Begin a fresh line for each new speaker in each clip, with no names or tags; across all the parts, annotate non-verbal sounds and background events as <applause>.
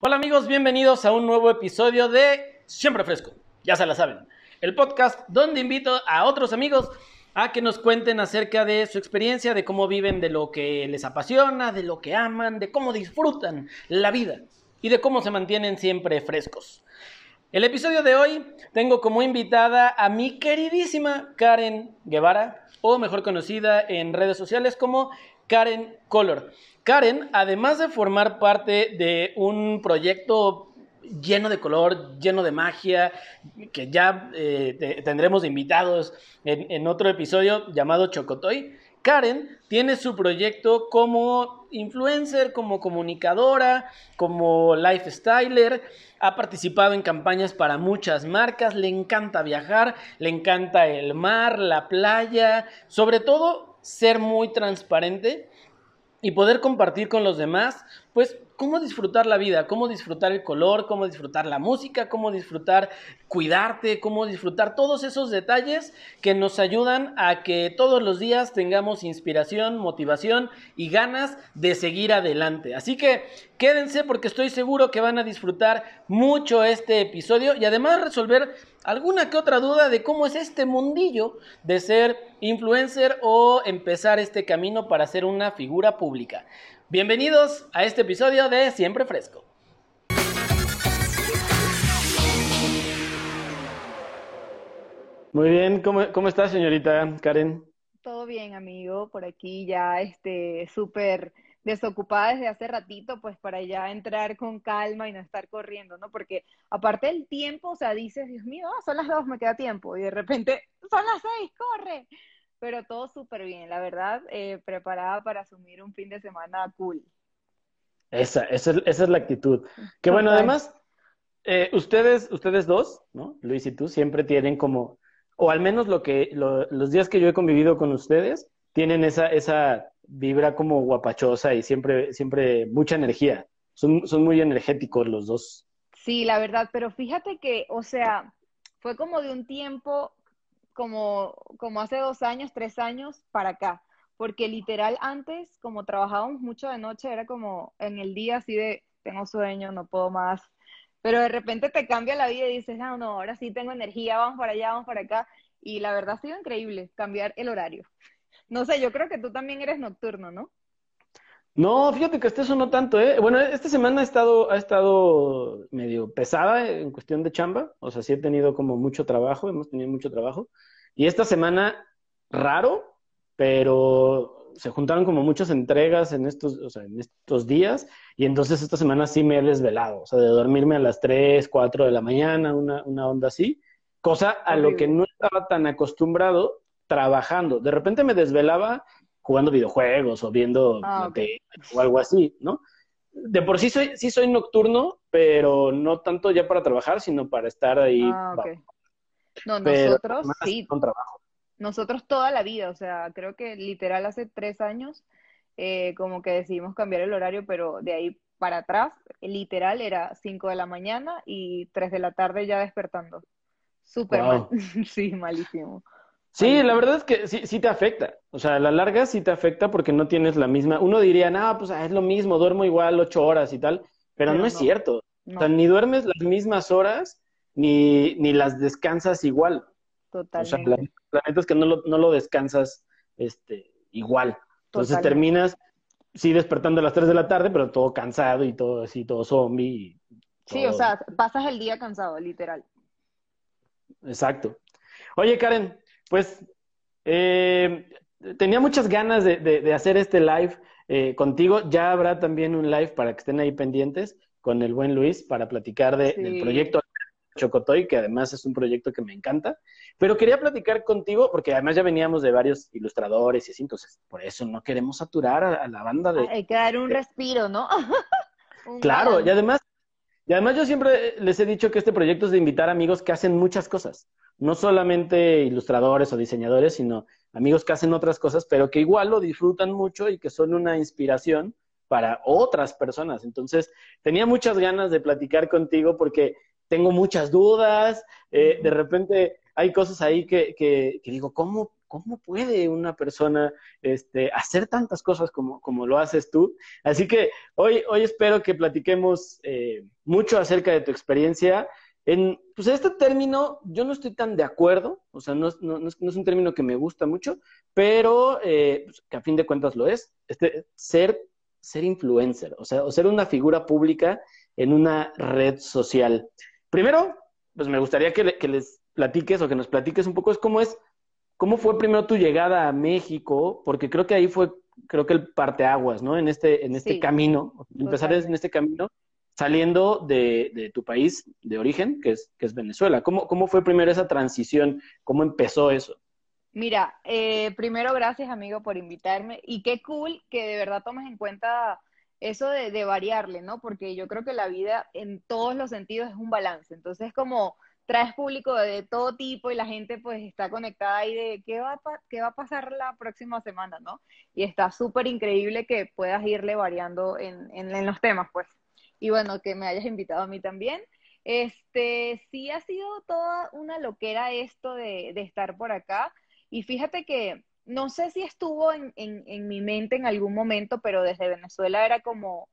Hola amigos, bienvenidos a un nuevo episodio de Siempre Fresco, ya se la saben, el podcast donde invito a otros amigos a que nos cuenten acerca de su experiencia, de cómo viven, de lo que les apasiona, de lo que aman, de cómo disfrutan la vida y de cómo se mantienen siempre frescos. El episodio de hoy tengo como invitada a mi queridísima Karen Guevara, o mejor conocida en redes sociales como Karen Color. Karen, además de formar parte de un proyecto lleno de color, lleno de magia, que ya eh, tendremos invitados en, en otro episodio llamado Chocotoy, Karen tiene su proyecto como influencer, como comunicadora, como lifestyler, ha participado en campañas para muchas marcas, le encanta viajar, le encanta el mar, la playa, sobre todo ser muy transparente y poder compartir con los demás, pues cómo disfrutar la vida, cómo disfrutar el color, cómo disfrutar la música, cómo disfrutar cuidarte, cómo disfrutar todos esos detalles que nos ayudan a que todos los días tengamos inspiración, motivación y ganas de seguir adelante. Así que quédense porque estoy seguro que van a disfrutar mucho este episodio y además resolver alguna que otra duda de cómo es este mundillo de ser influencer o empezar este camino para ser una figura pública. Bienvenidos a este episodio de Siempre Fresco. Muy bien, ¿cómo, cómo estás, señorita Karen?
Todo bien, amigo, por aquí ya este súper desocupada desde hace ratito, pues para ya entrar con calma y no estar corriendo, ¿no? Porque aparte del tiempo, o sea, dices, Dios mío, ah, son las dos, me queda tiempo, y de repente, son las seis, corre pero todo súper bien, la verdad, eh, preparada para asumir un fin de semana cool.
Esa, esa, es, la actitud. Que bueno, además, eh, ustedes, ustedes dos, ¿no? Luis y tú, siempre tienen como, o al menos lo que, los días que yo he convivido con ustedes, tienen esa, esa vibra como guapachosa y siempre, siempre mucha energía. Son, son muy energéticos los dos.
Sí, la verdad, pero fíjate que, o sea, fue como de un tiempo como, como hace dos años, tres años para acá. Porque literal antes, como trabajábamos mucho de noche, era como en el día así de, tengo sueño, no puedo más. Pero de repente te cambia la vida y dices, no, no, ahora sí tengo energía, vamos para allá, vamos para acá. Y la verdad ha sido increíble cambiar el horario. No sé, yo creo que tú también eres nocturno, ¿no?
No, fíjate que este eso no tanto, ¿eh? Bueno, esta semana ha estado, ha estado medio pesada en cuestión de chamba, o sea, sí he tenido como mucho trabajo, hemos tenido mucho trabajo. Y esta semana, raro, pero se juntaron como muchas entregas en estos, o sea, en estos días, y entonces esta semana sí me he desvelado, o sea, de dormirme a las 3, 4 de la mañana, una, una onda así, cosa a lo que no estaba tan acostumbrado trabajando. De repente me desvelaba jugando videojuegos o viendo ah, o algo así, ¿no? De por sí soy, sí soy nocturno, pero no tanto ya para trabajar, sino para estar ahí. Ah,
no, nosotros sí. Con trabajo. Nosotros toda la vida, o sea, creo que literal hace tres años, eh, como que decidimos cambiar el horario, pero de ahí para atrás, literal era cinco de la mañana y tres de la tarde ya despertando. Súper mal. <laughs> sí, malísimo.
Sí, la verdad es que sí, sí te afecta. O sea, a la larga sí te afecta porque no tienes la misma. Uno diría, no, pues ah, es lo mismo, duermo igual ocho horas y tal, pero, no es cierto. O sea, ni duermes las mismas horas, ni, ni las descansas igual. Totalmente. O sea, la, neta es que no lo, no lo descansas este, igual. Entonces terminas, sí, despertando a las tres de la tarde, pero todo cansado y todo así, todo zombie.
Sí, o sea, pasas el día cansado, literal.
Exacto. Oye, Karen, pues eh, tenía muchas ganas de, hacer este live eh, contigo. Ya habrá también un live para que estén ahí pendientes con el buen Luis para platicar del proyecto Chocotoy, que además es un proyecto que me encanta. Pero quería platicar contigo, porque además ya veníamos de varios ilustradores y así, entonces por eso no queremos saturar a, la banda de.
Hay que dar un respiro, ¿no? <laughs>
claro, y además, y además yo siempre les he dicho que este proyecto es de invitar amigos que hacen muchas cosas. No solamente ilustradores o diseñadores, sino amigos que hacen otras cosas, pero que igual lo disfrutan mucho y que son una inspiración para otras personas. Entonces, tenía muchas ganas de platicar contigo porque tengo muchas dudas, eh, de repente hay cosas ahí que, que, digo, ¿cómo, ¿cómo puede una persona este, hacer tantas cosas como, como lo haces tú? Así que hoy, hoy espero que platiquemos eh, mucho acerca de tu experiencia. En, pues este término yo no estoy tan de acuerdo, o sea, no, no, no, es, un término que me gusta mucho, pero eh, pues, que a fin de cuentas lo es, este, ser, ser influencer, o sea, o ser una figura pública en una red social. Primero, pues me gustaría que, les platiques o que nos platiques un poco es cómo es, cómo fue primero tu llegada a México, porque creo que ahí fue, creo que el parteaguas, ¿no? En este, en este camino, empezar en este camino, saliendo de, tu país de origen, que es, que es Venezuela. ¿Cómo, ¿Cómo fue primero esa transición? ¿Cómo empezó eso?
Mira, eh, primero gracias amigo por invitarme y qué cool que de verdad tomes en cuenta eso de, variarle, ¿no? Porque yo creo que la vida en todos los sentidos es un balance. Entonces, como traes público de, todo tipo y la gente pues está conectada ahí de qué va a, qué va a pasar la próxima semana, ¿no? Y está súper increíble que puedas irle variando en, en, los temas, pues. Y bueno, que me hayas invitado a mí también. Este, sí ha sido toda una loquera esto de, de estar por acá. Y fíjate que no sé si estuvo en, mi mente en algún momento, pero desde Venezuela era como,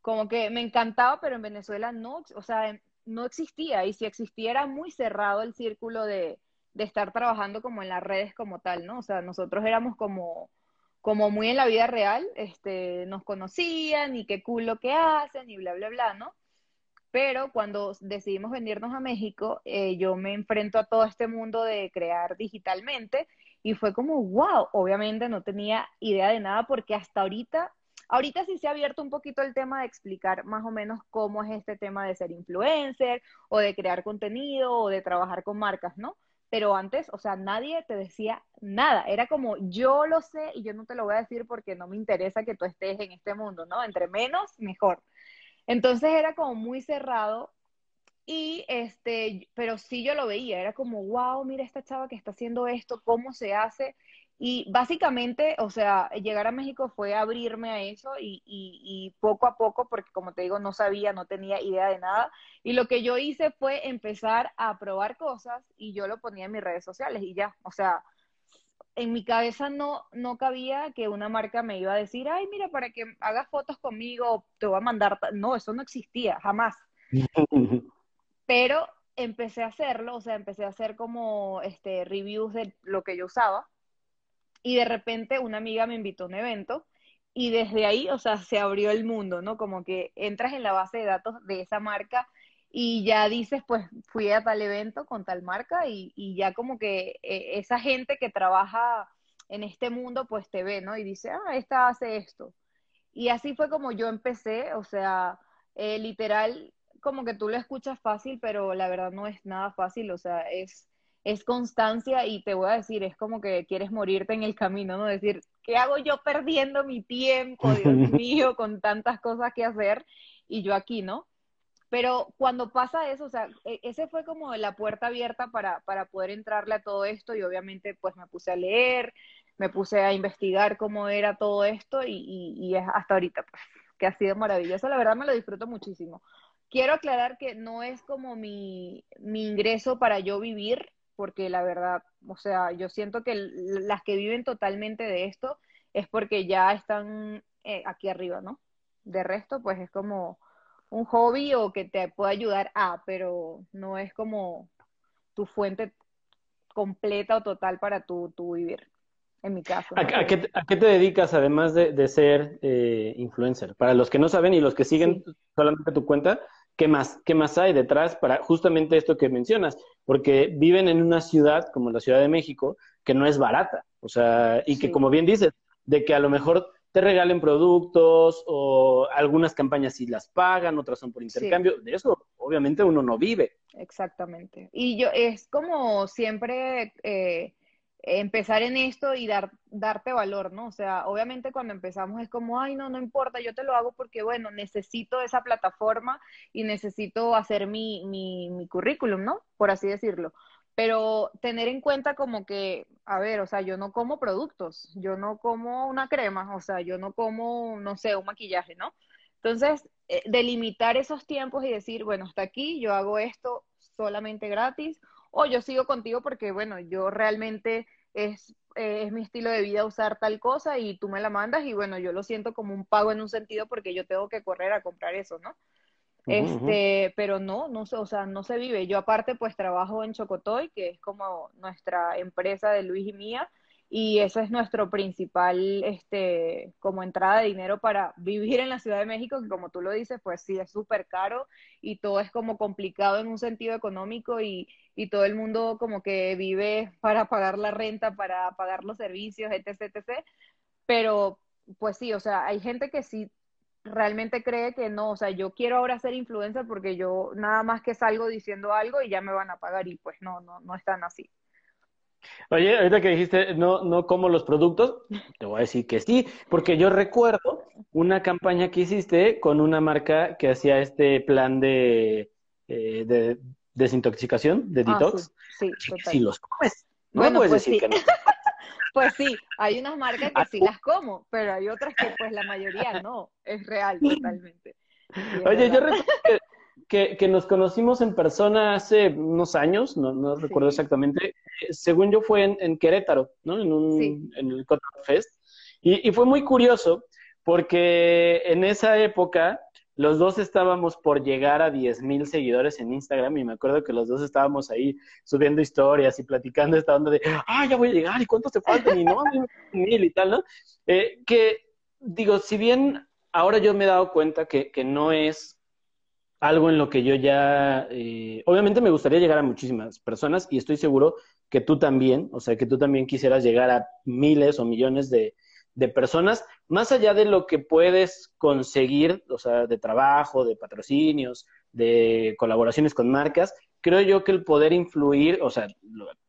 como que me encantaba, pero en Venezuela no, o sea, no existía. Y si existía era muy cerrado el círculo de, estar trabajando como en las redes como tal, ¿no? O sea, nosotros éramos como, como muy en la vida real, este, nos conocían y qué cool que hacen y bla, bla, bla, ¿no? Pero cuando decidimos venirnos a México, eh, yo me enfrento a todo este mundo de crear digitalmente y fue como, wow, obviamente no tenía idea de nada porque hasta ahorita, ahorita sí se ha abierto un poquito el tema de explicar más o menos cómo es este tema de ser influencer o de crear contenido o de trabajar con marcas, ¿no? Pero antes, o sea, nadie te decía nada. Era como, yo lo sé y yo no te lo voy a decir porque no me interesa que tú estés en este mundo, ¿no? Entre menos, mejor. Entonces era como muy cerrado y este, pero sí yo lo veía, era como, wow, mira esta chava que está haciendo esto, cómo se hace. Y básicamente, o sea, llegar a México fue abrirme a eso y, y, poco a poco, porque como te digo, no sabía, no tenía idea de nada. Y lo que yo hice fue empezar a probar cosas y yo lo ponía en mis redes sociales y ya, o sea, en mi cabeza no, no cabía que una marca me iba a decir, ay, mira, para que hagas fotos conmigo, te voy a mandar. No, eso no existía, jamás. <laughs> Pero empecé a hacerlo, o sea, empecé a hacer como este, reviews de lo que yo usaba. Y de repente una amiga me invitó a un evento y desde ahí, o sea, se abrió el mundo, ¿no? Como que entras en la base de datos de esa marca y ya dices, pues fui a tal evento con tal marca y, y ya como que eh, esa gente que trabaja en este mundo, pues te ve, ¿no? Y dice, ah, esta hace esto. Y así fue como yo empecé, o sea, eh, literal, como que tú lo escuchas fácil, pero la verdad no es nada fácil, o sea, es, es constancia y te voy a decir, es como que quieres morirte en el camino, ¿no? Decir, ¿qué hago yo perdiendo mi tiempo, Dios <laughs> mío, con tantas cosas que hacer y yo aquí, ¿no? Pero cuando pasa eso, o sea, e, ese fue como la puerta abierta para, para poder entrarle a todo esto y obviamente pues me puse a leer, me puse a investigar cómo era todo esto y, y, y hasta ahorita, pues, que ha sido maravilloso. La verdad me lo disfruto muchísimo. Quiero aclarar que no es como mi, ingreso para yo vivir, porque la verdad, o sea, yo siento que las que viven totalmente de esto es porque ya están eh, aquí arriba, ¿no? De resto, pues es como un hobby o que te puede ayudar a, pero no es como tu fuente completa o total para tu, vivir, en mi caso.
¿A, qué, te dedicas además de, ser eh, influencer? Para los que no saben y los que siguen solamente tu cuenta, ¿qué más, qué más hay detrás para justamente esto que mencionas? Porque viven en una ciudad como la Ciudad de México que no es barata, o sea, y que como bien dices, de que a lo mejor te regalen productos o algunas campañas sí las pagan, otras son por intercambio, de eso obviamente uno no vive.
Exactamente. Y yo es como siempre eh, empezar en esto y dar, darte valor, ¿no? O sea, obviamente cuando empezamos es como, ay, no, no importa, yo te lo hago porque, bueno, necesito esa plataforma y necesito hacer mi, mi, currículum, ¿no? Por así decirlo. Pero tener en cuenta como que, a ver, o sea, yo no como productos, yo no como una crema, o sea, yo no como, no sé, un maquillaje, ¿no? Entonces, eh, delimitar esos tiempos y decir, bueno, hasta aquí yo hago esto solamente gratis o yo sigo contigo porque, bueno, yo realmente es eh, es mi estilo de vida usar tal cosa y tú me la mandas y bueno, yo lo siento como un pago en un sentido porque yo tengo que correr a comprar eso, ¿no? Este, pero no, no o sea, no se vive. Yo aparte pues trabajo en Chocotoy, que es como nuestra empresa de Luis y mía, y ese es nuestro principal, este, como entrada de dinero para vivir en la Ciudad de México, que como tú lo dices, pues sí, es súper caro y todo es como complicado en un sentido económico y, y todo el mundo como que vive para pagar la renta, para pagar los servicios, etc., etc. Pero, pues sí, o sea, hay gente que sí realmente cree que no, o sea, yo quiero ahora ser influencer porque yo nada más que salgo diciendo algo y ya me van a pagar y pues no, no, no es tan así.
Oye, ahorita que dijiste no, no como los productos, te voy a decir que sí, porque yo recuerdo una campaña que hiciste con una marca que hacía este plan de, eh, de desintoxicación, de ah, detox. sí, sí,
sí,
los comes.
No puedes pues decir que no. <laughs> pues sí, hay unas marcas que sí las como, pero hay otras que pues la mayoría no, es real totalmente.
Oye, yo recuerdo que que, nos conocimos en persona hace unos años, no, recuerdo exactamente, según yo fue en, Querétaro, ¿no? En, un, en el Cotton Fest. Y, fue muy curioso porque en esa época los dos estábamos por llegar a 10 mil seguidores en Instagram y me acuerdo que los dos estábamos ahí subiendo historias y platicando esta onda de, ah, ya voy a llegar y cuántos te faltan y no, mil y tal, ¿no? Eh, que digo, si bien ahora yo me he dado cuenta que, que no es algo en lo que yo ya, eh, obviamente me gustaría llegar a muchísimas personas y estoy seguro que tú también, o sea, que tú también quisieras llegar a miles o millones de, de personas, más allá de lo que puedes conseguir, o sea, de trabajo, de patrocinios, de colaboraciones con marcas, creo yo que el poder influir, o sea,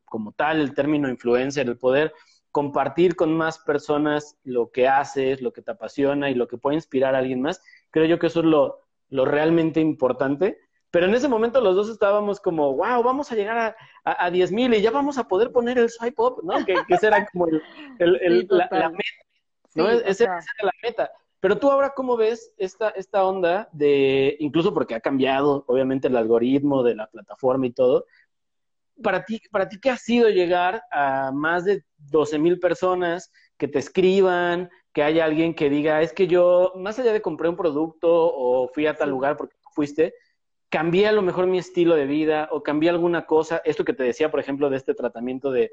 como tal, el término influencer, el poder compartir con más personas lo que haces, lo que te apasiona y lo que puede inspirar a alguien más, creo yo que eso es lo, lo realmente importante. Pero en ese momento los dos estábamos como, wow, vamos a llegar a, a, 10 mil y ya vamos a poder poner el swipe up, ¿no? Que, que esa era como el, el, la, meta, ¿no? esa era la meta. Pero tú ahora, ¿cómo ves esta, esta onda de, incluso porque ha cambiado, obviamente, el algoritmo de la plataforma y todo, para ti, para ti, ¿qué ha sido llegar a más de 12 mil personas que te escriban, que haya alguien que diga, es que yo, más allá de comprar un producto o fui a tal lugar porque tú fuiste, cambié a lo mejor mi estilo de vida o cambié alguna cosa, esto que te decía, por ejemplo, de este tratamiento de,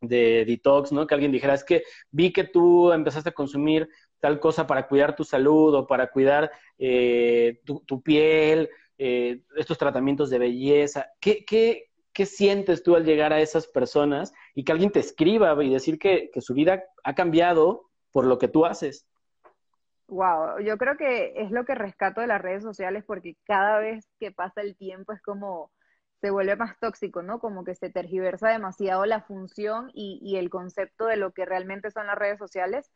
de detox, ¿no? Que alguien dijera, es que vi que tú empezaste a consumir tal cosa para cuidar tu salud o para cuidar eh, tu, piel, eh, estos tratamientos de belleza. ¿Qué, qué, ¿Qué sientes tú al llegar a esas personas y que alguien te escriba y decir que, que su vida ha cambiado por lo que tú haces.
Wow, yo creo que es lo que rescato de las redes sociales porque cada vez que pasa el tiempo es como se vuelve más tóxico, ¿no? Como que se tergiversa demasiado la función y, y el concepto de lo que realmente son las redes sociales.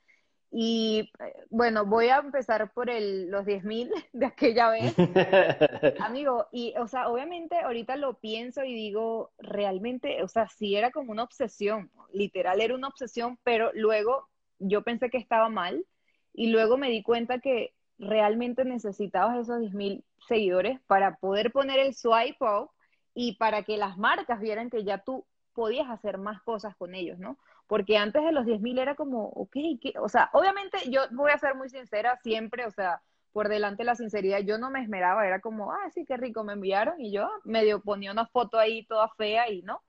Y eh, bueno, voy a empezar por el, los 10.000 <laughs> de aquella vez. <laughs> Amigo, y o sea, obviamente ahorita lo pienso y digo, realmente, o sea, sí era como una obsesión, literal era una obsesión, pero luego yo pensé que estaba mal y luego me di cuenta que realmente necesitabas esos 10.000 seguidores para poder poner el swipe up y para que las marcas vieran que ya tú podías hacer más cosas con ellos, ¿no? Porque antes de los 10.000 era como, ok, o sea, obviamente yo voy a ser muy sincera siempre, o sea, por delante la sinceridad, yo no me esmeraba, era como, ah, sí, qué rico, me enviaron y yo medio ponía una foto ahí toda fea y no.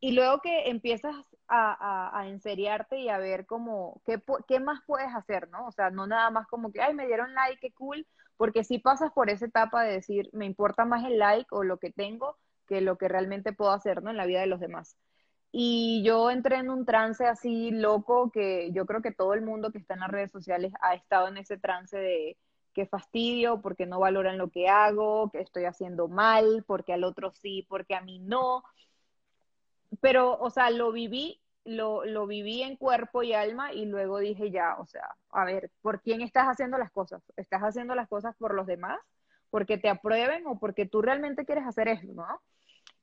Y luego que empiezas a, a, enseriarte y a ver como qué, qué más puedes hacer, ¿no? O sea, no nada más como que, ay, me dieron like, qué cool, porque si pasas por esa etapa de decir, me importa más el like o lo que tengo que lo que realmente puedo hacer, ¿no? En la vida de los demás. Y yo entré en un trance así loco que yo creo que todo el mundo que está en las redes sociales ha estado en ese trance de qué fastidio, porque no valoran lo que hago, que estoy haciendo mal, porque al otro sí, porque a mí no pero, o sea, lo viví, lo, lo viví en cuerpo y alma y luego dije ya, o sea, a ver, ¿por quién estás haciendo las cosas? ¿Estás haciendo las cosas por los demás? ¿Porque te aprueben o porque tú realmente quieres hacer eso, no?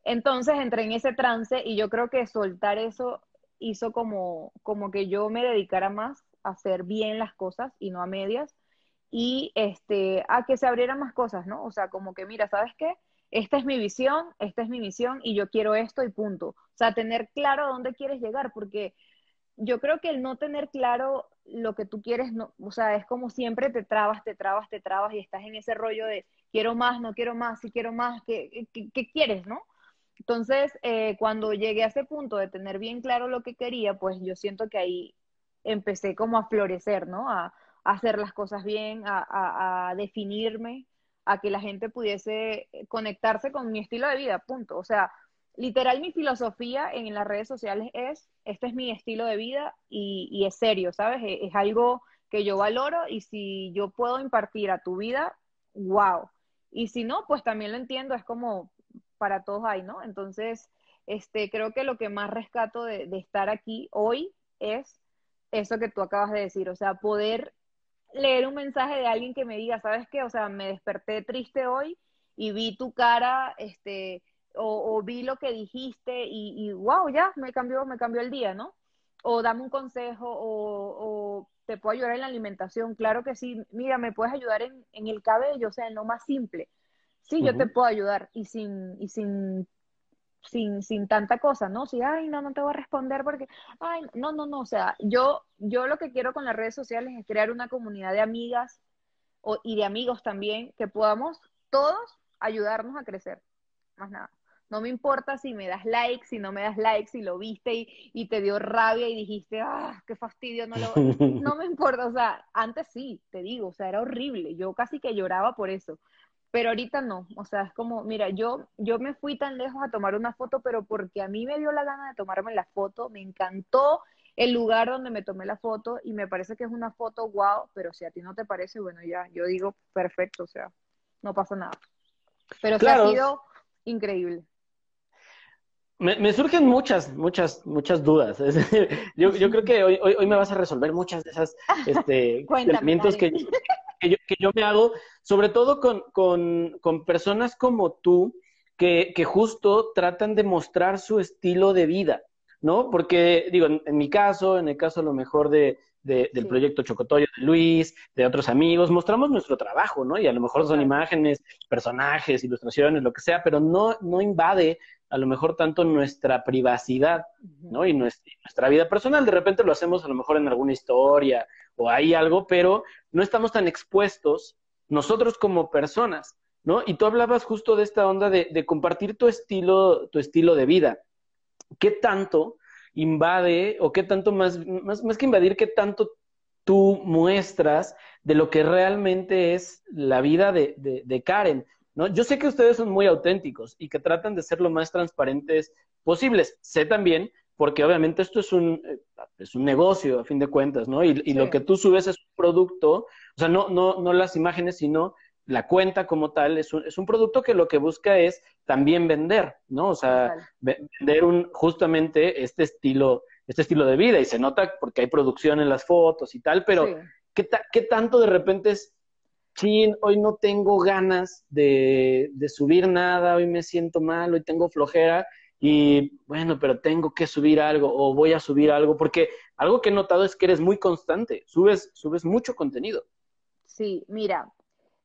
Entonces entré en ese trance y yo creo que soltar eso hizo como, como que yo me dedicara más a hacer bien las cosas y no a medias y este, a que se abrieran más cosas, ¿no? O sea, como que mira, ¿sabes qué? Esta es mi visión, esta es mi misión y yo quiero esto y punto. O sea, tener claro a dónde quieres llegar, porque yo creo que el no tener claro lo que tú quieres, no, o sea, es como siempre te trabas, te trabas, te trabas y estás en ese rollo de quiero más, no quiero más, si quiero más, ¿qué, quieres, no? Entonces, eh, cuando llegué a ese punto de tener bien claro lo que quería, pues yo siento que ahí empecé como a florecer, ¿no? A, hacer las cosas bien, a, definirme, a que la gente pudiese conectarse con mi estilo de vida, punto. O sea, literal mi filosofía en las redes sociales es, este es mi estilo de vida y, es serio, ¿sabes? Es, es, algo que yo valoro y si yo puedo impartir a tu vida, wow. Y si no, pues también lo entiendo, es como para todos hay, ¿no? Entonces, este, creo que lo que más rescato de estar aquí hoy es eso que tú acabas de decir, o sea, poder leer un mensaje de alguien que me diga, ¿sabes qué? O sea, me desperté triste hoy y vi tu cara, este, o, vi lo que dijiste y, wow, ya, me cambió, me cambió el día, ¿no? O dame un consejo o, te puedo ayudar en la alimentación, claro que sí, mira, me puedes ayudar en, el cabello, o sea, en lo más simple. Sí, yo te puedo ayudar y sin, y sin, sin, sin tanta cosa, ¿no? Si, ay, no, no te voy a responder porque, ay, no, no, no, o sea, yo, yo lo que quiero con las redes sociales es crear una comunidad de amigas o, y de amigos también que podamos todos ayudarnos a crecer, más nada. No me importa si me das likes, si no me das likes, si lo viste y, te dio rabia y dijiste, ah, qué fastidio, no lo... <laughs> No me importa, o sea, antes sí, te digo, o sea, era horrible, yo casi que lloraba por eso, pero ahorita no, o sea, es como, mira, yo, yo me fui tan lejos a tomar una foto, pero porque a mí me dio la gana de tomarme la foto, me encantó el lugar donde me tomé la foto y me parece que es una foto wow, pero si a ti no te parece, bueno, ya, yo digo perfecto, o sea, no pasa nada. Pero sí ha sido increíble.
Me, surgen muchas, muchas, muchas dudas. <laughs> yo, yo creo que hoy, hoy, me vas a resolver muchas de esas este, <laughs> pensamientos que, que, yo, que yo me hago, sobre todo con, con, con personas como tú, que, que, justo tratan de mostrar su estilo de vida, ¿no? Porque, digo, en, mi caso, en el caso a lo mejor de, del proyecto Chocotoyo de Luis, de otros amigos, mostramos nuestro trabajo, ¿no? Y a lo mejor son imágenes, personajes, ilustraciones, lo que sea, pero no, no invade a lo mejor tanto nuestra privacidad, ¿no? Y nuestra, vida personal. De repente lo hacemos a lo mejor en alguna historia o hay algo, pero no estamos tan expuestos nosotros como personas, ¿no? Y tú hablabas justo de esta onda de, compartir tu estilo, tu estilo de vida. ¿Qué tanto invade o qué tanto más, más, más que invadir, qué tanto tú muestras de lo que realmente es la vida de, de Karen? ¿No? Yo sé que ustedes son muy auténticos y que tratan de ser lo más transparentes posibles. Sé también, porque obviamente esto es un, eh, es un negocio, a fin de cuentas, ¿no? Y, lo que tú subes es un producto, o sea, no, no, no las imágenes, sino la cuenta como tal, es un, es un producto que lo que busca es también vender, ¿no? O sea, vender un, justamente este estilo, este estilo de vida. Y se nota porque hay producción en las fotos y tal, pero ¿qué, ¿qué tanto de repente es sí, hoy no tengo ganas de, subir nada, hoy me siento mal, hoy tengo flojera y bueno, pero tengo que subir algo o voy a subir algo, porque algo que he notado es que eres muy constante, subes, subes mucho contenido.
Sí, mira,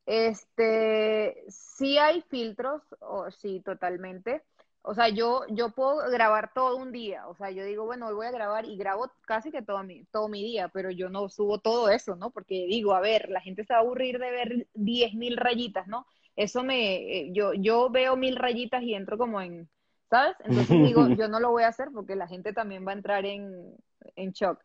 este, sí hay filtros, o sí, totalmente. O sea, yo, yo puedo grabar todo un día, o sea, yo digo, bueno, hoy voy a grabar y grabo casi que todo mi, todo mi día, pero yo no subo todo eso, ¿no? Porque digo, a ver, la gente se va a aburrir de ver diez mil rayitas, ¿no? Eso me, eh, yo, yo veo mil rayitas y entro como en, ¿sabes? Entonces digo, <laughs> yo no lo voy a hacer porque la gente también va a entrar en, en shock.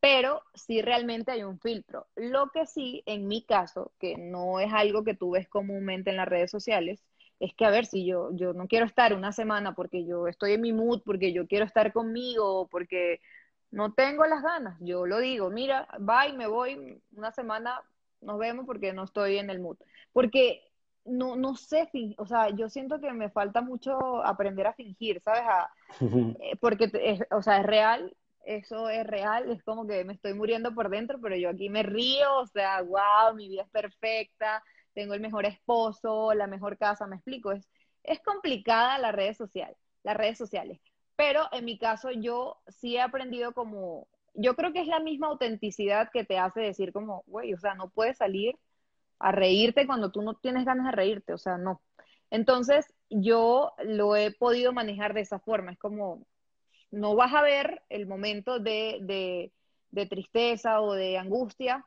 Pero sí realmente hay un filtro. Lo que sí, en mi caso, que no es algo que tú ves comúnmente en las redes sociales, es que a ver si yo, yo no quiero estar una semana porque yo estoy en mi mood, porque yo quiero estar conmigo, porque no tengo las ganas. Yo lo digo, mira, bye, me voy una semana, nos vemos porque no estoy en el mood. Porque no, no sé, o sea, yo siento que me falta mucho aprender a fingir, ¿sabes? Eh, porque, o sea, es real, eso es real, es como que me estoy muriendo por dentro, pero yo aquí me río, o sea, wow, mi vida es perfecta, tengo el mejor esposo, la mejor casa, me explico, es, es complicada la redes social, las redes sociales. Pero en mi caso yo sí he aprendido como, yo creo que es la misma autenticidad que te hace decir como, güey, o sea, no puedes salir a reírte cuando tú no tienes ganas de reírte, o sea, no. Entonces, yo lo he podido manejar de esa forma, es como, no vas a ver el momento de, de, de tristeza o de angustia,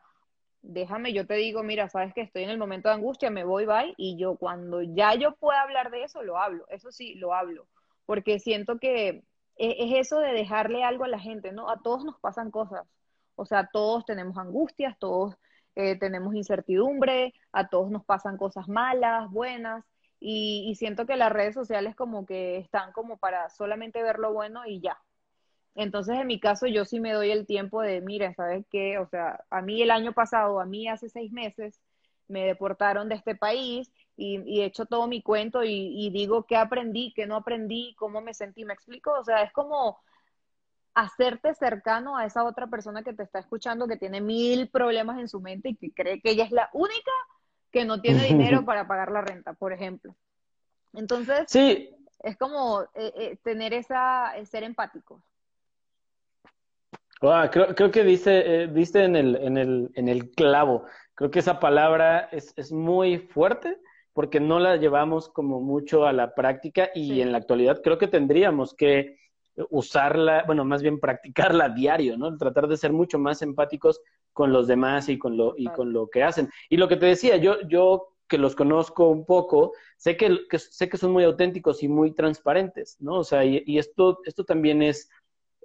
déjame, yo te digo, mira, sabes que estoy en el momento de angustia, me voy, bye, y yo cuando ya yo pueda hablar de eso, lo hablo, eso sí, lo hablo, porque siento que e, es, eso de dejarle algo a la gente, ¿no? A todos nos pasan cosas, o sea, todos tenemos angustias, todos eh, tenemos incertidumbre, a todos nos pasan cosas malas, buenas, y, y siento que las redes sociales como que están como para solamente ver lo bueno y ya, entonces, en mi caso, yo sí me doy el tiempo de, mira, ¿sabes qué? O sea, a mí el año pasado, a mí hace seis meses, me deportaron de este país y, he hecho todo mi cuento y, digo qué aprendí, qué no aprendí, cómo me sentí, ¿me explico? O sea, es como hacerte cercano a esa otra persona que te está escuchando, que tiene mil problemas en su mente y que cree que ella es la única que no tiene dinero <laughs> para pagar la renta, por ejemplo. Entonces, sí. es como eh, eh, tener esa, eh, ser empático
creo, creo, que dice, eh, en el, en, el, en el clavo. Creo que esa palabra es, es, muy fuerte porque no la llevamos como mucho a la práctica y en la actualidad creo que tendríamos que usarla, bueno, más bien practicarla a diario, ¿no? Tratar de ser mucho más empáticos con los demás y con lo, y con lo que hacen. Y lo que te decía, yo, yo que los conozco un poco, sé que, sé que son muy auténticos y muy transparentes, ¿no? O sea, y, y esto, esto también es,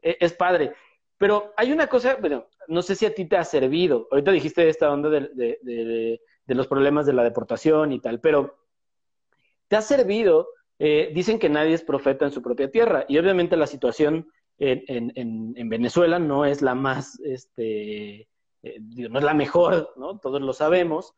e, es padre. Pero hay una cosa, bueno, no sé si a ti te ha servido. Ahorita dijiste esta onda de, los problemas de la deportación y tal, pero ¿te ha servido? Eh, dicen que nadie es profeta en su propia tierra y obviamente la situación en, Venezuela no es la más, este, eh, no es la mejor, ¿no? Todos lo sabemos,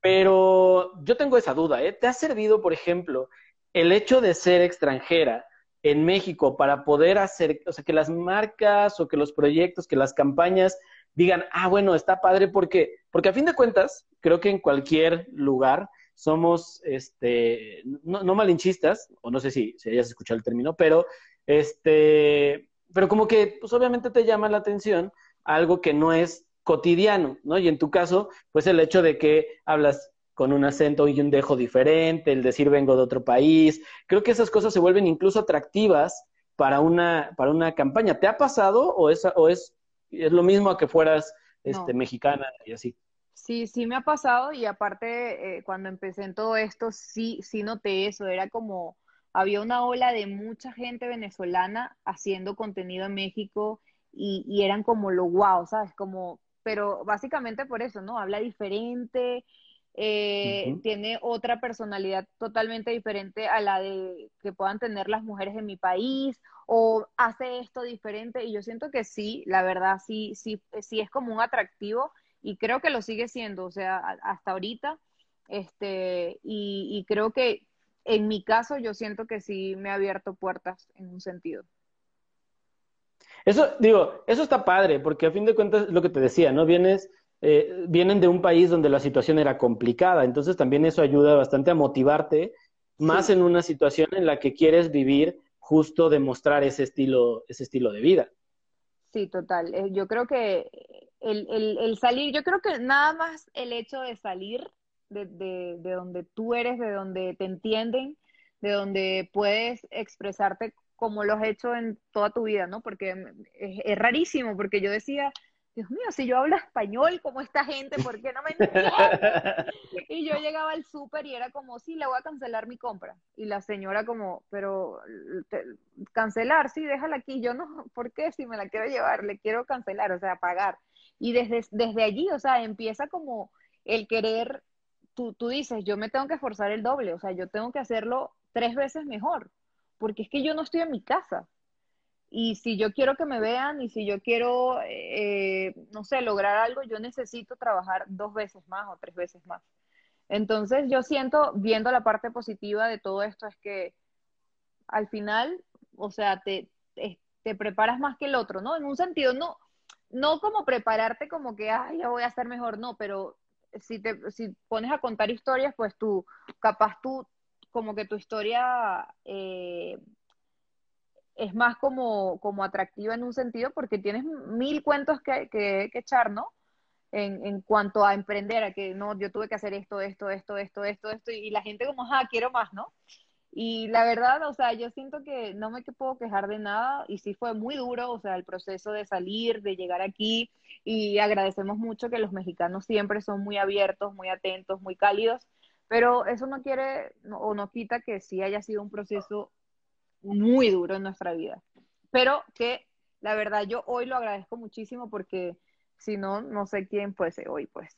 pero yo tengo esa duda, ¿eh? ¿Te ha servido, por ejemplo, el hecho de ser extranjera? En México para poder hacer, o sea, que las marcas o que los proyectos, que las campañas digan, ah, bueno, está padre porque, porque a fin de cuentas, creo que en cualquier lugar somos, este, no, no malinchistas, o no sé si, si hayas escuchado el término, pero, este, pero como que, pues obviamente te llama la atención algo que no es cotidiano, ¿no? Y en tu caso, pues el hecho de que hablas con un acento y un dejo diferente, el decir vengo de otro país. Creo que esas cosas se vuelven incluso atractivas para una, para una campaña. ¿Te ha pasado o es, o es, es lo mismo a que fueras este, mexicana y así?
Sí, sí me ha pasado y aparte eh, cuando empecé en todo esto sí, sí noté eso, era como había una ola de mucha gente venezolana haciendo contenido en México y, y eran como lo wow, ¿sabes? Como, pero básicamente por eso, ¿no? Habla diferente, eh, tiene otra personalidad totalmente diferente a la de que puedan tener las mujeres en mi país o hace esto diferente y yo siento que sí, la verdad sí, sí, sí es como un atractivo y creo que lo sigue siendo, o sea, hasta ahorita, este, y, y creo que en mi caso yo siento que sí me ha abierto puertas en un sentido.
Eso, digo, eso está padre, porque a fin de cuentas, lo que te decía, ¿no? Vienes eh, vienen de un país donde la situación era complicada, entonces también eso ayuda bastante a motivarte más en una situación en la que quieres vivir justo demostrar ese estilo, ese estilo de vida.
Sí, total. Eh, yo creo que el, el, salir, yo creo que nada más el hecho de salir de, de, de, donde tú eres, de donde te entienden, de donde puedes expresarte como lo has hecho en toda tu vida, ¿no? Porque es rarísimo, porque yo decía, Dios mío, si yo hablo español como esta gente, ¿por qué no me entienden? y yo llegaba al súper y era como, sí, le voy a cancelar mi compra. Y la señora como, pero cancelar, sí, déjala aquí. Yo no, ¿por qué? Si me la quiero llevar, le quiero cancelar, o sea, pagar. Y desde, desde allí, o sea, empieza como el querer, tú, tú dices, yo me tengo que esforzar el doble, o sea, yo tengo que hacerlo tres veces mejor, porque es que yo no estoy en mi casa. Y si yo quiero que me vean y si yo quiero, eh, no sé, lograr algo, yo necesito trabajar dos veces más o tres veces más. Entonces yo siento, viendo la parte positiva de todo esto, es que al final, o sea, te, te, preparas más que el otro, ¿no? En un sentido, no, no como prepararte como que, ay, ya voy a ser mejor, no, pero si te si pones a contar historias, pues tú, capaz tú, como que tu historia eh, es más como, como atractiva en un sentido porque tienes mil cuentos que, que, echar, ¿no? En, en, cuanto a emprender, a que no, yo tuve que hacer esto, esto, esto, esto, esto, esto, y la gente como, ah, quiero más, ¿no? Y la verdad, o sea, yo siento que no me puedo quejar de nada y sí fue muy duro, o sea, el proceso de salir, de llegar aquí y agradecemos mucho que los mexicanos siempre son muy abiertos, muy atentos, muy cálidos, pero eso no quiere o no quita que sí haya sido un proceso muy duro en nuestra vida, pero que la verdad yo hoy lo agradezco muchísimo porque si no, no sé quién fuese hoy, pues.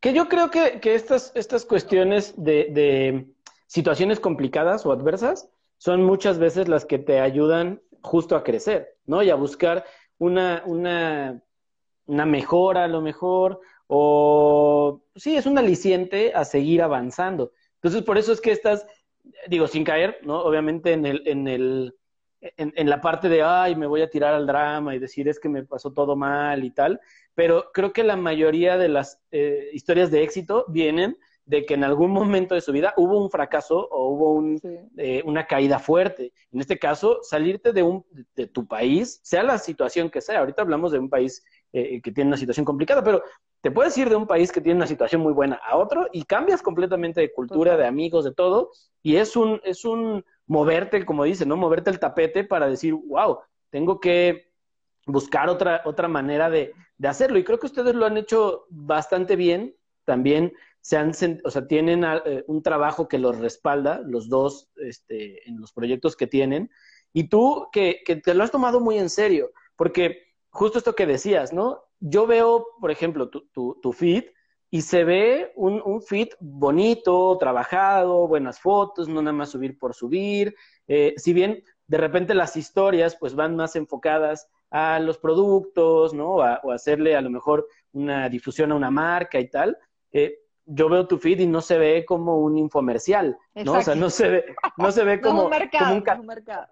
Que yo creo que, estas, estas cuestiones de situaciones complicadas o adversas son muchas veces las que te ayudan justo a crecer, ¿no? Y a buscar una, una, una mejora a lo mejor, o sí, es un aliciente a seguir avanzando. Entonces, por eso es que estás, digo, sin caer, ¿no? Obviamente en el, en el, en, la parte de, ay, me voy a tirar al drama y decir es que me pasó todo mal y tal, pero creo que la mayoría de las eh, historias de éxito vienen de que en algún momento de su vida hubo un fracaso o hubo eh, una caída fuerte. En este caso, salirte de, un, de tu país, sea la situación que sea. Ahorita hablamos de un país eh, que tiene una situación complicada, pero te puedes ir de un país que tiene una situación muy buena a otro y cambias completamente de cultura, de amigos, de todo. Y es un, es un moverte, como dice, ¿no? Moverte el tapete para decir, wow, tengo que buscar otra, otra manera de, de hacerlo. Y creo que ustedes lo han hecho bastante bien también se han, o sea, tienen eh, un trabajo que los respalda, los dos, este, en los proyectos que tienen, y tú que, que, te lo has tomado muy en serio, porque justo esto que decías, ¿no? Yo veo, por ejemplo, tu, tu, tu feed y se ve un, un, feed bonito, trabajado, buenas fotos, no nada más subir por subir, eh, si bien de repente las historias pues van más enfocadas a los productos, ¿no? o hacerle a lo mejor una difusión a una marca y tal, eh, yo veo tu feed y no se ve como un infomercial, ¿no? O sea, no se ve, no se ve <laughs> como,
un mercado, un, <laughs> mercado.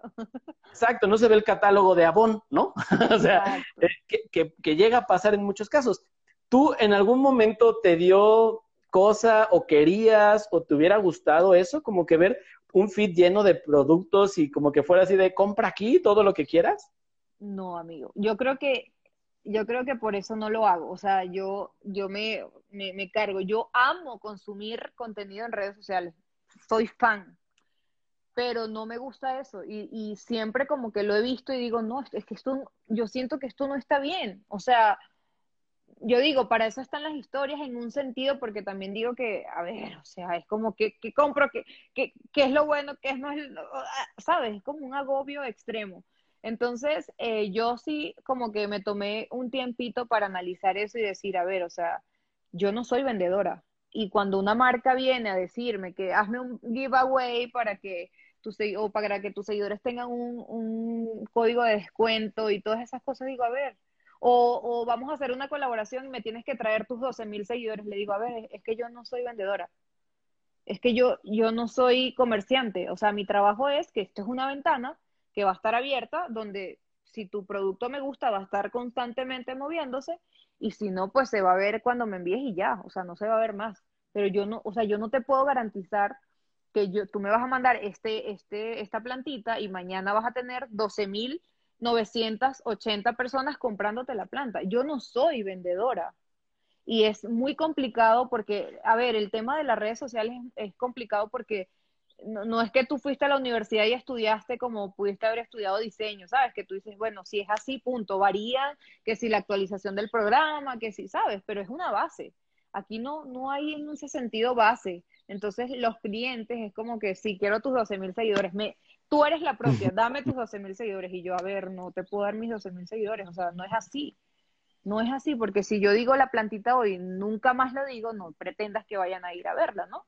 Exacto, no se ve el catálogo de Avon, ¿no? <laughs> o sea, eh, que, que, llega a pasar en muchos casos. ¿Tú en algún momento te dio cosa o querías o te hubiera gustado eso? Como que ver un feed lleno de productos y como que fuera así de compra aquí todo lo que quieras?
No, amigo. Yo creo que yo creo que por eso no lo hago. O sea, yo, yo me, me, cargo. Yo amo consumir contenido en redes sociales. Soy fan. Pero no me gusta eso. Y, y siempre como que lo he visto y digo, no, es que esto, yo siento que esto no está bien. O sea, yo digo, para eso están las historias en un sentido, porque también digo que, a ver, o sea, es como que, que compro, que, que, que, es lo bueno, que es no es, ¿sabes? Es como un agobio extremo. Entonces, eh, yo sí como que me tomé un tiempito para analizar eso y decir, a ver, o sea, yo no soy vendedora. Y cuando una marca viene a decirme que hazme un giveaway para que tus, o para que tus seguidores tengan un, un código de descuento y todas esas cosas, digo, a ver, o, o, vamos a hacer una colaboración y me tienes que traer tus 12 mil seguidores. Le digo, a ver, es que yo no soy vendedora. Es que yo, yo no soy comerciante. O sea, mi trabajo es que esto es una ventana que va a estar abierta, donde si tu producto me gusta va a estar constantemente moviéndose y si no, pues se va a ver cuando me envíes y ya, o sea, no se va a ver más. Pero yo no, o sea, yo no te puedo garantizar que yo, tú me vas a mandar este, este, esta plantita y mañana vas a tener 12.980 personas comprándote la planta. Yo no soy vendedora. Y es muy complicado porque, a ver, el tema de las redes sociales es complicado porque no, es que tú fuiste a la universidad y estudiaste como pudiste haber estudiado diseño, ¿sabes? Que tú dices, bueno, si es así, punto, varía, que si la actualización del programa, que si, ¿sabes? Pero es una base. Aquí no, no hay en ese sentido base. Entonces, los clientes es como que si quiero tus 12 mil seguidores, me, tú eres la propia, dame tus 12 mil seguidores. Y yo, a ver, no te puedo dar mis 12 mil seguidores. O sea, no es así. No es así, porque si yo digo la plantita hoy, nunca más lo digo, no pretendas que vayan a ir a verla, ¿no?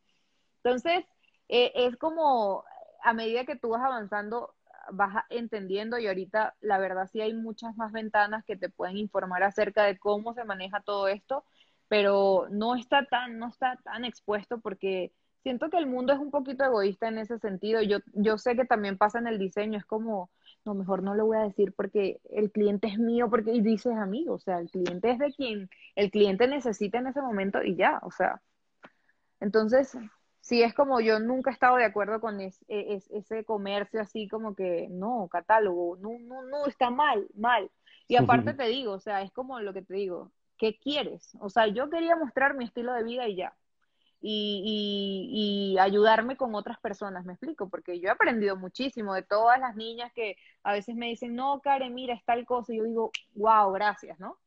Entonces, eh, es como a medida que tú vas avanzando, vas entendiendo y ahorita la verdad sí hay muchas más ventanas que te pueden informar acerca de cómo se maneja todo esto, pero no está tan, no está tan expuesto porque siento que el mundo es un poquito egoísta en ese sentido. Yo, yo sé que también pasa en el diseño, es como, no, mejor no lo voy a decir porque el cliente es mío, porque y dices amigo, o sea, el cliente es de quien el cliente necesita en ese momento y ya, o sea. Entonces, sí es como yo nunca he estado de acuerdo con e, ese comercio así como que no, catálogo, no, no, no, está mal, mal. Y aparte te digo, o sea, es como lo que te digo, ¿qué quieres? O sea, yo quería mostrar mi estilo de vida y ya. y, y, ayudarme con otras personas, me explico, porque yo he aprendido muchísimo de todas las niñas que a veces me dicen, no, Karen, mira, es tal cosa, y yo digo, wow, gracias, ¿no?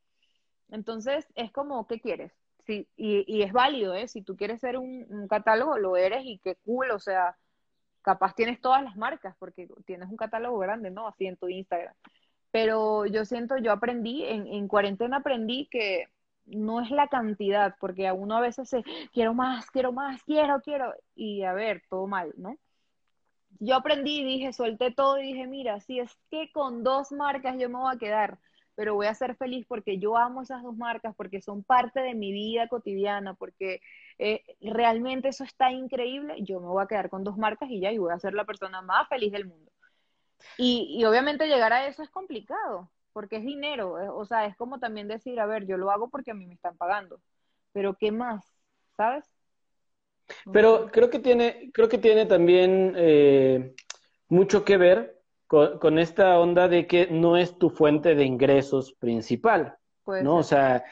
Entonces, es como, ¿qué quieres? Y, es válido, ¿eh? Si tú quieres ser un, catálogo, lo eres y qué cool, o sea, capaz tienes todas las marcas, porque tienes un catálogo grande, ¿no? Así en tu Instagram. Pero yo siento, yo aprendí, en, en cuarentena aprendí que no es la cantidad, porque a uno a veces se, quiero más, quiero más, quiero, quiero, y a ver, todo mal, ¿no? Yo aprendí, dije, solté todo y dije, mira, si es que con dos marcas yo me voy a quedar, pero voy a ser feliz porque yo amo esas dos marcas, porque son parte de mi vida cotidiana, porque eh, realmente eso está increíble, yo me voy a quedar con dos marcas y ya, y voy a ser la persona más feliz del mundo. Y, y obviamente llegar a eso es complicado, porque es dinero, o sea, es como también decir, a ver, yo lo hago porque a mí me están pagando, pero ¿qué más? ¿Sabes?
Pero creo que tiene, creo que tiene también eh, mucho que ver con, esta onda de que no es tu fuente de ingresos principal, ¿no? O sea,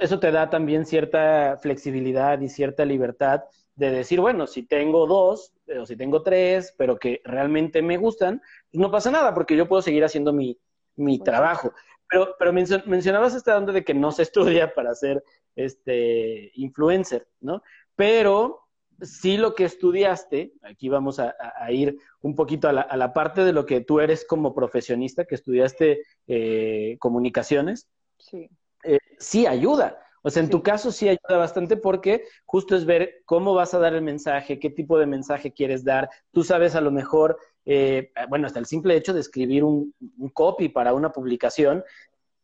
eso, te da también cierta flexibilidad y cierta libertad de decir, bueno, si tengo dos o si tengo tres, pero que realmente me gustan, pues no pasa nada porque yo puedo seguir haciendo mi, mi trabajo. Pero, pero mencionabas esta onda de que no se estudia <laughs> para ser este influencer, ¿no? Pero sí lo que estudiaste, aquí vamos a, ir un poquito a la, parte de lo que tú eres como profesionista, que estudiaste eh, comunicaciones, sí. Eh, sí ayuda. O sea, en tu caso sí ayuda bastante porque justo es ver cómo vas a dar el mensaje, qué tipo de mensaje quieres dar. Tú sabes a lo mejor eh, bueno, hasta el simple hecho de escribir un, copy para una publicación,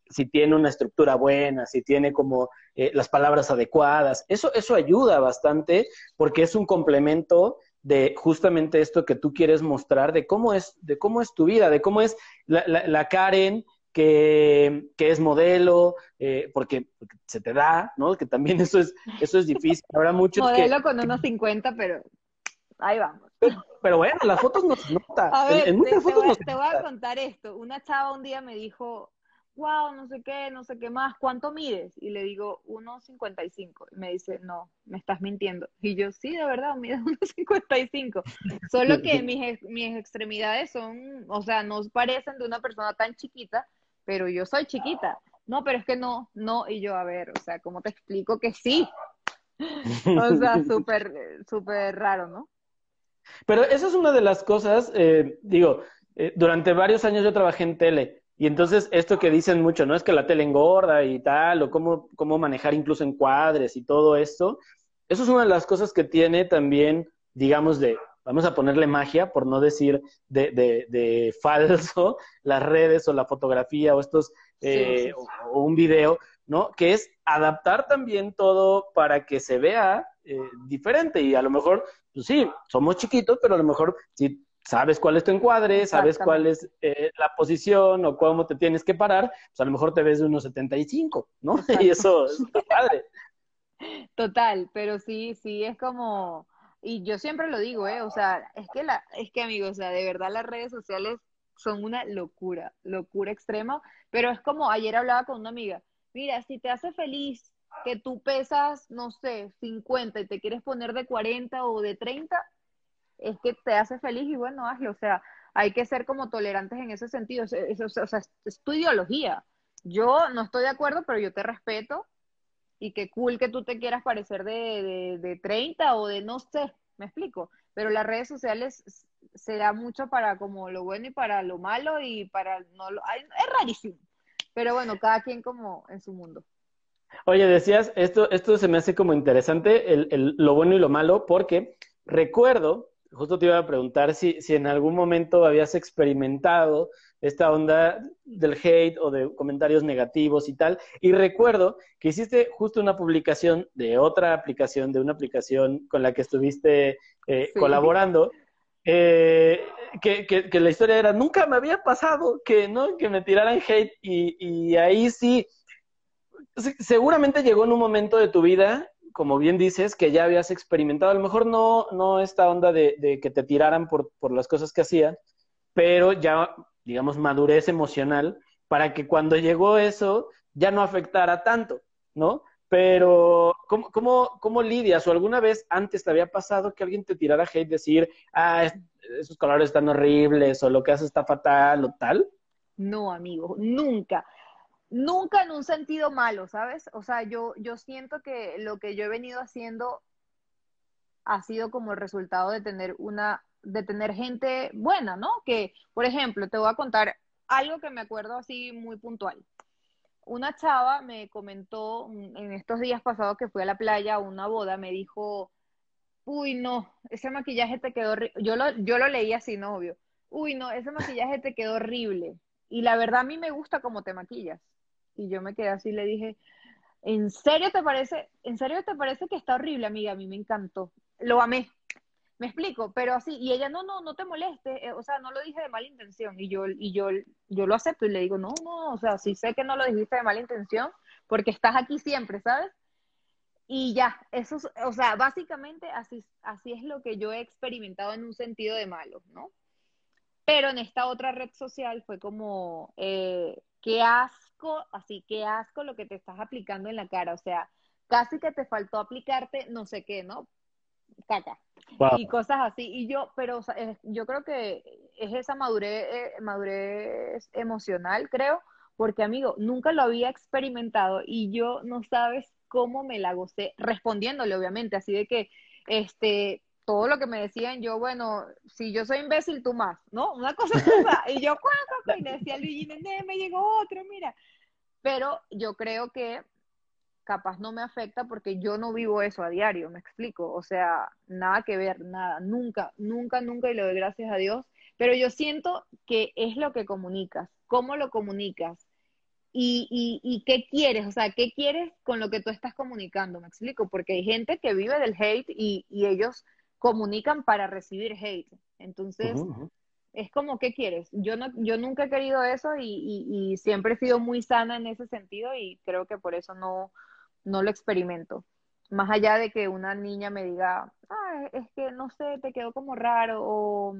si tiene una estructura buena, si tiene como eh, las palabras adecuadas, eso, eso ayuda bastante porque es un complemento de justamente esto que tú quieres mostrar, de cómo es, de cómo es tu vida, de cómo es la, Karen que, es modelo, eh, porque, se te da, ¿no? Que también eso es, eso es difícil. Habrá <laughs> muchos
modelo con unos 50, pero ahí vamos.
Pero, bueno, las fotos no se nota.
A ver, en, muchas te, fotos voy, te voy a contar esto. Una chava un día me dijo, wow, no sé qué, no sé qué más, ¿cuánto mides? Y le digo, 1,55. Y me dice, no, me estás mintiendo. Y yo, sí, de verdad, mides <laughs> 1,55. Solo que mis, mis extremidades son, o sea, no parecen de una persona tan chiquita, pero yo soy chiquita. No, pero es que no, no. Y yo, a ver, o sea, ¿cómo te explico que sí? <laughs> O sea, <laughs> súper, súper raro, ¿no?
Pero esa es una de las cosas, eh, digo, eh, durante varios años yo trabajé en tele y entonces esto que dicen mucho, ¿no? Es que la tele engorda y tal, o cómo, cómo manejar incluso encuadres y todo esto. Eso es una de las cosas que tiene también, digamos, de, vamos a ponerle magia, por no decir de, de, de <laughs> falso, las redes o la fotografía o estos, eh, O, un video, ¿no? Que es adaptar también todo para que se vea eh, diferente y a lo mejor pues sí, somos chiquitos, pero a lo mejor si sabes cuál es tu encuadre, sabes cuál es eh, la posición o cómo te tienes que parar, pues a lo mejor te ves de unos 75, ¿no? <laughs> Y eso está padre.
Total, pero sí, sí, es como, y yo siempre lo digo, ¿eh? O sea, es que, la, es que amigos, o sea, de verdad las redes sociales son una locura, locura extrema, pero es como ayer hablaba con una amiga, mira, si te hace feliz que tú pesas, no sé, 50 y te quieres poner de 40 o de 30, es que te hace feliz y bueno, hazlo. O sea, hay que ser como tolerantes en ese sentido. o sea, es tu ideología. Yo no estoy de acuerdo, pero yo te respeto y qué cool que tú te quieras parecer de, de, 30 o de no sé, me explico. Pero las redes sociales se da mucho para como lo bueno y para lo malo y para no lo... Es rarísimo. Pero bueno, cada quien como en su mundo.
Oye, decías, esto, esto se me hace como interesante, el, lo bueno y lo malo, porque recuerdo, justo te iba a preguntar si, si en algún momento habías experimentado esta onda del hate o de comentarios negativos y tal, y recuerdo que hiciste justo una publicación de otra aplicación, de una aplicación con la que estuviste eh, colaborando, eh, que, que, la historia era, nunca me había pasado que, ¿no? que me tiraran hate y, y ahí sí seguramente llegó en un momento de tu vida, como bien dices, que ya habías experimentado, a lo mejor no, no esta onda de, que te tiraran por, por, las cosas que hacías, pero ya, digamos, madurez emocional para que cuando llegó eso ya no afectara tanto, ¿no? Pero, ¿cómo, cómo, cómo lidias? ¿O alguna vez antes te había pasado que alguien te tirara hate, decir, ah, esos colores están horribles, o lo que haces está fatal, o tal?
No, amigo, nunca. Nunca en un sentido malo, ¿sabes? O sea, yo, yo siento que lo que yo he venido haciendo ha sido como el resultado de tener una, de tener gente buena, ¿no? Que, por ejemplo, te voy a contar algo que me acuerdo así muy puntual. Una chava me comentó en estos días pasados que fui a la playa a una boda, me dijo, uy, no, ese maquillaje te quedó, yo lo, yo lo leí así, no obvio, uy, no, ese maquillaje te quedó horrible. Y la verdad a mí me gusta cómo te maquillas. Y yo me quedé así y le dije, ¿en serio te parece, en serio te parece que está horrible, amiga? A mí me encantó. Lo amé. Me explico, pero así, y ella, no, no, no te moleste, eh, o sea, no lo dije de mala intención, y yo, y yo, yo lo acepto y le digo, no, no, o sea, sí sé que no lo dijiste de mala intención, porque estás aquí siempre, ¿sabes? Y ya, eso, o sea, básicamente así, así es lo que yo he experimentado en un sentido de malo, ¿no? Pero en esta otra red social fue como, eh, qué asco, así, qué asco lo que te estás aplicando en la cara, o sea, casi que te faltó aplicarte no sé qué, ¿no? caca. Y cosas así. Y yo, pero yo creo que es esa madurez, eh, madurez emocional, creo, porque amigo, nunca lo había experimentado y yo no sabes cómo me la gocé respondiéndole, obviamente, así de que, este, todo lo que me decían, yo, bueno, si yo soy imbécil, tú más, ¿no? Una cosa Y yo, y le decía a Luigi, me llegó otro, mira. Pero yo creo que capaz no me afecta porque yo no vivo eso a diario, me explico, o sea, nada que ver, nada, nunca, nunca, nunca, y le doy gracias a Dios, pero yo siento que es lo que comunicas, cómo lo comunicas y, y, qué quieres, o sea, qué quieres con lo que tú estás comunicando, me explico, porque hay gente que vive del hate y, y ellos comunican para recibir hate, entonces... Es como, ¿qué quieres? Yo, no, yo nunca he querido eso y, y, y siempre he sido muy sana en ese sentido y creo que por eso no, no lo experimento. Más allá de que una niña me diga, ah, es que no sé, te quedó como raro, o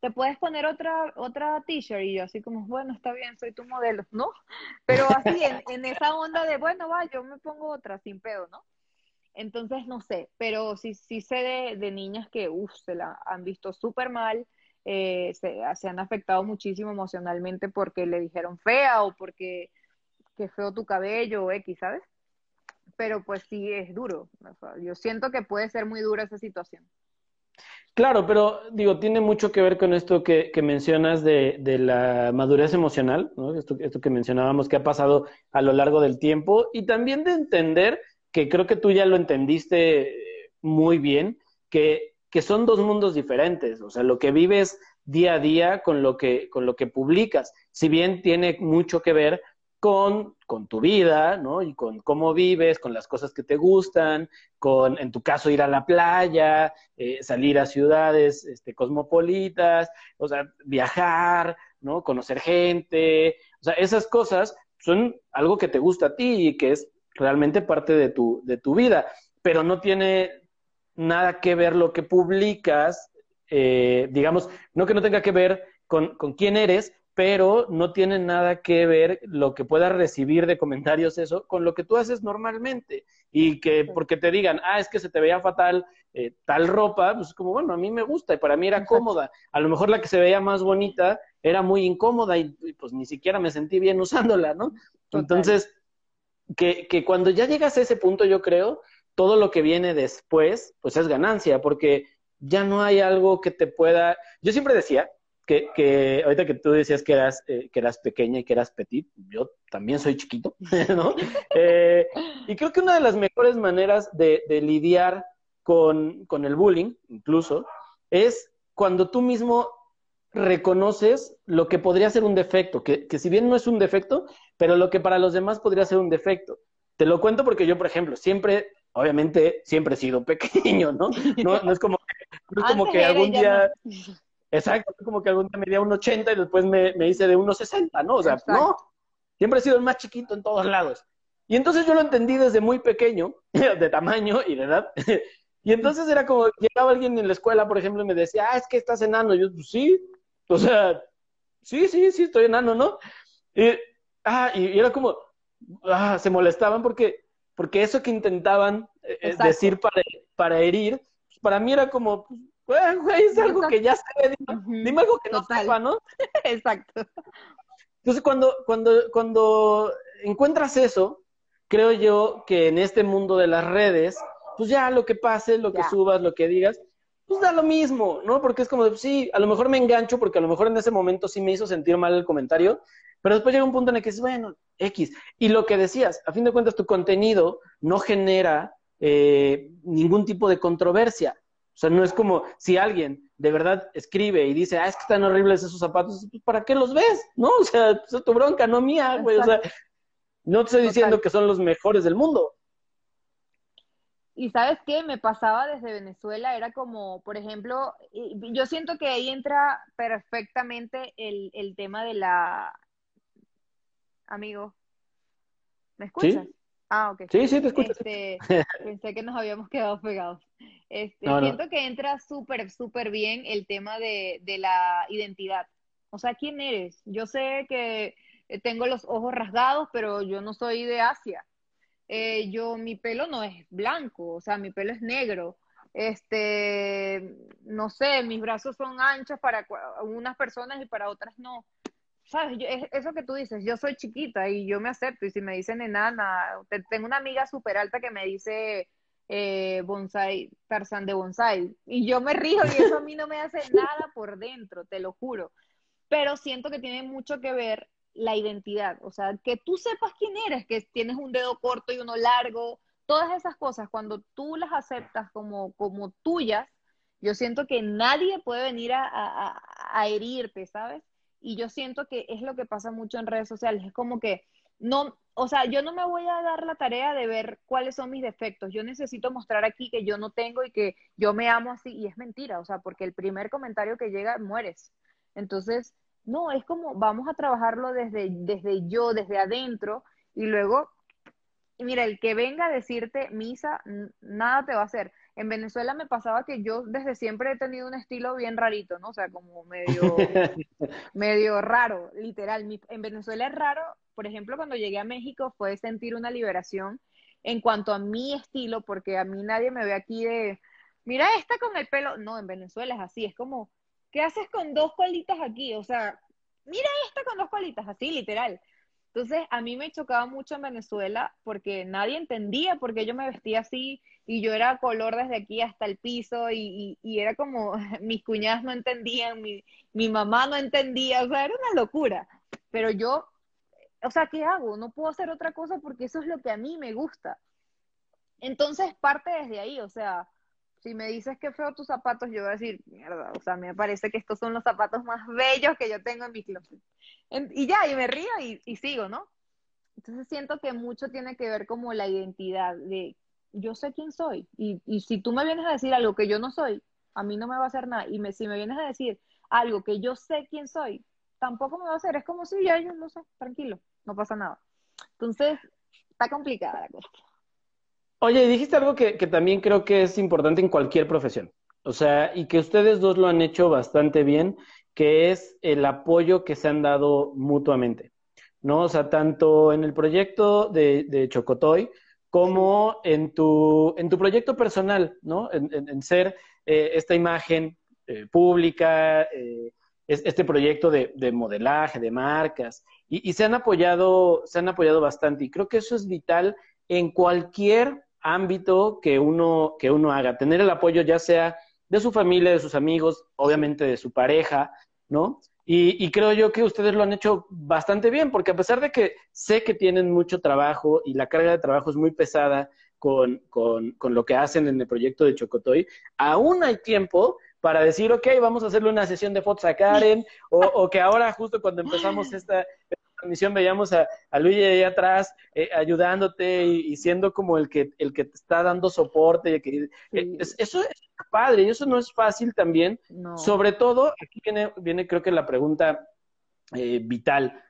te puedes poner otra, otra t-shirt, y yo así como, bueno, está bien, soy tu modelo, ¿no? <laughs> Pero así, en, esa onda de, bueno, va, yo me pongo otra sin pedo, ¿no? Entonces, no sé, pero sí, sí sé de, de niñas que, uff, se la han visto súper mal, eh, se, se, han afectado muchísimo emocionalmente porque le dijeron fea o porque que feo tu cabello o X, ¿sabes? pero pues sí es duro. yo siento que puede ser muy dura esa situación.
Claro, pero digo, tiene mucho que ver con esto que, mencionas de, la madurez emocional, ¿no? esto, esto que mencionábamos que ha pasado a lo largo del tiempo y también de entender, que creo que tú ya lo entendiste muy bien, que, que son dos mundos diferentes, o sea, lo que vives día a día con lo que, con lo que publicas, si bien tiene mucho que ver con, con, tu vida, ¿no? Y con cómo vives, con las cosas que te gustan, con, en tu caso, ir a la playa, eh, salir a ciudades este, cosmopolitas, o sea, viajar, ¿no? Conocer gente, o sea, esas cosas son algo que te gusta a ti y que es realmente parte de tu, de tu vida, pero no tiene nada que ver lo que publicas, eh, digamos, no que no tenga que ver con, con quién eres, pero no tiene nada que ver lo que puedas recibir de comentarios eso con lo que tú haces normalmente. Y que porque te digan, ah, es que se te veía fatal eh, tal ropa, pues como, bueno, a mí me gusta y para mí era cómoda. A lo mejor la que se veía más bonita era muy incómoda y, pues ni siquiera me sentí bien usándola, ¿no? Entonces, que, que cuando ya llegas a ese punto, yo creo, todo lo que viene después, pues es ganancia, porque ya no hay algo que te pueda... Yo siempre decía, que, ahorita que tú decías que eras, eh, que eras pequeña y que eras petit, yo también soy chiquito, <laughs> ¿no? Eh, y creo que una de las mejores maneras de, lidiar con, el bullying, incluso, es cuando tú mismo reconoces lo que podría ser un defecto, que si bien no es un defecto, pero lo que para los demás podría ser un defecto. Te lo cuento porque yo, por ejemplo, siempre, obviamente, siempre he sido pequeño, ¿no? No, no es como, no es como que algún día... Exacto, como que algún día medía un 80 y después me, me hice de 1,60, ¿no? O sea, no, siempre he sido el más chiquito en todos lados. Y entonces yo lo entendí desde muy pequeño, <laughs> de tamaño y de edad. <laughs> Y entonces era como, llegaba alguien en la escuela, por ejemplo, y me decía, ah, es que estás enano. Y yo, pues sí, o sea, sí, sí, sí, estoy enano, ¿no? Y, ah, y, era como, ah, se molestaban porque porque eso que intentaban eh, eh, decir para, para herir, pues, para mí era como, pues, güey, es algo que ya sé, dime, algo que no sepa, ¿no? <laughs>
Exacto.
Entonces, cuando, cuando, cuando encuentras eso, creo yo que en este mundo de las redes, pues ya lo que pase, lo que subas, lo que digas, pues da lo mismo, ¿no? Porque es como, sí, a lo mejor me engancho porque a lo mejor en ese momento sí me hizo sentir mal el comentario, pero después llega un punto en el que es bueno, X. Y lo que decías, a fin de cuentas tu contenido no genera eh, ningún tipo de controversia. O sea, no es como si alguien de verdad escribe y dice, ah, es que están horribles esos zapatos, pues ¿para qué los ves? ¿No? O sea, es tu bronca, no mía, güey. O sea, no te estoy diciendo que son los mejores del mundo.
Y sabes qué, me pasaba desde Venezuela, era como, por ejemplo, yo siento que ahí entra perfectamente el, el tema de la... Amigo, ¿me escuchas? Ah, ok.
Sí, sí, te escucho.
Este, <laughs> pensé que nos habíamos quedado pegados. Este, siento que entra súper, súper bien el tema de, de la identidad. O sea, ¿quién eres? Yo sé que tengo los ojos rasgados, pero yo no soy de Asia. Eh, yo, mi pelo no es blanco, o sea, mi pelo es negro. Este, no sé, mis brazos son anchos para unas personas y para otras no. ¿Sabes? eso que tú dices, yo soy chiquita y yo me acepto. Y si me dicen enana, tengo una amiga súper alta que me dice eh, bonsai, Tarzán de bonsai. Y yo me río y eso a mí no me hace <laughs> nada por dentro, te lo juro. Pero siento que tiene mucho que ver la identidad, o sea, que tú sepas quién eres, que tienes un dedo corto y uno largo, todas esas cosas, cuando tú las aceptas como, como tuyas, yo siento que nadie puede venir a, a, herirte, ¿sabes? Y yo siento que es lo que pasa mucho en redes sociales, es como que no, o sea, yo no me voy a dar la tarea de ver cuáles son mis defectos, yo necesito mostrar aquí que yo no tengo y que yo me amo así, y es mentira, o sea, porque el primer comentario que llega, mueres. Entonces, no, es como vamos a trabajarlo desde, desde yo, desde adentro, y luego, mira, el que venga a decirte misa, nada te va a hacer. En Venezuela me pasaba que yo desde siempre he tenido un estilo bien rarito, ¿no? O sea, como medio, <laughs> medio raro, literal. en Venezuela es raro, por ejemplo, cuando llegué a México fue sentir una liberación en cuanto a mi estilo, porque a mí nadie me ve aquí de, mira esta con el pelo. No, en Venezuela es así, es como, ¿qué haces con dos colitas aquí? O sea, mira esta con dos colitas, así literal. Entonces, a mí me chocaba mucho en Venezuela porque nadie entendía por qué yo me vestía así y yo era color desde aquí hasta el piso y, era como, <laughs> mis cuñadas no entendían, mi, mi mamá no entendía, o sea, era una locura. Pero yo, o sea, ¿qué hago? No puedo hacer otra cosa porque eso es lo que a mí me gusta. Entonces, parte desde ahí, o sea, si me dices que feo tus zapatos, yo voy a decir, mierda, o sea, me parece que estos son los zapatos más bellos que yo tengo en mi closet. y ya, y me río y, sigo, ¿no? Entonces siento que mucho tiene que ver como la identidad de yo sé quién soy. Y, si tú me vienes a decir algo que yo no soy, a mí no me va a hacer nada. Y si me vienes a decir algo que yo sé quién soy, tampoco me va a hacer. Es como si ya yo no sé, tranquilo, no pasa nada. Entonces, está complicada la cosa.
Oye, dijiste algo que, también creo que es importante en cualquier profesión. O sea, y que ustedes dos lo han hecho bastante bien, que es el apoyo que se han dado mutuamente. ¿No? O sea, tanto en el proyecto de, de Chocotoy como en tu, en tu proyecto personal, ¿no? En, ser eh, esta imagen eh, pública, eh, este proyecto de, modelaje, de marcas, y, y, se han apoyado, se han apoyado bastante. Y creo que eso es vital en cualquier ámbito que uno, que uno haga, tener el apoyo ya sea de su familia, de sus amigos, obviamente de su pareja, ¿no? Y, creo yo que ustedes lo han hecho bastante bien, porque a pesar de que sé que tienen mucho trabajo y la carga de trabajo es muy pesada con, con, con lo que hacen en el proyecto de Chocotoy, aún hay tiempo para decir, ok, vamos a hacerle una sesión de fotos a Karen, o, o que ahora justo cuando empezamos esta, transmisión veíamos a, Luis ahí atrás eh, ayudándote y, siendo como el que, el que te está dando soporte. Y que, eh, eso es padre y eso no es fácil también. Sobre todo, aquí viene, viene creo que la pregunta eh, vital.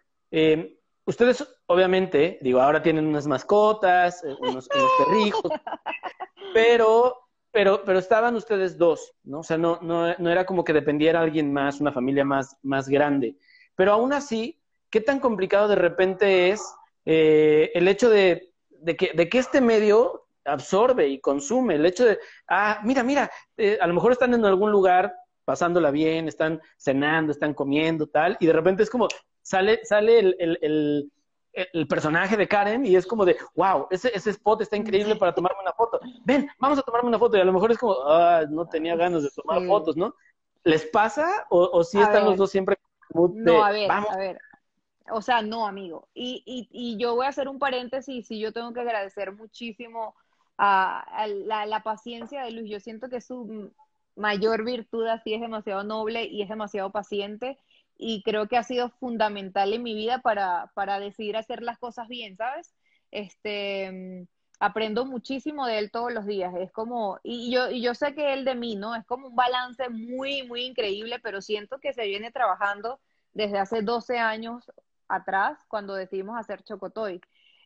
ustedes, obviamente, digo, ahora tienen unas mascotas, unos, unos perrijos, <laughs> pero pero, pero estaban ustedes dos, ¿no? O sea, no, no, no, era como que dependiera alguien más, una familia más, más grande. Pero aún así, ¿qué tan complicado de repente es eh, el hecho de de que, de que este medio absorbe y consume. El hecho de, ah, mira, mira, eh, a lo mejor están en algún lugar pasándola bien, están cenando, están comiendo, tal, y de repente es como, sale, sale el, el, el, personaje de Karen y es como de, wow, ese, ese spot está increíble para tomarme una foto. Ven, vamos a tomarme una foto. Y a lo mejor es como, ah, no tenía ganas de tomar fotos, ¿no? ¿Les pasa o, o sí están los dos siempre
no, a ver, a ver. O sea, no, amigo. Y, y, y yo voy a hacer un paréntesis y yo tengo que agradecer muchísimo a, la, la, paciencia de Luis. Yo siento que su mayor virtud así es demasiado noble y es demasiado paciente y creo que ha sido fundamental en mi vida para, para decidir hacer las cosas bien, ¿sabes? Este, aprendo muchísimo de él todos los días. Es como, y yo, y yo sé que él de mí, ¿no? Es como un balance muy, muy increíble, pero siento que se viene trabajando desde hace 12 años atrás, cuando decidimos hacer Chocotoy.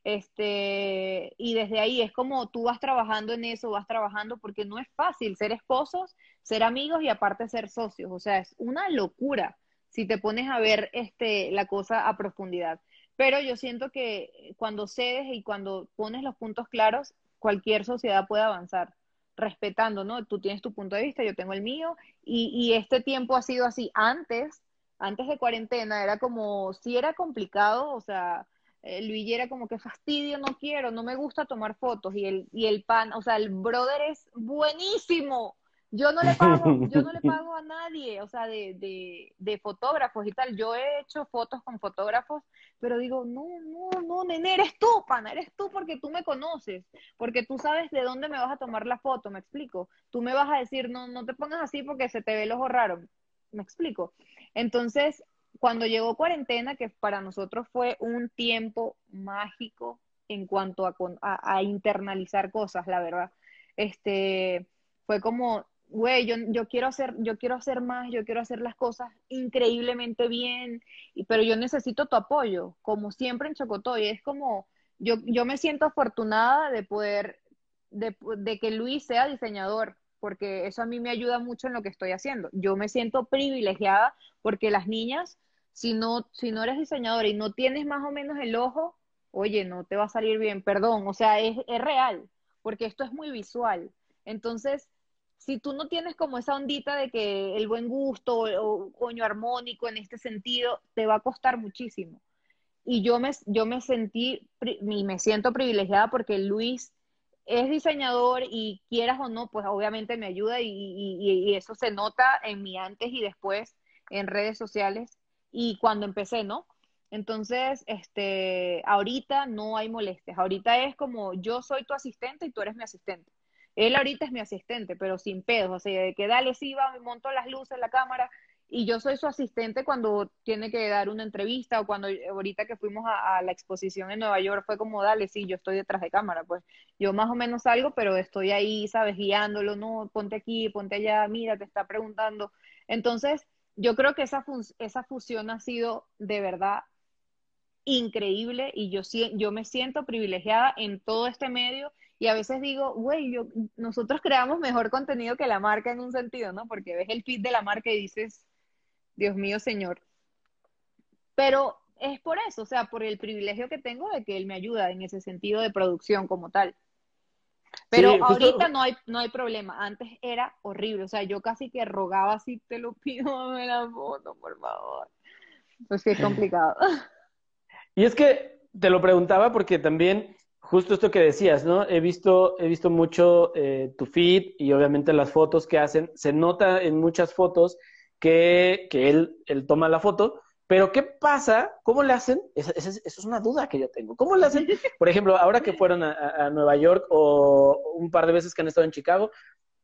Este, y desde ahí es como tú vas trabajando en eso, vas trabajando, porque no es fácil ser esposos, ser amigos y aparte ser socios. O sea, es una locura si te pones a ver este, la cosa a profundidad. Pero yo siento que cuando cedes y cuando pones los puntos claros, cualquier sociedad puede avanzar, respetando, ¿no? Tú tienes tu punto de vista, yo tengo el mío, y, y este tiempo ha sido así. Antes, antes de cuarentena, era como, sí era complicado, o sea, eh, Luigi era como que fastidio, no quiero, no me gusta tomar fotos, y el, y el pan, o sea, el brother es buenísimo, yo no le pago, yo no le <laughs> pago a nadie, o sea, de, de, de, fotógrafos y tal. Yo he hecho fotos con fotógrafos, pero digo, no, no, no, nene, eres tú, pana, eres tú porque tú me conoces, porque tú sabes de dónde me vas a tomar la foto, me explico. Tú me vas a decir, no, no te pongas así porque se te ve el ojo raro, me explico. Entonces, cuando llegó cuarentena, que para nosotros fue un tiempo mágico en cuanto a, a, a internalizar cosas, la verdad. Este, fue como güey, yo, yo, quiero hacer, yo quiero hacer más, yo quiero hacer las cosas increíblemente bien, pero yo necesito tu apoyo, como siempre en Chocotoy. Es como, yo, yo me siento afortunada de poder, de, de que Luis sea diseñador, porque eso a mí me ayuda mucho en lo que estoy haciendo. Yo me siento privilegiada porque las niñas, si no, si no eres diseñadora y no tienes más o menos el ojo, oye, no te va a salir bien, perdón, o sea, es, es real, porque esto es muy visual. Entonces, si tú no tienes como esa ondita de que el buen gusto o, coño armónico en este sentido, te va a costar muchísimo. Y yo me, yo me sentí y me siento privilegiada porque Luis es diseñador y quieras o no, pues obviamente me ayuda y, eso se nota en mi antes y después en redes sociales y cuando empecé, ¿no? Entonces, este, ahorita no hay molestias, ahorita es como yo soy tu asistente y tú eres mi asistente. Él ahorita es mi asistente, pero sin pedos, o sea, de que dale, sí, va, me monto las luces, la cámara, y yo soy su asistente cuando tiene que dar una entrevista o cuando ahorita que fuimos a, la exposición en Nueva York fue como, dale, sí, yo estoy detrás de cámara, pues yo más o menos salgo, pero estoy ahí, ¿sabes? Guiándolo, no, ponte aquí, ponte allá, mira, te está preguntando. Entonces, yo creo que esa, esa fusión ha sido de verdad increíble y yo, yo me siento privilegiada en todo este medio y a veces digo, güey, nosotros creamos mejor contenido que la marca en un sentido, ¿no? Porque ves el feed de la marca y dices, Dios mío, señor. Pero es por eso, o sea, por el privilegio que tengo de que él me ayuda en ese sentido de producción como tal. Pero ahorita no hay, no hay problema. Antes era horrible. O sea, yo casi que rogaba si te lo pido, dame la foto, por favor. Pues sí, es complicado.
Y es que te lo preguntaba porque también Justo esto que decías, ¿no? He visto, he visto mucho eh, tu feed y obviamente las fotos que hacen. Se nota en muchas fotos que, que él, él toma la foto, pero ¿qué pasa? ¿Cómo le hacen? Esa, es una duda que yo tengo. ¿Cómo le hacen? <laughs> Por ejemplo, ahora que fueron a, Nueva York o un par de veces que han estado en Chicago,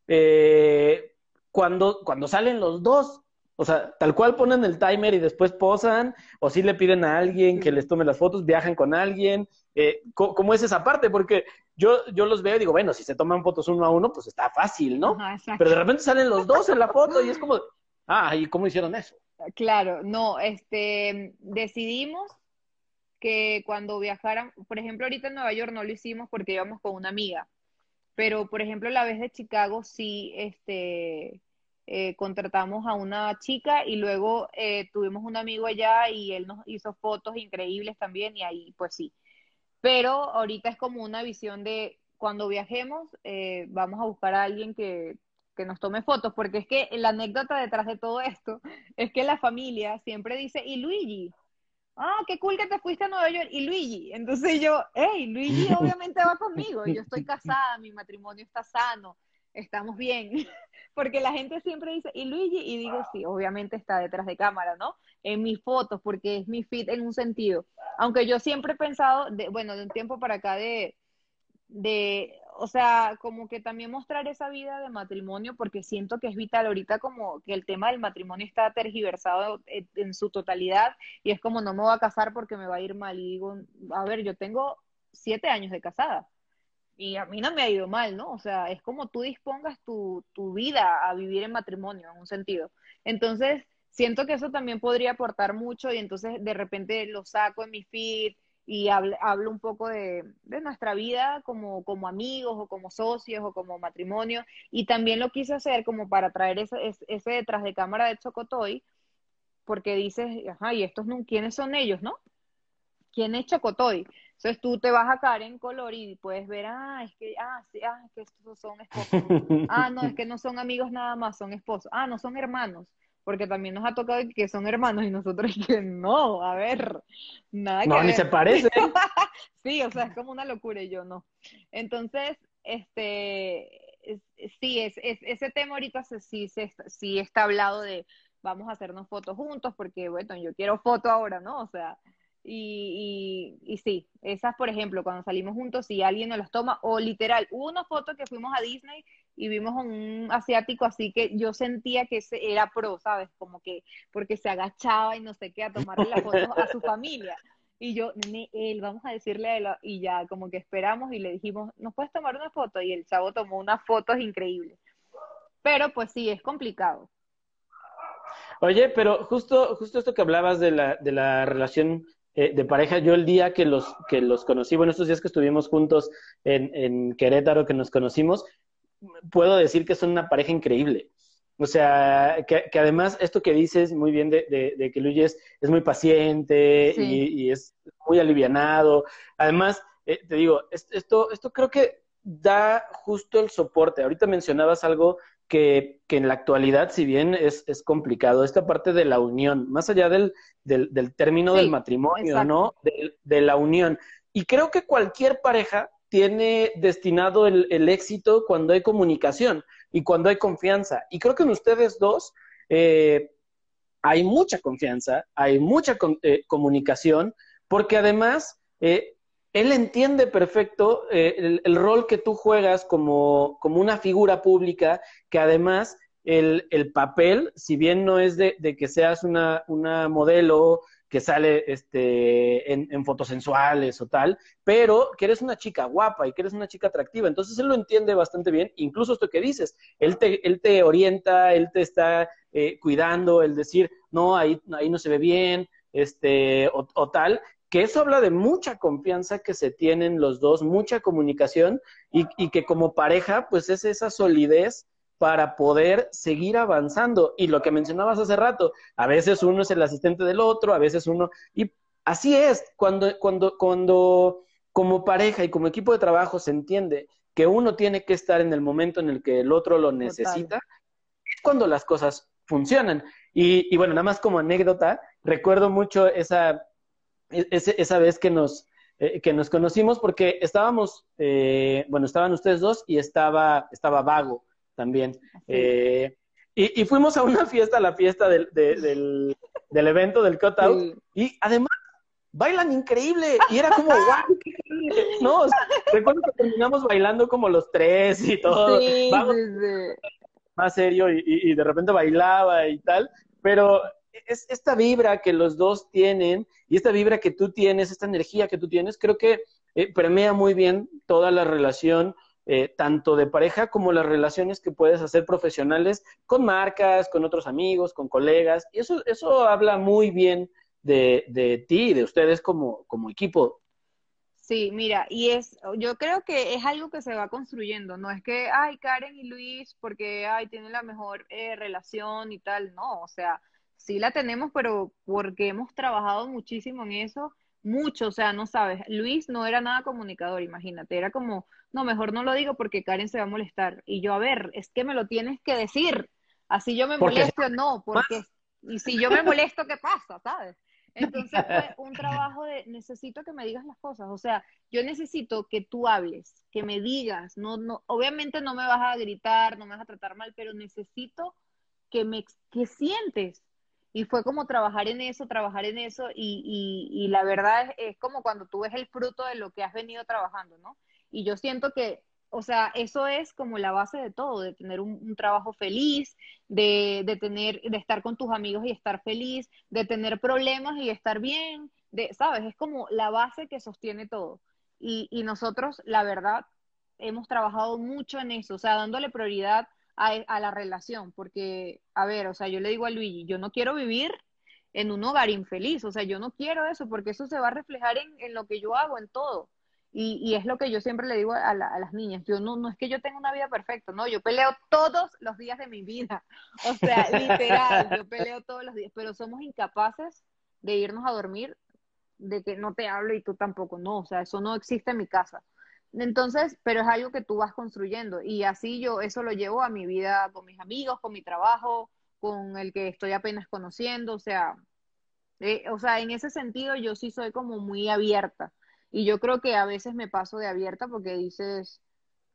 eh, cuando, cuando salen los dos, o sea, tal cual ponen el timer y después posan, o si le piden a alguien que les tome las fotos, viajan con alguien. Eh, ¿Cómo es esa parte? Porque yo, yo los veo y digo, bueno, si se toman fotos uno a uno, pues está fácil, ¿no? Pero de repente salen los dos en la foto y es como, ah, ¿y cómo hicieron eso?
Claro, no, este, decidimos que cuando viajaran, por ejemplo, ahorita en Nueva York no lo hicimos porque íbamos con una amiga, pero por ejemplo, la vez de Chicago sí, este, eh, contratamos a una chica y luego eh, tuvimos un amigo allá y él nos hizo fotos increíbles también y ahí pues sí. pero ahorita es como una visión de cuando viajemos, eh, vamos a buscar a alguien que, que nos tome fotos, porque es que la anécdota detrás de todo esto es que la familia siempre dice, ¿y Luigi? Ah, qué cool que te fuiste a Nueva York. ¿Y Luigi? Entonces yo, hey, Luigi <laughs> obviamente va conmigo. Yo estoy casada, mi matrimonio está sano, estamos bien. <laughs> Porque la gente siempre dice, ¿y Luigi? Y digo, sí, obviamente está detrás de cámara, ¿no? En mis fotos, porque es mi fit en un sentido. Aunque yo siempre he pensado, de, bueno, de un tiempo para acá, de, de, o sea, como que también mostrar esa vida de matrimonio, porque siento que es vital ahorita como que el tema del matrimonio está tergiversado en, su totalidad y es como no me voy a casar porque me va a ir mal. Y digo, a ver, yo tengo siete años de casada y a mí no me ha ido mal, ¿no? O sea, es como tú dispongas tu, tu vida a vivir en matrimonio, en un sentido. Entonces, siento que eso también podría aportar mucho y entonces de repente lo saco en mi feed y hablo, hablo un poco de, de, nuestra vida como, como amigos o como socios o como matrimonio. Y también lo quise hacer como para traer ese, ese detrás de cámara de Chocotoy, porque dices, ajá, ¿y estos quiénes son ellos, no? ¿Quién es Chocotoy? Entonces tú te vas a Karen Color y puedes ver, ah, es que, ah, sí, ah, es que estos son esposos. ah, no, es que no son amigos nada más, son esposos. Ah, no son hermanos, porque también nos ha tocado que son hermanos y nosotros <laughs> que no, a ver, nada que
No, ni se parece. <laughs>
sí, o sea, es como una locura y yo no. Entonces, este, sí, es, es, ese tema ahorita sí, se, sí está hablado de vamos a hacernos fotos juntos, porque bueno, yo quiero foto ahora, ¿no? O sea, y, y, sí, esas, por ejemplo, cuando salimos juntos, si alguien nos las toma, o literal, hubo una foto que fuimos a Disney y vimos a un asiático así que yo sentía que ese era pro, ¿sabes? Como que, porque se agachaba y no sé qué, a tomarle la foto a su familia. Y yo, él, vamos a decirle a él, y ya como que esperamos y le dijimos, ¿nos puedes tomar una foto? Y el chavo tomó unas fotos increíbles. Pero pues sí, es complicado.
Oye, pero justo, justo esto que hablabas de la, de la relación eh, de pareja. Yo el día que los, que los conocí, bueno, estos días que estuvimos juntos en, en Querétaro, que nos conocimos, puedo decir que son una pareja increíble. O sea, que, que, además esto que dices muy bien de, de, de que Luis es, es, muy paciente sí. y, y, es muy alivianado. Además, eh, te digo, esto, esto creo que da justo el soporte. Ahorita mencionabas algo que, que, en la actualidad, si bien es, es, complicado, esta parte de la unión, más allá del, del, del término sí, del matrimonio, exacto. ¿no? De, de, la unión. Y creo que cualquier pareja tiene destinado el, el, éxito cuando hay comunicación y cuando hay confianza. Y creo que en ustedes dos eh, hay mucha confianza, hay mucha eh, comunicación, porque además eh, él entiende perfecto eh, el, el, rol que tú juegas como, como una figura pública, que además el, el papel, si bien no es de, de que seas una, una, modelo que sale este, en, en fotos sensuales o tal, pero que eres una chica guapa y que eres una chica atractiva. Entonces él lo entiende bastante bien, incluso esto que dices, él te, él te orienta, él te está eh, cuidando, el decir, no, ahí, ahí no se ve bien, este, o, o tal, que eso habla de mucha confianza que se tienen los dos, mucha comunicación y, y, que como pareja, pues es esa solidez para poder seguir avanzando. Y lo que mencionabas hace rato, a veces uno es el asistente del otro, a veces uno... Y así es, cuando, cuando, cuando como pareja y como equipo de trabajo se entiende que uno tiene que estar en el momento en el que el otro lo necesita, Total. es cuando las cosas funcionan. Y, y bueno, nada más como anécdota, recuerdo mucho esa ese, esa vez que nos, eh, que nos conocimos porque estábamos, eh, bueno, estaban ustedes dos y estaba, estaba Vago también. Eh, y, y, fuimos a una fiesta, la fiesta del, de, del, del, evento del cutout, sí. y además bailan increíble. Y era como, wow, qué increíble. No, o sea, recuerdo que terminamos bailando como los tres y todo. Sí, sí. Más serio y, y, y de repente bailaba y tal. Pero es esta vibra que los dos tienen y esta vibra que tú tienes, esta energía que tú tienes, creo que eh, permea muy bien toda la relación, eh, tanto de pareja como las relaciones que puedes hacer profesionales con marcas, con otros amigos, con colegas. Y eso, eso habla muy bien de, de ti y de ustedes como, como equipo.
Sí, mira, y es, yo creo que es algo que se va construyendo, no es que, ay, Karen y Luis, porque, ay, tienen la mejor eh, relación y tal, no, o sea, sí la tenemos, pero porque hemos trabajado muchísimo en eso, mucho, o sea, no sabes, Luis no era nada comunicador, imagínate, era como, no, mejor no lo digo porque Karen se va a molestar. Y yo, a ver, es que me lo tienes que decir, así yo me molesto o no, porque, y si yo me molesto, ¿qué pasa, sabes? Entonces fue <laughs> un trabajo de necesito que me digas las cosas, o sea, yo necesito que tú hables, que me digas, no, no, obviamente no me vas a gritar, no me vas a tratar mal, pero necesito que me que sientes. Y fue como trabajar en eso, trabajar en eso, y, y, la verdad es, es, como cuando tú ves el fruto de lo que has venido trabajando, ¿no? Y yo siento que o sea, eso es como la base de todo, de tener un, trabajo feliz, de, de, tener, de estar con tus amigos y estar feliz, de tener problemas y estar bien, de, ¿sabes? Es como la base que sostiene todo. Y, y nosotros, la verdad, hemos trabajado mucho en eso, o sea, dándole prioridad a, a, la relación, porque, a ver, o sea, yo le digo a Luigi, yo no quiero vivir en un hogar infeliz, o sea, yo no quiero eso, porque eso se va a reflejar en, en lo que yo hago, en todo. Y, y, es lo que yo siempre le digo a, las niñas, yo no, no es que yo tenga una vida perfecta, no, yo peleo todos los días de mi vida, <laughs> o sea, literal, yo peleo todos los días, pero somos incapaces de irnos a dormir, de que no te hablo y tú tampoco, no, o sea, eso no existe en mi casa. Entonces, pero es algo que tú vas construyendo y así yo eso lo llevo a mi vida con mis amigos, con mi trabajo, con el que estoy apenas conociendo, o sea, eh, o sea, en ese sentido yo sí soy como muy abierta y yo creo que a veces me paso de abierta porque dices,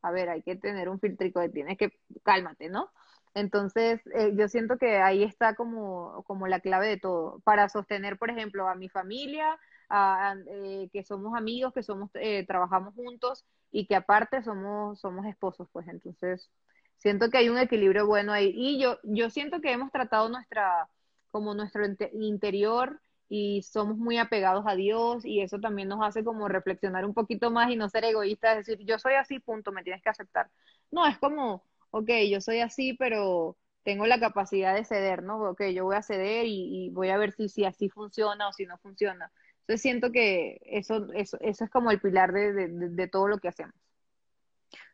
a ver, hay que tener un filtrico de tienes que, cálmate, ¿no? Entonces, eh, yo siento que ahí está como, como la clave de todo, para sostener, por ejemplo, a mi familia, a, eh, que somos amigos, que somos, eh, trabajamos juntos y que aparte somos, somos esposos, pues entonces siento que hay un equilibrio bueno ahí. Y yo, yo siento que hemos tratado nuestra, como nuestro interior y somos muy apegados a Dios y eso también nos hace como reflexionar un poquito más y no ser egoístas, es decir, yo soy así, punto, me tienes que aceptar. No, es como, ok, yo soy así, pero tengo la capacidad de ceder, ¿no? Ok, yo voy a ceder y, voy a ver si, si así funciona o si no funciona. Entonces siento que eso, eso, eso es como el pilar de, de, de todo lo que hacemos.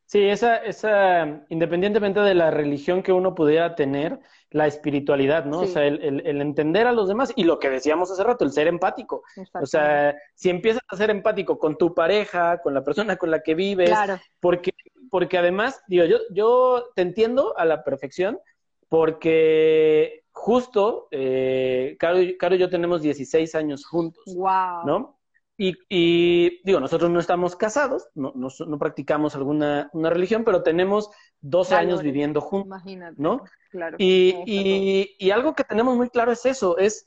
Sí, esa, esa, independientemente de la religión que uno pudiera tener, la espiritualidad, ¿no? O sea, el, el, entender a los demás y lo que decíamos hace rato, el ser empático. O sea, si empiezas a ser empático con tu pareja, con la persona con la que vives, porque, porque además, digo, yo, yo te entiendo a la perfección, porque justo, eh, Caro, Caro y yo tenemos 16 años juntos,
wow.
¿no? Y, digo, nosotros no estamos casados, no, no, practicamos alguna una religión, pero tenemos 12 años viviendo juntos, Imagínate, ¿no?
Claro.
Y, y, y, algo que tenemos muy claro es eso, es,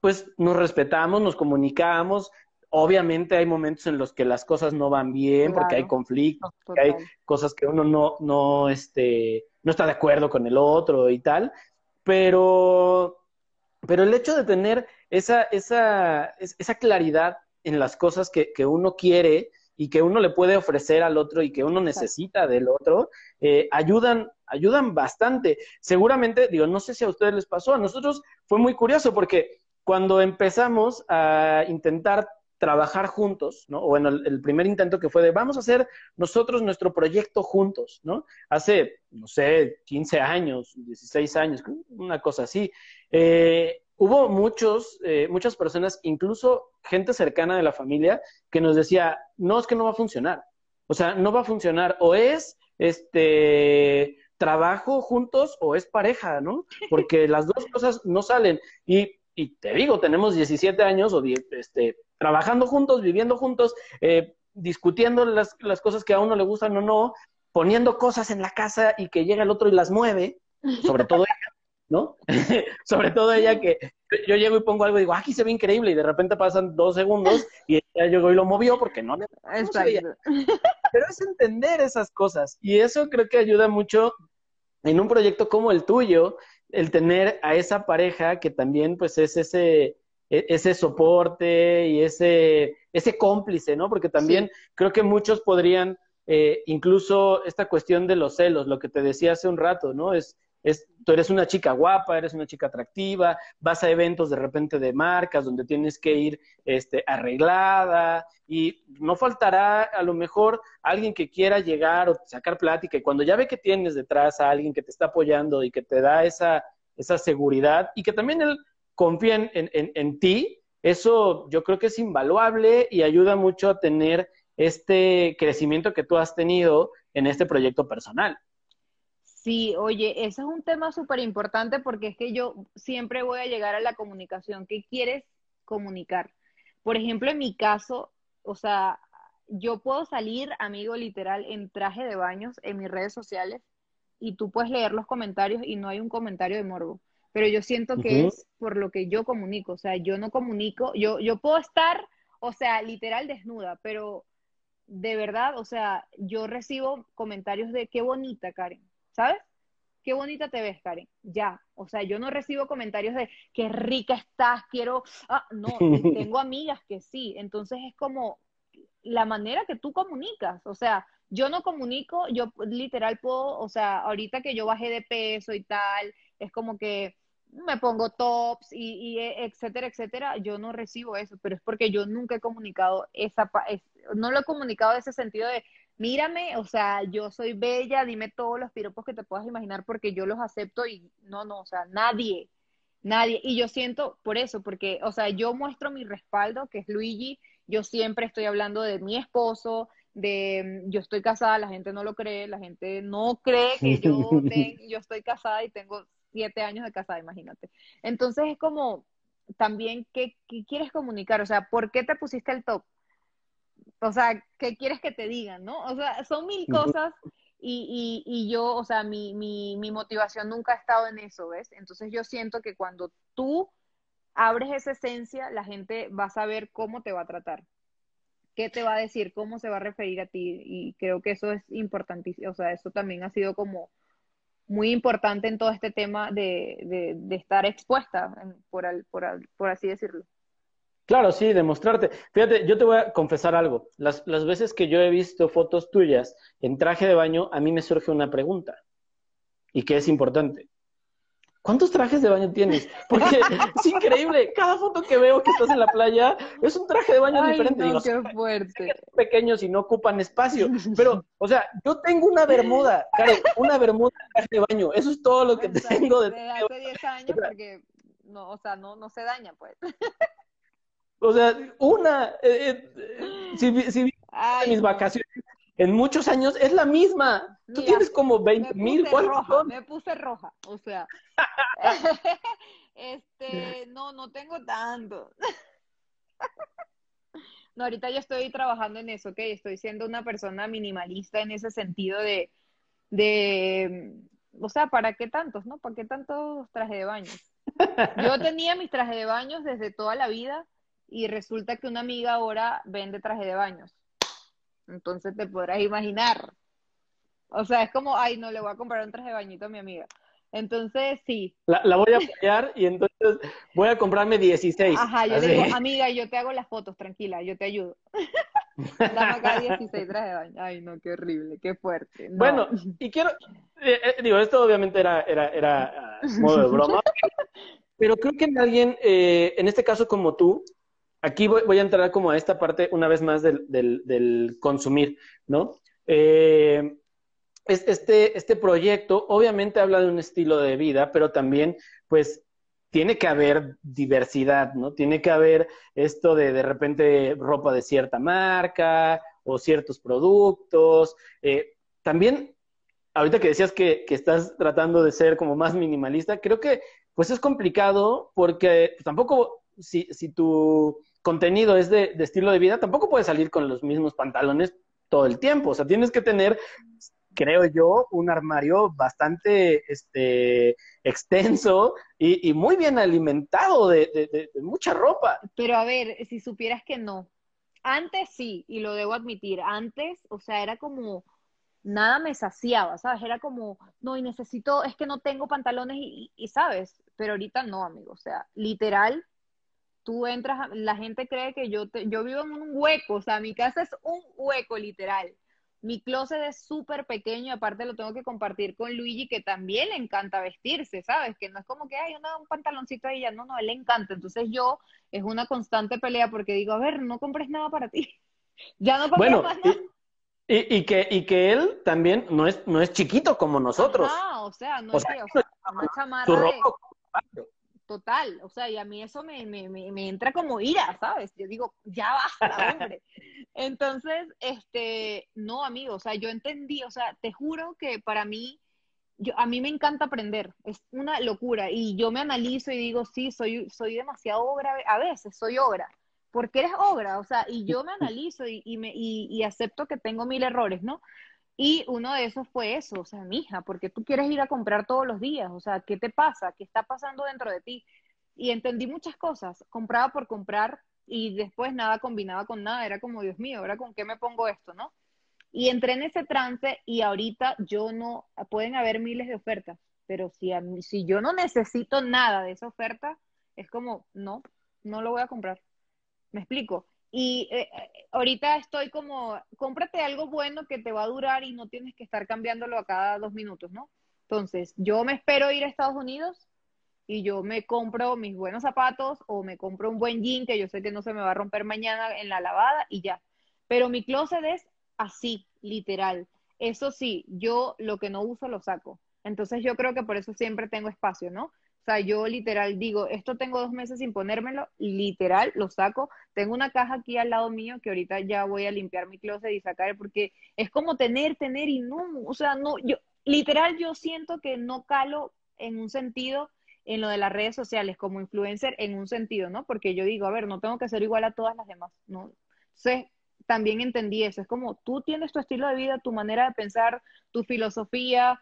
pues, nos respetamos, nos comunicamos, obviamente hay momentos en los que las cosas no van bien, porque hay conflictos, porque hay cosas que uno no, no, este, no está de acuerdo con el otro y tal, pero, pero el hecho de tener esa, esa, esa claridad en las cosas que, que, uno quiere y que uno le puede ofrecer al otro y que uno necesita del otro, eh, ayudan, ayudan bastante. Seguramente, digo, no sé si a ustedes les pasó, a nosotros fue muy curioso porque cuando empezamos a intentar trabajar juntos, ¿no? O bueno, el, primer intento que fue de vamos a hacer nosotros nuestro proyecto juntos, ¿no? Hace, no sé, 15 años, 16 años, una cosa así. Eh, hubo muchos, eh, muchas personas, incluso gente cercana de la familia, que nos decía, no, es que no va a funcionar. O sea, no va a funcionar. O es este trabajo juntos o es pareja, ¿no? Porque <laughs> las dos cosas no salen. Y, y te digo, tenemos 17 años o este, trabajando juntos, viviendo juntos, eh, discutiendo las, las cosas que a uno le gustan o no, poniendo cosas en la casa y que llega el otro y las mueve, sobre todo <laughs> ¿no? <laughs> Sobre todo ella que yo llego y pongo algo y digo, ah, aquí se ve increíble, y de repente pasan dos segundos y ella llegó y lo movió porque no le <laughs> Pero es entender esas cosas, y eso creo que ayuda mucho en un proyecto como el tuyo, el tener a esa pareja que también pues es ese, e, ese soporte y ese, ese cómplice, ¿no? Porque también creo que muchos podrían, eh, incluso esta cuestión de los celos, lo que te decía hace un rato, ¿no? Es, es, tú eres una chica guapa, eres una chica atractiva, vas a eventos de repente de marcas donde tienes que ir este, arreglada y no faltará a lo mejor alguien que quiera llegar o sacar plática y cuando ya ve que tienes detrás a alguien que te está apoyando y que te da esa, esa seguridad y que también él confía en, en, en ti, eso yo creo que es invaluable y ayuda mucho a tener este crecimiento que tú has tenido en este proyecto personal.
Sí, oye, ese es un tema súper importante porque es que yo siempre voy a llegar a la comunicación. ¿Qué quieres comunicar? Por ejemplo, en mi caso, o sea, yo puedo salir, amigo, literal, en traje de baños en mis redes sociales y tú puedes leer los comentarios y no hay un comentario de morbo. Pero yo siento que es por lo que yo comunico, o sea, yo no comunico, yo, yo puedo estar, o sea, literal desnuda, pero de verdad, o sea, yo recibo comentarios de qué bonita, Karen, ¿sabes? Qué bonita te ves, Karen. Ya, o sea, yo no recibo comentarios de qué rica estás, quiero, ah, no, <laughs> tengo amigas que sí, entonces es como la manera que tú comunicas, o sea, yo no comunico, yo literal puedo, o sea, ahorita que yo bajé de peso y tal, es como que me pongo tops y, e, etcétera, etcétera, yo no recibo eso, pero es porque yo nunca he comunicado esa, no lo he comunicado en ese sentido de, mírame, o sea, yo soy bella, dime todos los piropos que te puedas imaginar porque yo los acepto y no, no, o sea, nadie, nadie, y yo siento por eso, porque, o sea, yo muestro mi respaldo, que es Luigi, yo siempre estoy hablando de mi esposo, de yo estoy casada, la gente no lo cree, la gente no cree que yo, <laughs> yo estoy casada y tengo siete años de casada, imagínate. Entonces es como también, ¿qué, quieres comunicar? O sea, ¿por qué te pusiste el top? O sea, ¿qué quieres que te digan, no? O sea, son mil cosas y, y, y yo, o sea, mi, mi, mi motivación nunca ha estado en eso, ¿ves? Entonces yo siento que cuando tú abres esa esencia, la gente va a saber cómo te va a tratar, qué te va a decir, cómo se va a referir a ti. Y creo que eso es importantísimo. O sea, eso también ha sido como muy importante en todo este tema de, de, estar expuesta, por, por, así decirlo.
Claro, sí, demostrarte. Fíjate, yo te voy a confesar algo. Las, las veces que yo he visto fotos tuyas en traje de baño, a mí me surge una pregunta, y que es importante. ¿Cuántos trajes de baño tienes? Porque <laughs> es increíble. Cada foto que veo que estás en la playa es un traje de baño diferente.
No, qué fuerte.
Pequeños y no ocupan espacio. <laughs> Pero, o sea, yo tengo una bermuda, claro, una bermuda de traje de baño. Eso es todo lo que tengo
de. de hace 10 años, porque, no, o sea, no, no se daña, pues.
O sea, una. Eh, eh, si, si mis vacaciones en muchos años es la misma. Tú tienes como 20 mil.
Me puse roja, o sea. <laughs> este, no, no tengo tanto. <laughs> no, ahorita yo estoy trabajando en eso, ¿ok? Estoy siendo una persona minimalista en ese sentido de, de, o sea, ¿para qué tantos, no? ¿Para qué tantos trajes de baño? <laughs> Yo tenía mis trajes de baños desde toda la vida y resulta que una amiga ahora vende traje de baños. Entonces te podrás imaginar. O sea, es como, ay, no, le voy a comprar un traje de bañito a mi amiga. Entonces, sí.
La, voy a apoyar y entonces voy a comprarme 16.
Ajá, yo le digo, amiga, yo te hago las fotos, tranquila, yo te ayudo. <laughs> Dame acá 16 trajes de baño. Ay, no, qué horrible, qué fuerte.
Bueno, y quiero, eh, eh, digo, esto obviamente era, era, era uh, modo de broma, <laughs> pero creo que alguien, eh, en este caso como tú, aquí voy, a entrar como a esta parte una vez más del, del, consumir, ¿no? Eh, este, este proyecto obviamente habla de un estilo de vida, pero también, pues, tiene que haber diversidad, ¿no? Tiene que haber esto de de repente ropa de cierta marca o ciertos productos. Eh, también, ahorita que decías que, que, estás tratando de ser como más minimalista, creo que pues es complicado porque tampoco si, si tu contenido es de, estilo de vida, tampoco puedes salir con los mismos pantalones todo el tiempo. O sea, tienes que tener, creo yo, un armario bastante este, extenso y, muy bien alimentado de, mucha ropa.
Pero a ver, si supieras que no. Antes sí, y lo debo admitir, antes, o sea, era como nada me saciaba, ¿sabes? Era como, no, y necesito, es que no tengo pantalones y, y, ¿sabes? Pero ahorita no, amigo, o sea, literal, tú entras, la gente cree que yo, yo vivo en un hueco, o sea, mi casa es un hueco literal. Mi closet es súper pequeño, aparte lo tengo que compartir con Luigi, que también le encanta vestirse, ¿sabes? Que no es como que hay un pantaloncito ahí, ya no, no, él le encanta. Entonces yo, es una constante pelea porque digo, a ver, no compres nada para ti. <laughs> ya no compres
bueno, más nada. Y, y, que, y que él también no es, no es chiquito como nosotros.
Ah, o sea, no es que, o sea, una chamarra de total, o sea, y a mí eso me, me, me, entra como ira, ¿sabes? Yo digo, ya basta, <laughs> hombre. Entonces, este, no, amigo, o sea, yo entendí, o sea, te juro que para mí, yo, a mí me encanta aprender, es una locura, y yo me analizo y digo, sí, soy, soy demasiado obra, a veces soy obra, porque eres obra, o sea, y yo me <laughs> analizo y, y me, y, y acepto que tengo mil errores, ¿no? Y uno de esos fue eso, o sea, mija, porque tú quieres ir a comprar todos los días, o sea, ¿qué te pasa? ¿Qué está pasando dentro de ti? Y entendí muchas cosas, compraba por comprar y después nada combinaba con nada, era como, Dios mío, ¿ahora con qué me pongo esto, no? Y entré en ese trance y ahorita yo no, pueden haber miles de ofertas, pero si, si yo no necesito nada de esa oferta, es como, no, no lo voy a comprar. ¿Me explico? Y eh, eh, ahorita estoy como, cómprate algo bueno que te va a durar y no tienes que estar cambiándolo a cada dos minutos, ¿no? Entonces, yo me espero ir a Estados Unidos y yo me compro mis buenos zapatos o me compro un buen jean que yo sé que no se me va a romper mañana en la lavada y ya. Pero mi closet es así, literal. Eso sí, yo lo que no uso lo saco. Entonces yo creo que por eso siempre tengo espacio, ¿no? Sea, yo literal digo, esto tengo dos meses sin ponérmelo, literal lo saco. Tengo una caja aquí al lado mío que ahorita ya voy a limpiar mi closet y sacar porque es como tener, tener y no, o sea, no, yo, literal yo siento que no calo en un sentido en lo de las redes sociales como influencer en un sentido, ¿no? Porque yo digo, a ver, no tengo que ser igual a todas las demás, ¿no? Entonces, también entendí eso, es como tú tienes tu estilo de vida, tu manera de pensar, tu filosofía,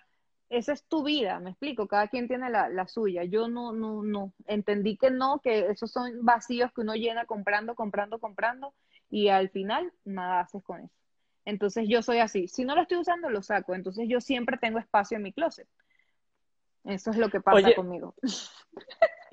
esa es tu vida, me explico, cada quien tiene la, suya. Yo no, no, no, entendí que no, que esos son vacíos que uno llena comprando, comprando, comprando y al final nada haces con eso. Entonces yo soy así, si no lo estoy usando lo saco, entonces yo siempre tengo espacio en mi closet. Eso es lo que pasa conmigo.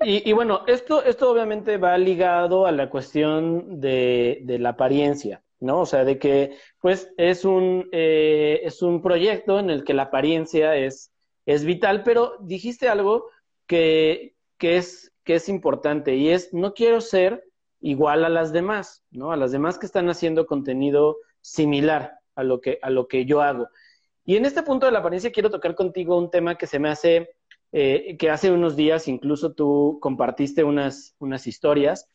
Y, bueno, esto, esto obviamente va ligado a la cuestión de, de la apariencia. ¿No? O sea, de que pues es un, eh, es un proyecto en el que la apariencia es, es vital, pero dijiste algo que, que, es, que es importante y es, no quiero ser igual a las demás, ¿no? A las demás que están haciendo contenido similar a lo que, a lo que yo hago. Y en este punto de la apariencia quiero tocar contigo un tema que se me hace, eh, que hace unos días incluso tú compartiste unas, unas historias,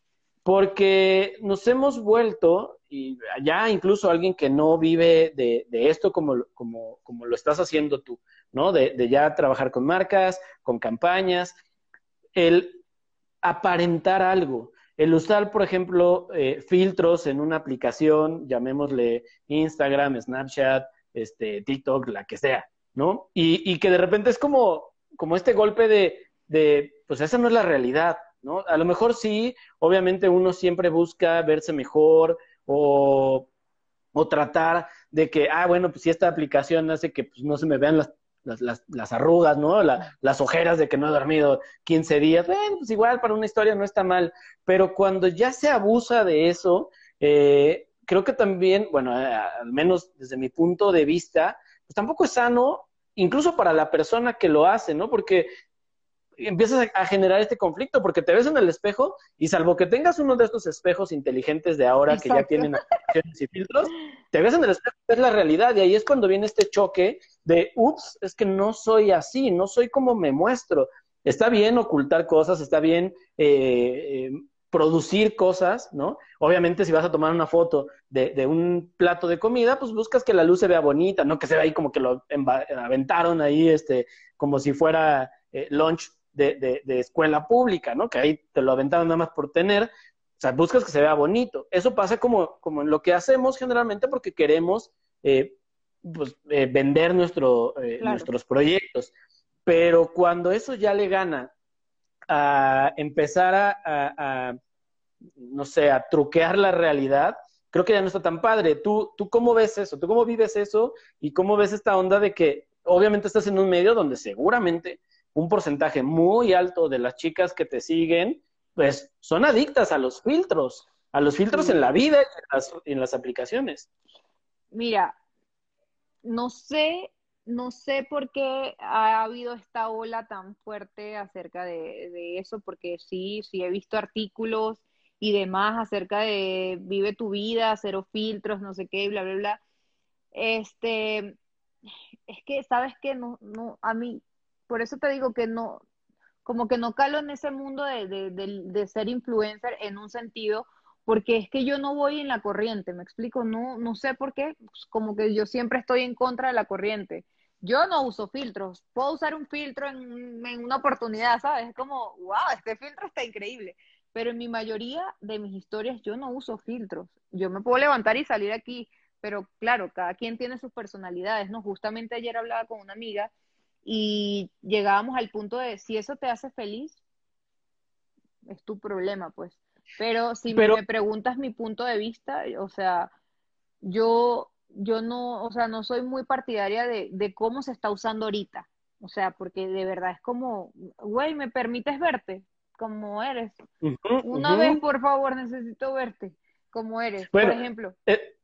porque nos hemos vuelto y ya incluso alguien que no vive de, esto como, como, como, lo estás haciendo tú, ¿no? De, ya trabajar con marcas, con campañas, el aparentar algo, el usar, por ejemplo, eh, filtros en una aplicación, llamémosle Instagram, Snapchat, este, TikTok, la que sea, ¿no? Y, que de repente es como, como este golpe de, de, pues esa no es la realidad, ¿no? A lo mejor sí, obviamente uno siempre busca verse mejor, o, o tratar de que, ah, bueno, pues si esta aplicación hace que pues, no se me vean las, las, las, arrugas, ¿no? las ojeras de que no he dormido 15 días, bueno, pues igual para una historia no está mal, pero cuando ya se abusa de eso, eh, creo que también, bueno, eh, al menos desde mi punto de vista, pues tampoco es sano, incluso para la persona que lo hace, ¿no? Porque empiezas a, generar este conflicto porque te ves en el espejo y salvo que tengas uno de estos espejos inteligentes de ahora que ya tienen y filtros, te ves en el espejo, es la realidad y ahí es cuando viene este choque de, ups, es que no soy así, no soy como me muestro. Está bien ocultar cosas, está bien eh, eh, producir cosas, ¿no? Obviamente si vas a tomar una foto de, de, un plato de comida, pues buscas que la luz se vea bonita, no que se vea ahí como que lo aventaron ahí, este, como si fuera eh, lunch de, escuela pública, ¿no? Que ahí te lo aventaron nada más por tener. O sea, buscas que se vea bonito. Eso pasa como, como en lo que hacemos generalmente porque queremos eh, pues, eh, vender nuestro, eh, nuestros proyectos. Pero cuando eso ya le gana a empezar a, no sé, a truquear la realidad, creo que ya no está tan padre. ¿Tú, ¿Tú cómo ves eso? ¿Tú cómo vives eso? ¿Y cómo ves esta onda de que obviamente estás en un medio donde seguramente un porcentaje muy alto de las chicas que te siguen, pues son adictas a los filtros, a los filtros en la vida y en las, aplicaciones.
Mira, no sé, no sé por qué ha habido esta ola tan fuerte acerca de, de, eso, porque sí, sí he visto artículos y demás acerca de vive tu vida, cero filtros, no sé qué, bla, bla, bla. Este, es que, ¿sabes qué? No, no, a mí por eso te digo que no, como que no calo en ese mundo de, de, de, ser influencer en un sentido, porque es que yo no voy en la corriente, me explico, no, no sé por qué, pues, como que yo siempre estoy en contra de la corriente. Yo no uso filtros, puedo usar un filtro en, en una oportunidad, ¿sabes? Es como, wow, este filtro está increíble, pero en mi mayoría de mis historias yo no uso filtros. Yo me puedo levantar y salir aquí, pero claro, cada quien tiene sus personalidades, ¿no? Justamente ayer hablaba con una amiga y llegábamos al punto de si eso te hace feliz, es tu problema, pues. Pero si me preguntas mi punto de vista, o sea, yo, yo no, o sea, no soy muy partidaria de, de cómo se está usando ahorita. O sea, porque de verdad es como, güey, ¿me permites verte como eres? Una vez, por favor, necesito verte como eres, por ejemplo.
Eh,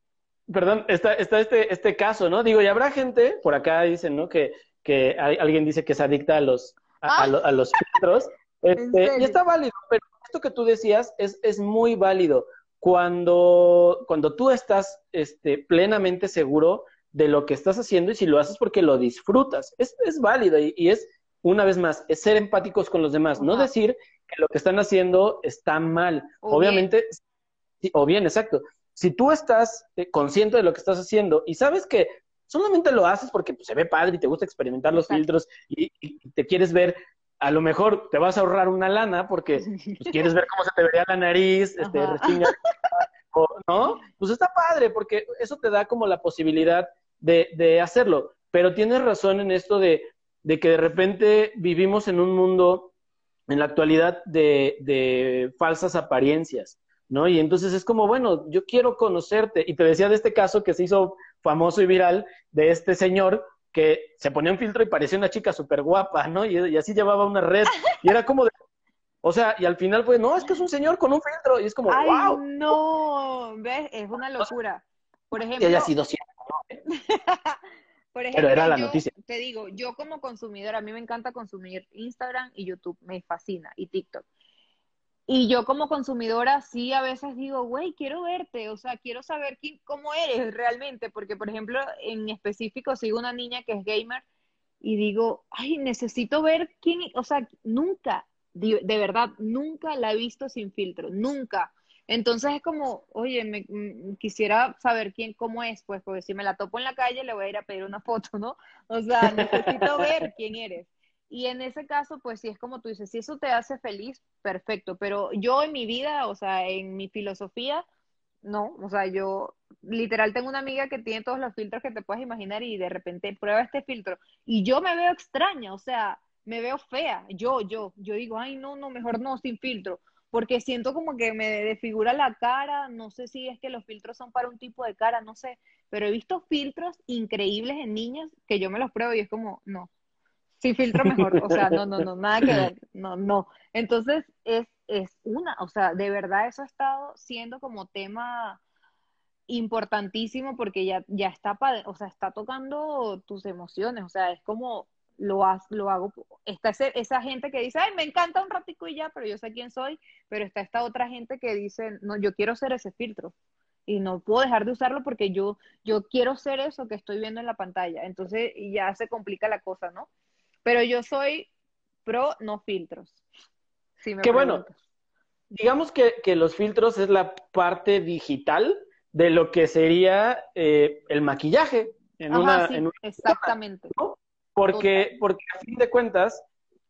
perdón, está, está este, este caso, ¿no? Digo, y habrá gente, por acá dicen, ¿no? Que, que alguien dice que se adicta a los, a, los filtros. <laughs> Este, y está válido, pero esto que tú decías es, es muy válido. Cuando, cuando tú estás este, plenamente seguro de lo que estás haciendo y si lo haces porque lo disfrutas, es, es válido y, es, una vez más, es ser empáticos con los demás, no decir que lo que están haciendo está mal. Obviamente, o bien, exacto. Si tú estás eh, consciente de lo que estás haciendo y sabes que solamente lo haces porque pues, se ve padre y te gusta experimentar los filtros y, te quieres ver a lo mejor te vas a ahorrar una lana porque pues, quieres ver cómo se te vería la nariz, este, ¿no? Pues está padre porque eso te da como la posibilidad de, de hacerlo. Pero tienes razón en esto de, de, que de repente vivimos en un mundo en la actualidad de, de falsas apariencias. ¿no? Y entonces es como, bueno, yo quiero conocerte. Y te decía de este caso que se hizo famoso y viral de este señor que se ponía un filtro y parecía una chica súper guapa, ¿no? Y, así llevaba una red. Y era como de, o sea, y al final fue, no, es que es un señor con un filtro. Y es como,
Ay,
wow.
No, ¿ves? Es una locura. Por ejemplo.
Que haya sido cierto, <laughs>
Por ejemplo, Pero era la noticia. Te digo, yo como consumidora, a mí me encanta consumir Instagram y YouTube, me fascina, y TikTok. Y yo como consumidora sí a veces digo, güey, quiero verte, o sea, quiero saber quién, cómo eres realmente, porque por ejemplo, en específico sigo una niña que es gamer y digo, ay, necesito ver quién, o sea, nunca, de, verdad, nunca la he visto sin filtro, nunca. Entonces es como, oye, me, mm, quisiera saber quién, cómo es, pues, porque si me la topo en la calle le voy a ir a pedir una foto, ¿no? O sea, <laughs> necesito ver quién eres. Y en ese caso, pues si es como tú dices, si eso te hace feliz, perfecto, pero yo en mi vida, o sea, en mi filosofía, no, o sea, yo literal tengo una amiga que tiene todos los filtros que te puedes imaginar y de repente prueba este filtro y yo me veo extraña, o sea, me veo fea, yo, yo, yo digo, ay, no, no, mejor no, sin filtro, porque siento como que me desfigura la cara, no sé si es que los filtros son para un tipo de cara, no sé, pero he visto filtros increíbles en niñas que yo me los pruebo y es como, no, Sí, filtro mejor, o sea, no, no, no, <laughs> nada que ver, no, no. Entonces, es, es una, o sea, de verdad eso ha estado siendo como tema importantísimo porque ya, ya está, o sea, está tocando tus emociones, o sea, es como lo, lo hago, está esa gente que dice, ay, me encanta un ratico y ya, pero yo sé quién soy, pero está esta otra gente que dice, no, yo quiero ser ese filtro y no puedo dejar de usarlo porque yo, yo quiero ser eso que estoy viendo en la pantalla, entonces ya se complica la cosa, ¿no? Pero yo soy pro no filtros.
Si Qué bueno. Digamos que, los filtros es la parte digital de lo que sería eh, el maquillaje.
En una, exactamente.
Porque, porque a fin de cuentas,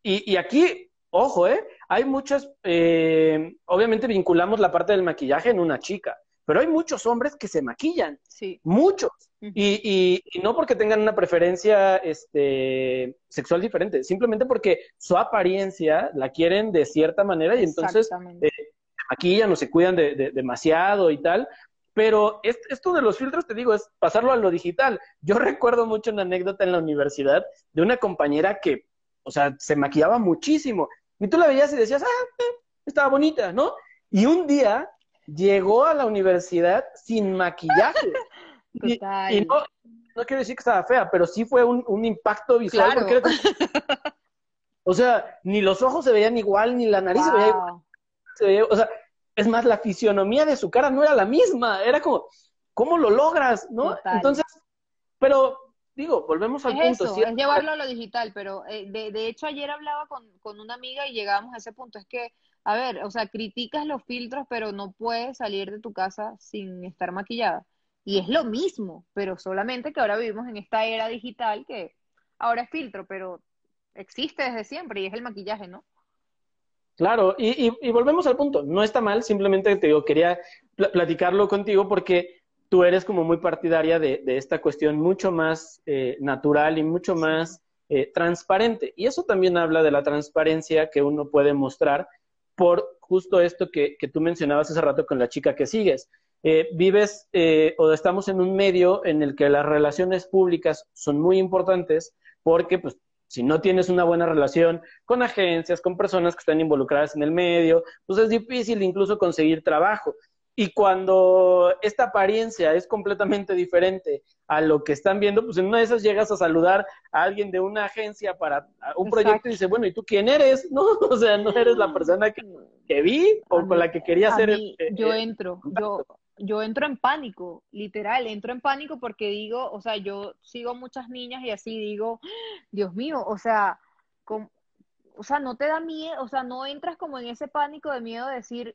y, aquí, ojo, ¿eh? Hay muchas, eh, obviamente vinculamos la parte del maquillaje en una chica, pero hay muchos hombres que se maquillan. Sí. Muchos. y, y, no porque tengan una preferencia este, sexual diferente, simplemente porque su apariencia la quieren de cierta manera y entonces eh, se maquillan o se cuidan de, demasiado y tal. Pero esto de los filtros, te digo, es pasarlo a lo digital. Yo <laughs> recuerdo mucho una anécdota en la universidad de una compañera que, o sea, se maquillaba muchísimo. Y tú la veías y decías, ah, eh, estaba bonita, ¿no? Y un día llegó a la universidad sin maquillaje. <laughs> y, no, no, quiero decir que estaba fea, pero sí fue un, impacto visual. Porque <laughs> o sea, ni los ojos se veían igual, ni la nariz se veía igual. o sea, es más, la fisionomía de su cara no era la misma. Era como, ¿cómo lo logras? ¿no? Entonces, pero digo, volvemos al
es
punto.
Eso, es llevarlo a lo digital, pero eh, de, de, hecho ayer hablaba con, con una amiga y llegamos a ese punto, es que, a ver, o sea, criticas los filtros, pero no puedes salir de tu casa sin estar maquillada. Y es lo mismo, pero solamente que ahora vivimos en esta era digital que ahora es filtro, pero existe desde siempre y es el maquillaje, ¿no?
Claro, y, y, volvemos al punto, no está mal, simplemente te digo, quería platicarlo contigo porque tú eres como muy partidaria de, de esta cuestión mucho más eh, natural y mucho más eh, transparente. Y eso también habla de la transparencia que uno puede mostrar por justo esto que, que tú mencionabas hace rato con la chica que sigues. Eh, vives o estamos en un medio en el que las relaciones públicas son muy importantes porque pues si no tienes una buena relación con agencias, con personas que están involucradas en el medio, pues es difícil incluso conseguir trabajo. Y cuando esta apariencia es completamente diferente a lo que están viendo, pues en una de esas llegas a saludar a alguien de una agencia para un proyecto y dice, bueno, ¿y tú quién eres? No, <laughs> o sea, no eres la persona que, que vi o con la que quería hacer.
el, yo entro, yo, yo entro en pánico, literal, entro en pánico porque digo, o sea, yo sigo muchas niñas y así digo, Dios mío, o sea, o sea, no te da miedo, o sea, no entras como en ese pánico de miedo de decir,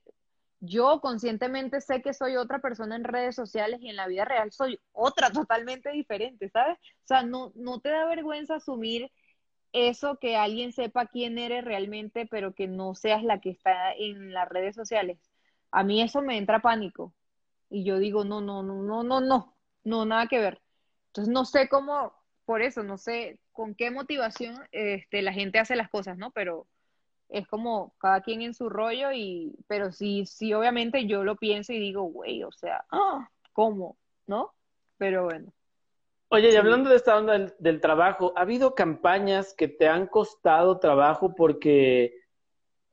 yo conscientemente sé que soy otra persona en redes sociales y en la vida real soy otra <laughs> totalmente diferente, ¿sabes? O sea, no, no te da vergüenza asumir eso que alguien sepa quién eres realmente, pero que no seas la que está en las redes sociales. A mí eso me entra pánico. Y yo digo, no, no, no, no, no, no, no, nada que ver. Entonces no sé cómo, por eso, no sé con qué motivación este, la gente hace las cosas, ¿no? Pero es como cada quien en su rollo y, pero sí, sí, obviamente yo lo pienso y digo, güey, o sea, ¡ah! ¿cómo? ¿No? Pero bueno.
Oye, y hablando de esta onda del, trabajo, ¿ha habido campañas que te han costado trabajo porque,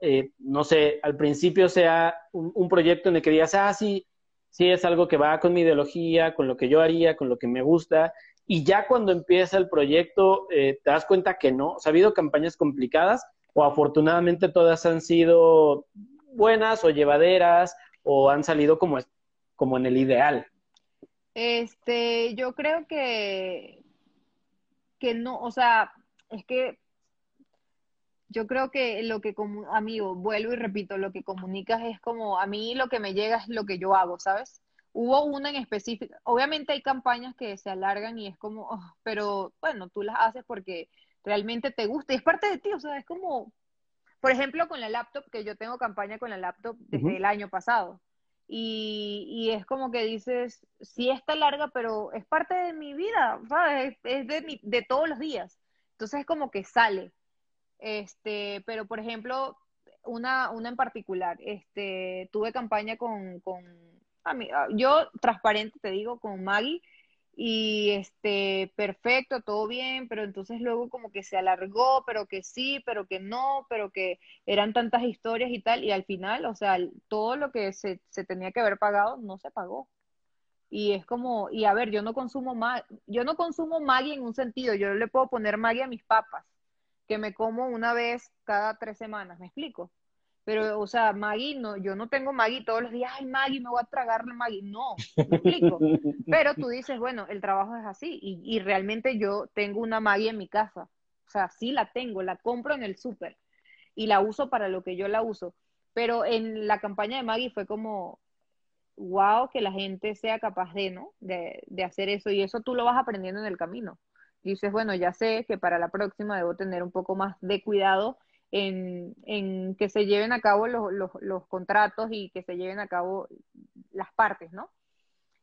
eh, no sé, al principio sea un, un, proyecto en el que digas, ah, sí, sí es algo que va con mi ideología, con lo que yo haría, con lo que me gusta, y ya cuando empieza el proyecto eh, te das cuenta que no. O sea, ha habido campañas complicadas o afortunadamente todas han sido buenas o llevaderas o han salido como, como en el ideal.
Este, yo creo que, que no, o sea, es que yo creo que lo que, como amigo, vuelvo y repito, lo que comunicas es como, a mí lo que me llega es lo que yo hago, ¿sabes? Hubo una en específico, obviamente hay campañas que se alargan y es como, <laughs> pero bueno, tú las haces porque realmente te gusta y es parte de ti, o sea, es como, por ejemplo, con la laptop, que yo tengo campaña con la laptop desde el año pasado. Y, y, es como que dices, sí está larga, pero es parte de mi vida, ¿sabes? Es, de, mi, de todos los días. Entonces es como que sale. Este, pero por ejemplo, una, una en particular, este, tuve campaña con, con a mí, yo transparente te digo, con Maggie, y este, perfecto, todo bien, pero entonces luego como que se alargó, pero que sí, pero que no, pero que eran tantas historias y tal, y al final, o sea, todo lo que se, se tenía que haber pagado no se pagó. Y es como, y a ver, yo no consumo más, yo no consumo Maggie en un sentido, yo le puedo poner Maggie a mis papas, que me como una vez cada tres semanas, ¿me explico? Pero, o sea, Maggie, no, yo no tengo Maggie todos los días, ay, Maggie, me voy a tragar Maggie. No, me explico. <laughs> Pero tú dices, bueno, el trabajo es así y, y, realmente yo tengo una Maggie en mi casa. O sea, sí la tengo, la compro en el súper y la uso para lo que yo la uso. Pero en la campaña de Maggie fue como, wow, que la gente sea capaz de, ¿no? De, de hacer eso y eso tú lo vas aprendiendo en el camino dices, bueno, ya sé que para la próxima debo tener un poco más de cuidado en, que se lleven a cabo los, los, los, contratos y que se lleven a cabo las partes, ¿no?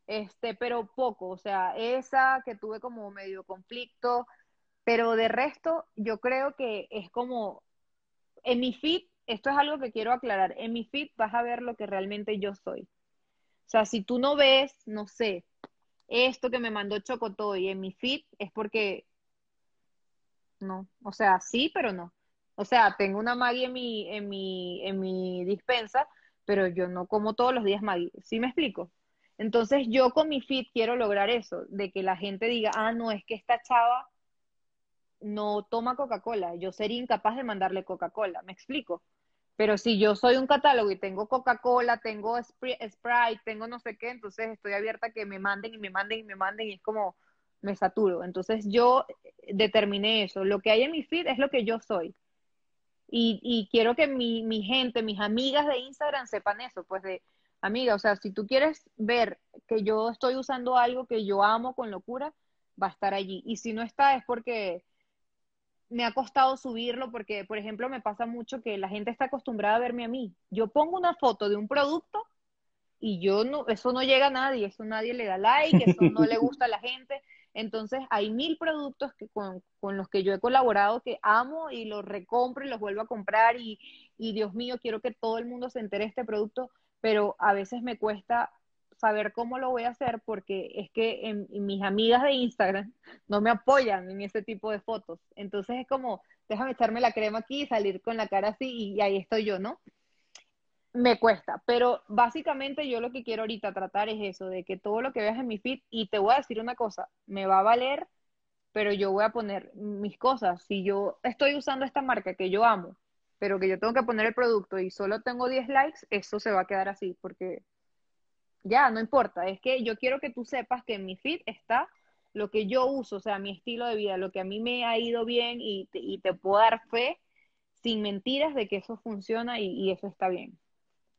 Este, pero poco, o sea, esa que tuve como medio conflicto, pero de resto yo creo que es como, en mi feed, esto es algo que quiero aclarar, en mi feed vas a ver lo que realmente yo soy. O sea, si tú no ves, no sé, esto que me mandó Chocotoy en mi feed es porque no, o sea, sí, pero no. O sea, tengo una Maggie en mi, en mi, en mi dispensa, pero yo no como todos los días Maggie. ¿Sí me explico? Entonces yo con mi feed quiero lograr eso, de que la gente diga, ah, no, es que esta chava no toma Coca-Cola. Yo sería incapaz de mandarle Coca-Cola, ¿me explico? Pero si yo soy un catálogo y tengo Coca-Cola, tengo Sprite, tengo no sé qué, entonces estoy abierta a que me manden y me manden y me manden y es como, me saturo. Entonces yo determiné eso. Lo que hay en mi feed es lo que yo soy. Y, y quiero que mi, mi gente, mis amigas de Instagram sepan eso, pues de, amiga, o sea, si tú quieres ver que yo estoy usando algo que yo amo con locura, va a estar allí. Y si no está es porque me ha costado subirlo porque, por ejemplo, me pasa mucho que la gente está acostumbrada a verme a mí. Yo pongo una foto de un producto y yo no, eso no llega a nadie, eso nadie le da like, eso no le gusta a la gente. <laughs> Entonces hay mil productos que con, los que yo he colaborado que amo y los recompro y los vuelvo a comprar y, y Dios mío, quiero que todo el mundo se entere de este producto, pero a veces me cuesta saber cómo lo voy a hacer porque es que en, mis amigas de Instagram no me apoyan en ese tipo de fotos. Entonces es como, déjame echarme la crema aquí y salir con la cara así y, ahí estoy yo, ¿no? Me cuesta, pero básicamente yo lo que quiero ahorita tratar es eso, de que todo lo que veas en mi feed, y te voy a decir una cosa, me va a valer, pero yo voy a poner mis cosas. Si yo estoy usando esta marca que yo amo, pero que yo tengo que poner el producto y solo tengo 10 likes, eso se va a quedar así, porque ya, no importa, es que yo quiero que tú sepas que en mi feed está lo que yo uso, o sea, mi estilo de vida, lo que a mí me ha ido bien y te, y te puedo dar fe sin mentiras de que eso funciona y, eso está bien.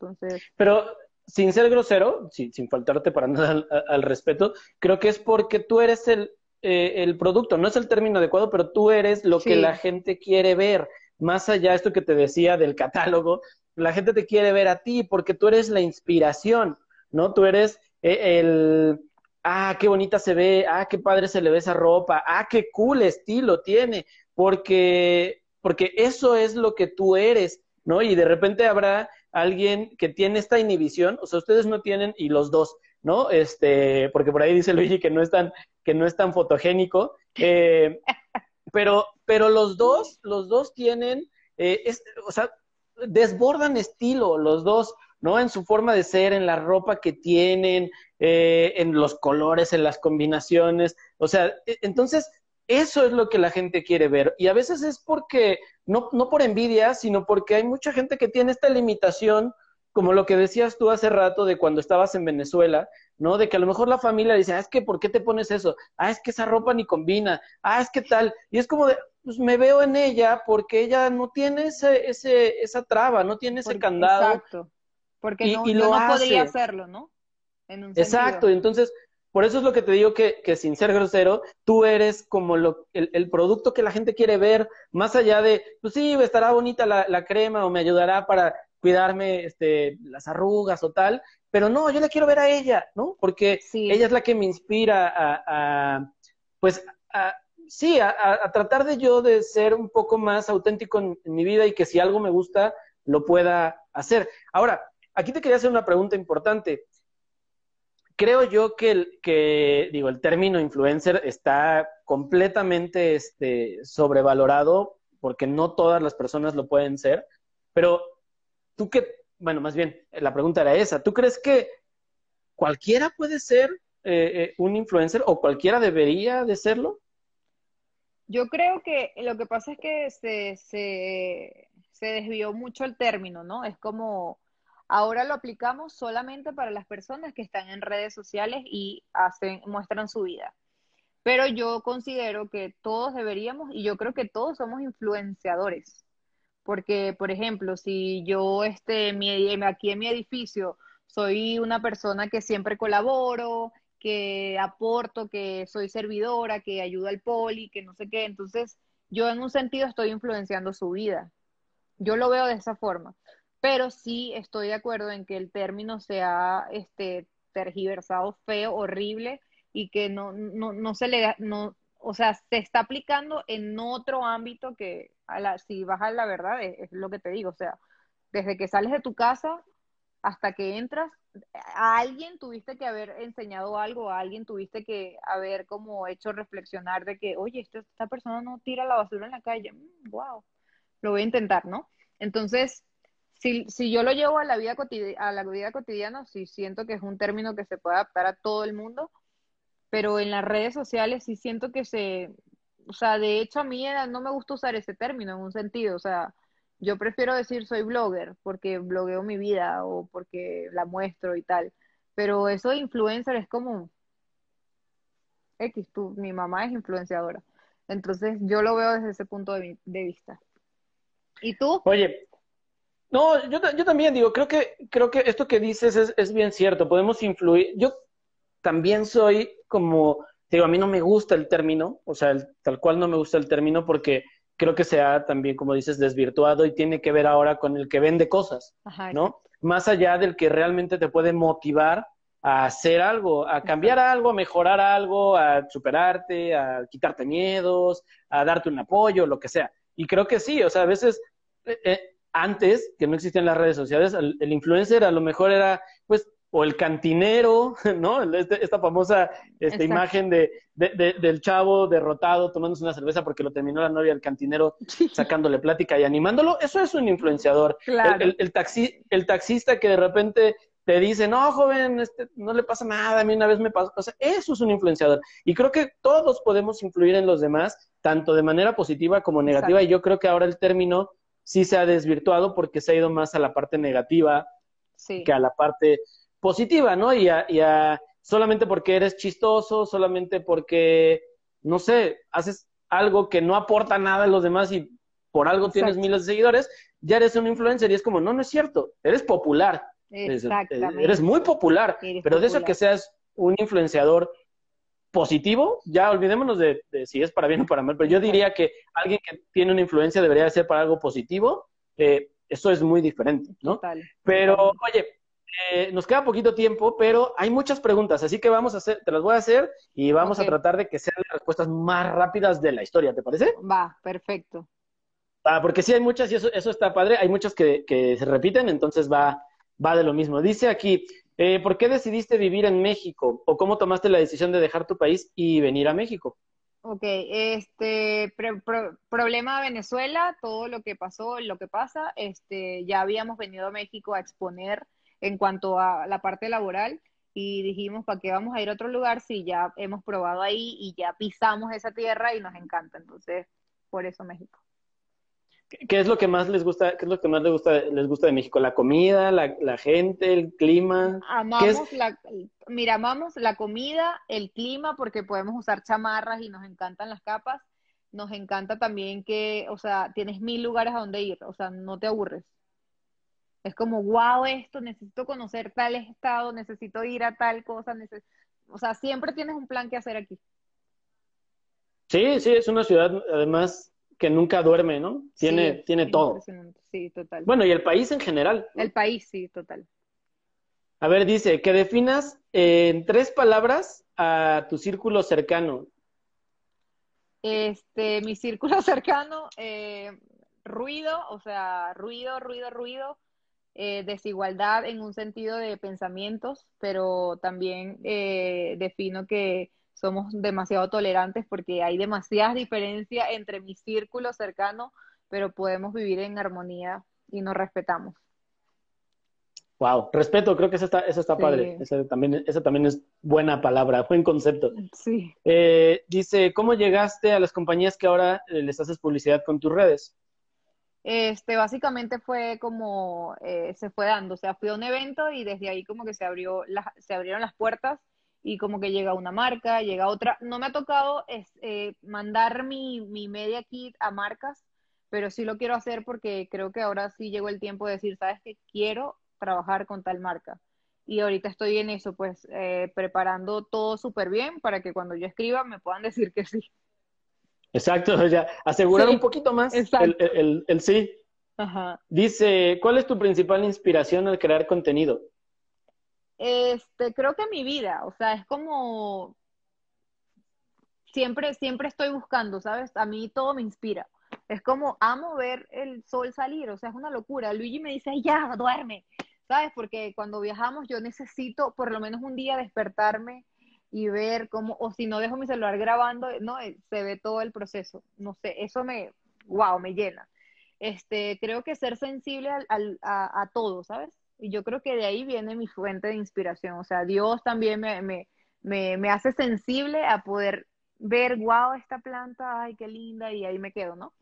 Entonces...
Pero sin ser grosero, sin, sin faltarte para nada al, respeto, creo que es porque tú eres el, eh, el producto, no es el término adecuado, pero tú eres lo que la gente quiere ver. Más allá de esto que te decía del catálogo, la gente te quiere ver a ti porque tú eres la inspiración. ¿no? Tú eres eh, el, ah, qué bonita se ve, ah, qué padre se le ve esa ropa, ah, qué cool estilo tiene, porque, porque eso es lo que tú eres, ¿no? Y de repente habrá alguien que tiene esta inhibición, o sea, ustedes no tienen, y los dos, ¿no? Este, porque por ahí dice Luigi que no es tan, que no es tan fotogénico, eh, <laughs> pero, pero los dos, los dos tienen, eh, o sea, desbordan estilo, los dos, ¿no? En su forma de ser, en la ropa que tienen, eh, en los colores, en las combinaciones. O sea, e, entonces, eso es lo que la gente quiere ver. Y a veces es porque, no, no por envidia, sino porque hay mucha gente que tiene esta limitación, como lo que decías tú hace rato de cuando estabas en Venezuela, ¿no? De que a lo mejor la familia dice, ah, es que, ¿por qué te pones eso? Ah, es que esa ropa ni combina. Ah, es que tal. Y es como de, pues me veo en ella porque ella no tiene ese, ese, esa traba, no tiene ese candado.
Exacto. Porque no, no podría hacerlo, ¿no?
Exacto, entonces, por eso es lo que te digo que, que sin ser grosero, tú eres como lo, el, el, producto que la gente quiere ver, más allá de, pues sí, estará bonita la, la crema o me ayudará para cuidarme este, las arrugas o tal, pero no, yo la quiero ver a ella, ¿no? Porque ella es la que me inspira a, a pues, a, sí, a, a, tratar de yo de ser un poco más auténtico en, mi vida y que si algo me gusta, lo pueda hacer. Ahora, aquí te quería hacer una pregunta importante. Creo yo que, el, digo, el término influencer está completamente este, sobrevalorado porque no todas las personas lo pueden ser, pero tú que, bueno, más bien, la pregunta era esa, ¿tú crees que cualquiera puede ser eh, eh, un influencer o cualquiera debería de serlo?
Yo creo que lo que pasa es que se, se, se desvió mucho el término, ¿no? Es como ahora lo aplicamos solamente para las personas que están en redes sociales y hacen, muestran su vida. Pero yo considero que todos deberíamos, y yo creo que todos somos influenciadores. Porque, por ejemplo, si yo este, aquí en mi edificio soy una persona que siempre colaboro, que aporto, que soy servidora, que ayudo al poli, que no sé qué. Entonces, yo en un sentido estoy influenciando su vida. Yo lo veo de esa forma. Pero sí estoy de acuerdo en que el término sea este, tergiversado, feo, horrible y que no, no, no se le, no, o sea, se está aplicando en otro ámbito que, a la, si vas a la verdad, es lo que te digo, o sea, desde que sales de tu casa hasta que entras, a alguien tuviste que haber enseñado algo, a alguien tuviste que haber como hecho reflexionar de que, oye, esta, esta persona no tira la basura en la calle, wow, mm, lo voy a intentar, ¿no? Entonces, si, si yo lo llevo a la, vida a la vida cotidiana, sí siento que es un término que se puede adaptar a todo el mundo, pero en las redes sociales sí siento que se, o sea, de hecho a mí no me gusta usar ese término en un sentido, o sea, yo prefiero decir soy blogger porque blogueo mi vida o porque la muestro y tal. Pero eso de influencer es como, X, tú, mi mamá es influenciadora. Entonces yo lo veo desde ese punto de, vista. ¿Y tú?
Oye, no, yo, yo, también digo, creo que, creo que esto que dices es, es bien cierto, podemos influir. Yo también soy como, digo, a mí no me gusta el término, o sea, tal cual no me gusta el término porque creo que se ha también, como dices, desvirtuado y tiene que ver ahora con el que vende cosas, ¿no? Más allá del que realmente te puede motivar a hacer algo, a cambiar algo, a mejorar algo, a superarte, a quitarte miedos, a darte un apoyo, lo que sea. Y creo que sí, o sea, a veces eh, eh, antes, que no existían las redes sociales, el, el, influencer a lo mejor era, pues, o el cantinero, <laughs> ¿no? Este, esta famosa esta imagen de, del chavo derrotado tomándose una cerveza porque lo terminó la novia, el cantinero <laughs> sacándole plática y animándolo, eso es un influenciador. El, el, taxi, el taxista que de repente te dice, no, joven, este, no le pasa nada, a mí una vez me pasó, o sea, eso es un influenciador. Y creo que todos podemos influir en los demás, tanto de manera positiva como negativa, y yo creo que ahora el término sí se ha desvirtuado porque se ha ido más a la parte negativa que a la parte positiva, ¿no? Y a, solamente porque eres chistoso, solamente porque, no sé, haces algo que no aporta nada a los demás y por algo tienes miles de seguidores, ya eres un influencer y es como, no, no es cierto, eres popular. Exactamente. Eres muy popular, pero de eso que seas un influenciador positivo, ya olvidémonos de, si es para bien o para mal, pero yo diría que alguien que tiene una influencia debería ser para algo positivo, eh, eso es muy diferente, ¿no? Pero, oye, eh, nos queda poquito tiempo, pero hay muchas preguntas, así que vamos a hacer, te las voy a hacer y vamos a tratar de que sean las respuestas más rápidas de la historia, ¿te parece?
Va, perfecto.
Ah, porque sí hay muchas y eso, eso está padre, hay muchas que, que se repiten, entonces va, va de lo mismo. Dice aquí, eh, ¿por qué decidiste vivir en México? ¿O cómo tomaste la decisión de dejar tu país y venir a México?
Ok, este problema de Venezuela, todo lo que pasó, lo que pasa, este, ya habíamos venido a México a exponer en cuanto a la parte laboral y dijimos, ¿para qué vamos a ir a otro lugar si ya hemos probado ahí y ya pisamos esa tierra y nos encanta? Entonces, por eso México.
¿Qué es lo que más les gusta, qué es lo que más les gusta, les gusta de México? ¿La comida, la, gente, el clima?
Amamos la, mira, amamos la comida, el clima, porque podemos usar chamarras y nos encantan las capas. Nos encanta también que, o sea, tienes mil lugares a donde ir, o sea, no te aburres. Es como, wow, esto, necesito conocer tal estado, necesito ir a tal cosa, o sea, siempre tienes un plan que hacer aquí.
Sí, sí, es una ciudad además que nunca duerme, ¿no? Tiene, tiene todo.
Sí, total.
Bueno, y el país en general.
El país, sí, total.
A ver, dice, que definas en tres palabras a tu círculo cercano.
Este, mi círculo <laughs> cercano, eh, ruido, o sea, ruido, ruido, ruido, eh, desigualdad en un sentido de pensamientos, pero también eh, defino que somos demasiado tolerantes porque hay demasiadas <laughs> diferencias entre mi círculo cercano, pero podemos vivir en armonía y nos respetamos.
Wow, respeto, creo que eso está, eso está padre. Esa también, esa también es buena palabra, buen concepto.
Sí.
Eh, dice, ¿cómo llegaste a las compañías que ahora les haces publicidad con tus redes?
Este, básicamente fue como eh, se fue dando, o sea, fui a un evento y desde ahí como que se abrió se abrieron las puertas y como que llega una marca, llega otra. No me ha tocado es, eh, mandar mi, mi media kit a marcas, pero sí lo quiero hacer porque creo que ahora sí llegó el tiempo de decir, sabes que quiero trabajar con tal marca. Y ahorita estoy en eso, pues eh, preparando todo súper bien para que cuando yo escriba me puedan <laughs> decir que sí.
Exacto, ya asegurar un poquito más el, el, sí.
Ajá.
Dice, ¿cuál es tu principal inspiración al crear contenido?
Este, creo que mi vida, o sea, es como siempre, siempre estoy buscando, ¿sabes? A mí todo me inspira. Es como amo ver el sol salir, o sea, es una locura. Luigi me dice, ya, duerme, ¿sabes? Porque cuando viajamos yo necesito por lo menos un día despertarme y ver cómo, o si no dejo mi celular grabando, no, eh, se ve todo el proceso. No sé, eso me, wow, me llena. Este, creo que ser sensible a, todo, ¿sabes? Y yo creo que de ahí viene mi fuente de inspiración. O sea, Dios también me, me, me, me hace sensible a poder ver, wow, esta planta, ay, qué linda, y ahí me quedo, ¿no?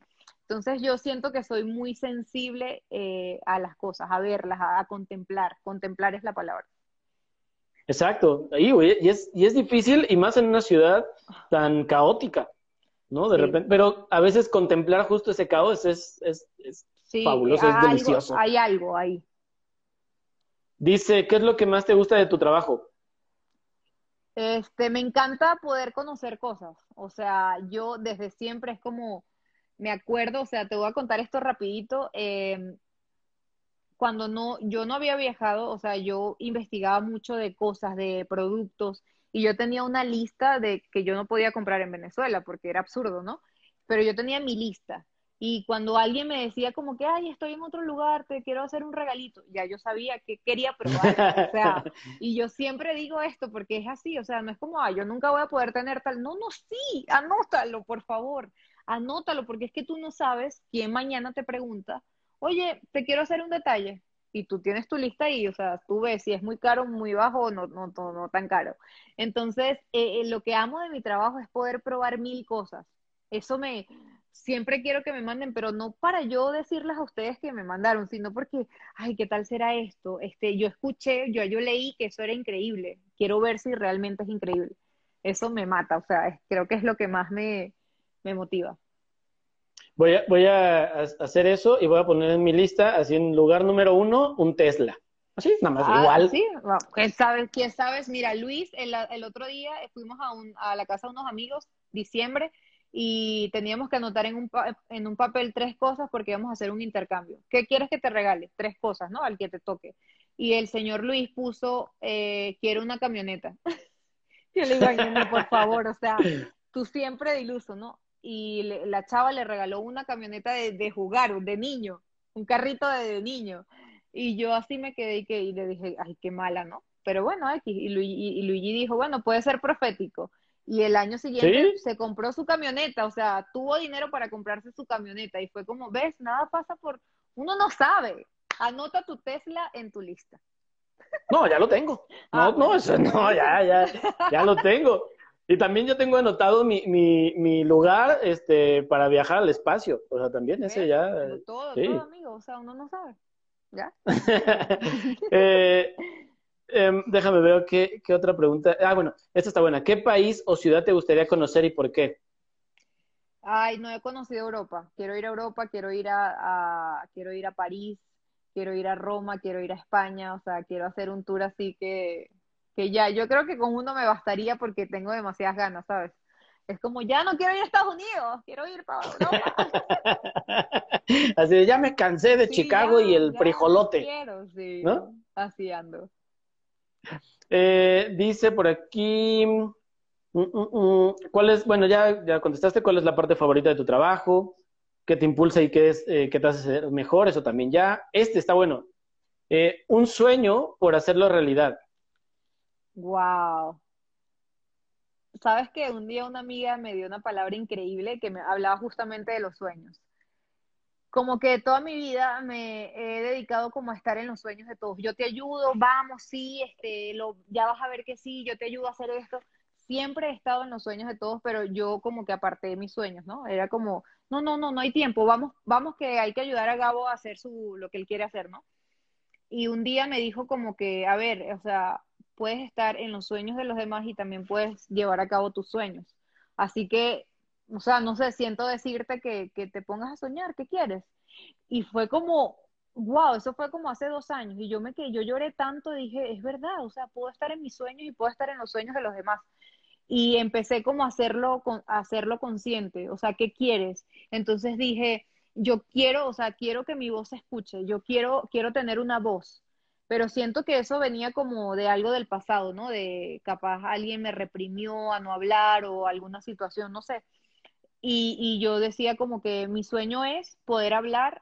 Entonces yo siento que soy muy sensible eh, a las cosas, a verlas, a, contemplar. Contemplar es la palabra.
Exacto, ahí, güey, y es, y es difícil y más en una ciudad tan caótica, ¿no? De repente, pero a veces contemplar justo ese caos es, es, es fabuloso, es delicioso.
Hay algo ahí.
Dice, ¿qué es lo que más te gusta de tu trabajo?
Este, me encanta poder conocer cosas. O sea, yo desde siempre es como, me acuerdo, o sea, te voy a contar esto rapidito. Eh, cuando no, yo no había viajado, o sea, yo investigaba mucho de cosas, de productos, y yo tenía una lista de que yo no podía comprar en Venezuela, porque era absurdo, ¿no? Pero yo tenía mi lista. Y cuando alguien me decía como que, ay, estoy en otro lugar, te quiero hacer un regalito, ya yo sabía que quería probar. o sea, <laughs> y yo siempre digo esto porque es así, o sea, no es como, ay, yo nunca voy a poder tener tal. No, no, sí, anótalo, por favor, anótalo, porque es que tú no sabes quién mañana te pregunta oye, te quiero hacer un detalle. Y tú tienes tu lista ahí, o sea, tú ves si es muy caro, muy bajo o no, no, no, tan caro. Entonces, eh, eh, lo que amo de mi trabajo es poder probar mil cosas. Eso me, siempre quiero que me manden, pero no para yo decirles a ustedes que me mandaron, sino porque, ay, ¿qué tal será esto? Este, yo escuché, yo, yo leí que eso era increíble. Quiero ver si realmente es increíble. Eso me mata, o sea, creo que es lo que más me, me motiva.
Voy a, voy a hacer eso y voy a poner en mi lista, así en lugar número uno, un Tesla. Así, nada más, ah, igual.
Sí, ¿quién sabe? ¿Quién sabes? Mira, Luis, el, el otro día fuimos a, un, a la casa de unos amigos, diciembre, y teníamos que anotar en un, en un papel tres cosas porque íbamos a hacer un intercambio. ¿Qué quieres que te regale? Tres cosas, ¿no? Al que te toque. Y el señor Luis puso, eh, quiero una camioneta. <laughs> Yo le digo, por favor, o sea, tú siempre de iluso, ¿no? y la chava le regaló una camioneta de, jugar, de niño, un carrito de, niño. Y yo así me quedé y, que, y le dije, ay, qué mala, ¿no? Pero bueno, aquí, y, Luigi, y Luigi dijo, bueno, puede ser profético. Y el año siguiente se compró su camioneta, o sea, tuvo dinero para comprarse su camioneta. Y fue como, ves, nada pasa por, uno no sabe. Anota tu Tesla en tu lista.
No, ya lo tengo. <laughs> No, ah, no, eso no, ya, ya, ya lo tengo. Y también yo tengo anotado mi, mi, mi, lugar este, para viajar al espacio. O sea, también ese ya.
Todo, todo, amigo. O sea, uno no sabe. ¿Ya? <laughs>
eh, em, déjame ver qué, qué otra pregunta. Ah, bueno, esta está buena. ¿Qué país o ciudad te gustaría conocer y por qué?
Ay, no he conocido Europa. Quiero ir a Europa, quiero ir a, a, quiero ir a París, quiero ir a Roma, quiero ir a España. O sea, quiero hacer un tour así que que ya, yo creo que con uno me bastaría porque tengo demasiadas ganas, ¿sabes? Es como, ya no quiero ir a Estados Unidos, quiero ir para Europa. <laughs>
Así ya me cansé de Chicago y el frijolote.
Quiero, sí. ¿No? Así ando.
Eh, dice por aquí, mm, mm, mm, ¿cuál es, bueno, ya, ya contestaste, cuál es la parte favorita de tu trabajo? ¿Qué te impulsa y qué, eh, qué te hace ser mejor? Eso también ya. Este está bueno. Eh, un sueño por hacerlo realidad.
Wow. Sabes que un día una amiga me dio una palabra increíble que me hablaba justamente de los sueños. Como que toda mi vida me he dedicado como a estar en los sueños de todos. Yo te ayudo, vamos, sí, este, lo, ya vas a ver que sí, yo te ayudo a hacer esto. Siempre he estado en los sueños de todos, pero yo como que aparté de mis sueños, ¿no? Era como, no, no, no, no hay tiempo, vamos, vamos que hay que ayudar a Gabo a hacer su, lo que él quiere hacer, ¿no? Y un día me dijo como que, a ver, o sea, puedes estar en los sueños de los demás y también puedes llevar a cabo tus sueños. Así que, o sea, no sé, siento decirte que, que te pongas a soñar, ¿qué quieres? Y fue como, wow, eso fue como hace dos años y yo me que yo lloré tanto, dije, es verdad, o sea, puedo estar en mis sueños y puedo estar en los sueños de los demás. Y empecé como a hacerlo, a hacerlo consciente, o sea, ¿qué quieres? Entonces dije, yo quiero, o sea, quiero que mi voz se escuche, yo quiero, quiero tener una voz, pero siento que eso venía como de algo del pasado, ¿no? De capaz alguien me reprimió a no hablar o alguna situación, no sé. Y, y yo decía como que mi sueño es poder hablar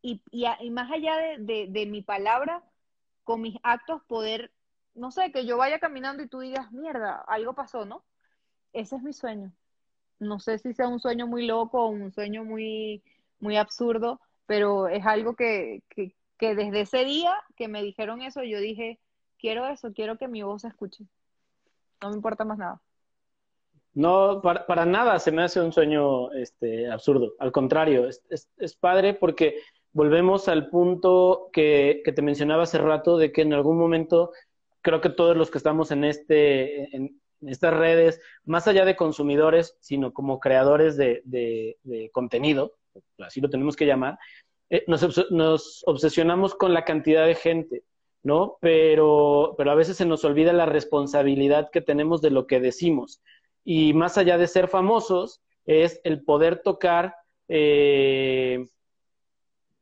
y, y, más allá de, de, mi palabra, con mis actos poder, no sé, que yo vaya caminando y tú digas, mierda, algo pasó, ¿no? Ese es mi sueño. No sé si sea un sueño muy loco o un sueño muy, muy absurdo, pero es algo que, que, que desde ese día que me dijeron eso, yo dije, quiero eso, quiero que mi voz se escuche. No me importa más nada.
No, para, nada se me hace un sueño este, absurdo. Al contrario, es, es, padre porque volvemos al punto que, que, te mencionaba hace rato de que en algún momento creo que todos los que estamos en, este, en, estas redes, más allá de consumidores, sino como creadores de, de, contenido, así lo tenemos que llamar, eh, nos, nos, obsesionamos con la cantidad de gente, ¿no? Pero, pero a veces se nos olvida la responsabilidad que tenemos de lo que decimos. Y más allá de ser famosos, es el poder tocar, eh,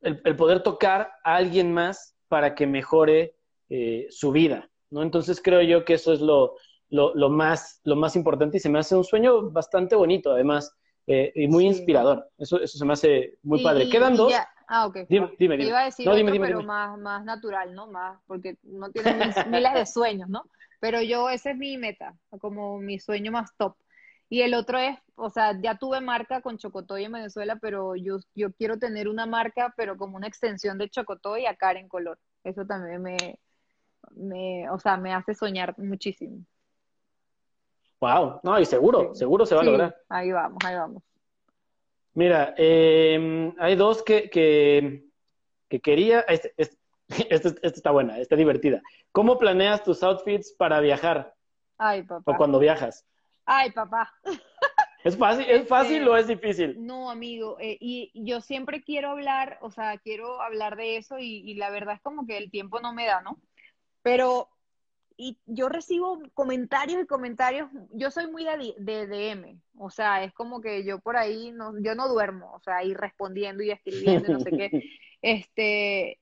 el, poder tocar a alguien más para que mejore eh, su vida, ¿no? Entonces creo yo que eso es lo, lo, más, lo más importante y se me hace un sueño bastante bonito, además, eh, y muy inspirador. Eso, eso se me hace muy padre. Quedan dos.
Ah, ok.
Dime, dime, dime.
Iba a decir no, dime, dime, pero Más, más natural, ¿no? Más, porque no tiene miles de sueños, ¿no? Pero yo, esa es mi meta, como mi sueño más top. Y el otro es, o sea, ya tuve marca con Chocotoy en Venezuela, pero yo, yo quiero tener una marca, pero como una extensión de Chocotoy a cara en color. Eso también me, me, o sea, me hace soñar muchísimo.
Wow, no, y seguro, seguro se va a lograr.
Ahí vamos, ahí vamos.
Mira, eh, hay dos que, que, que quería. Este, este, <laughs> este, está buena, está divertida. ¿Cómo planeas tus outfits para viajar?
Ay, papá.
O cuando viajas.
Ay, papá. <laughs>
¿Es fácil, ¿es fácil este, o es difícil?
No, amigo, eh, y yo siempre quiero hablar, o sea, quiero hablar de eso y, y, la verdad es como que el tiempo no me da, ¿no? Pero y yo recibo comentarios y comentarios, yo soy muy de, de, DM, o sea, es como que yo por ahí, no, yo no duermo, o sea, ir respondiendo y escribiendo, no sé qué, <laughs> este,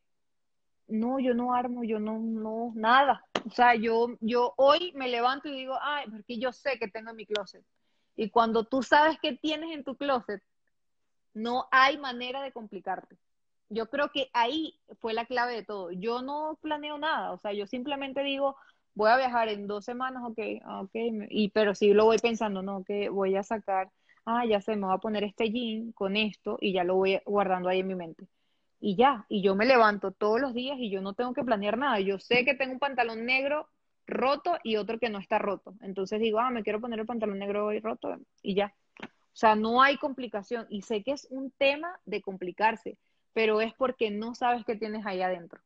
no, yo no armo, yo no, no, nada, o sea, yo, yo hoy me levanto y digo, ay, porque yo sé que tengo en mi closet, y cuando tú sabes qué tienes en tu closet, no hay manera de complicarte. Yo creo que ahí fue la clave de todo. Yo no planeo nada, o sea, yo simplemente digo, voy a viajar en dos semanas, ok, ok, y, pero sí lo voy pensando, no, que voy a sacar, ah, ya sé, me voy a poner este jean con esto y ya lo voy guardando ahí en mi mente. Y ya, y yo me levanto todos los días y yo no tengo que planear nada. Yo sé que tengo un pantalón negro roto y otro que no está roto. Entonces digo, ah, me quiero poner el pantalón negro hoy roto y ya. O sea, no hay complicación. Y sé que es un tema de complicarse, pero es porque no sabes qué tienes ahí adentro.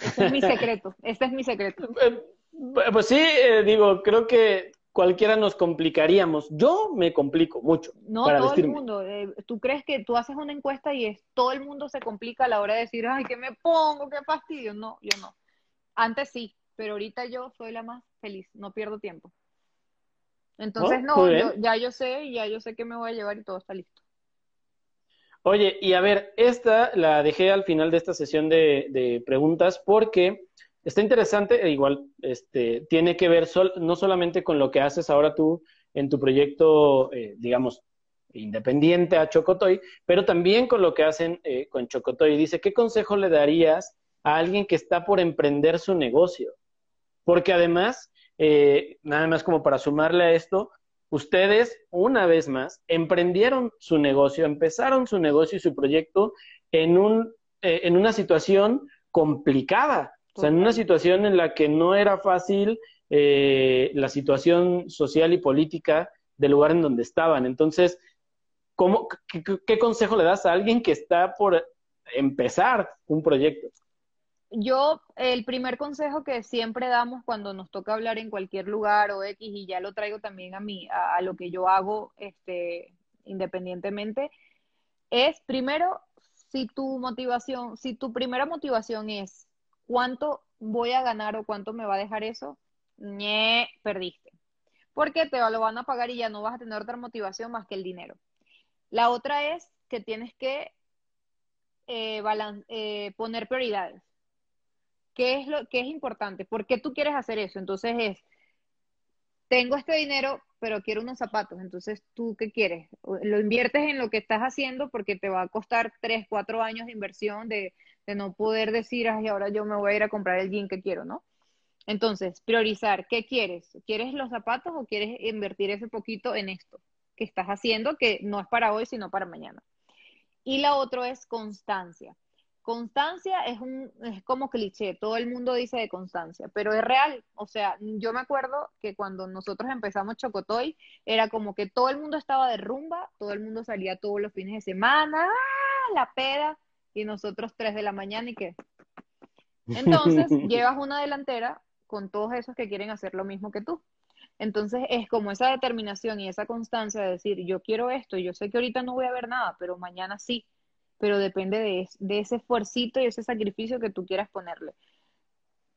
Este es mi secreto, este es mi secreto. <laughs> Eh,
pues sí, eh, digo, creo que cualquiera nos complicaríamos. Yo me complico mucho.
No, todo el mundo. Eh, tú crees que tú haces una encuesta y es todo el mundo se complica a la hora de decir, ay, ¿qué me pongo? ¿Qué fastidio? No, yo no. Antes sí, pero ahorita yo soy la más feliz, no pierdo tiempo. Entonces, oh, no, ya yo sé, ya yo sé que me voy a llevar y todo está listo.
Oye, y a ver, esta la dejé al final de esta sesión de, preguntas porque está interesante, e igual este, tiene que ver no solamente con lo que haces ahora tú en tu proyecto, eh, digamos, independiente a Chocotoy, pero también con lo que hacen eh, con Chocotoy. Dice, ¿qué consejo le darías a alguien que está por emprender su negocio? Porque además, eh, nada más como para sumarle a esto, ustedes, una vez más, emprendieron su negocio, empezaron su negocio y su proyecto en, un, eh, en una situación complicada, o sea, en una situación en la que no era fácil eh, la situación social y política del lugar en donde estaban. Entonces, ¿cómo, qué consejo le das a alguien que está por empezar un proyecto?
yo, el primer consejo que siempre damos cuando nos toca hablar en cualquier lugar o X, y ya lo traigo también a mí, a, lo que yo hago este, independientemente, es primero, si tu motivación, si tu primera motivación es cuánto voy a ganar o cuánto me va a dejar eso, ñe, perdiste. Porque te lo van a pagar y ya no vas a tener otra motivación más que el dinero. La otra es que tienes que eh, eh, poner prioridades. ¿Qué es lo que es importante? ¿Por qué tú quieres hacer eso? Entonces es, tengo este dinero, pero quiero unos zapatos. Entonces, ¿tú qué quieres? Lo inviertes en lo que estás haciendo porque te va a costar tres, cuatro años de inversión de, de no poder decir, ay, ahora yo me voy a ir a comprar el jean que quiero, ¿no? Entonces, priorizar, ¿qué quieres? ¿Quieres los zapatos o quieres invertir ese poquito en esto que estás haciendo, que no es para hoy, sino para mañana? Y la otra es constancia. Constancia es, un, es como cliché, todo el mundo dice de constancia, pero es real. O sea, yo me acuerdo que cuando nosotros empezamos Chocotoy, era como que todo el mundo estaba de rumba, todo el mundo salía todos los fines de semana, ¡ah! la peda, y nosotros tres de la mañana y que <laughs> Entonces, llevas una delantera con todos esos que quieren hacer lo mismo que tú. Entonces, es como esa determinación y esa constancia de decir, yo quiero esto, yo sé que ahorita no voy a ver nada, pero mañana sí, pero depende de, de ese esfuercito y ese sacrificio que tú quieras ponerle.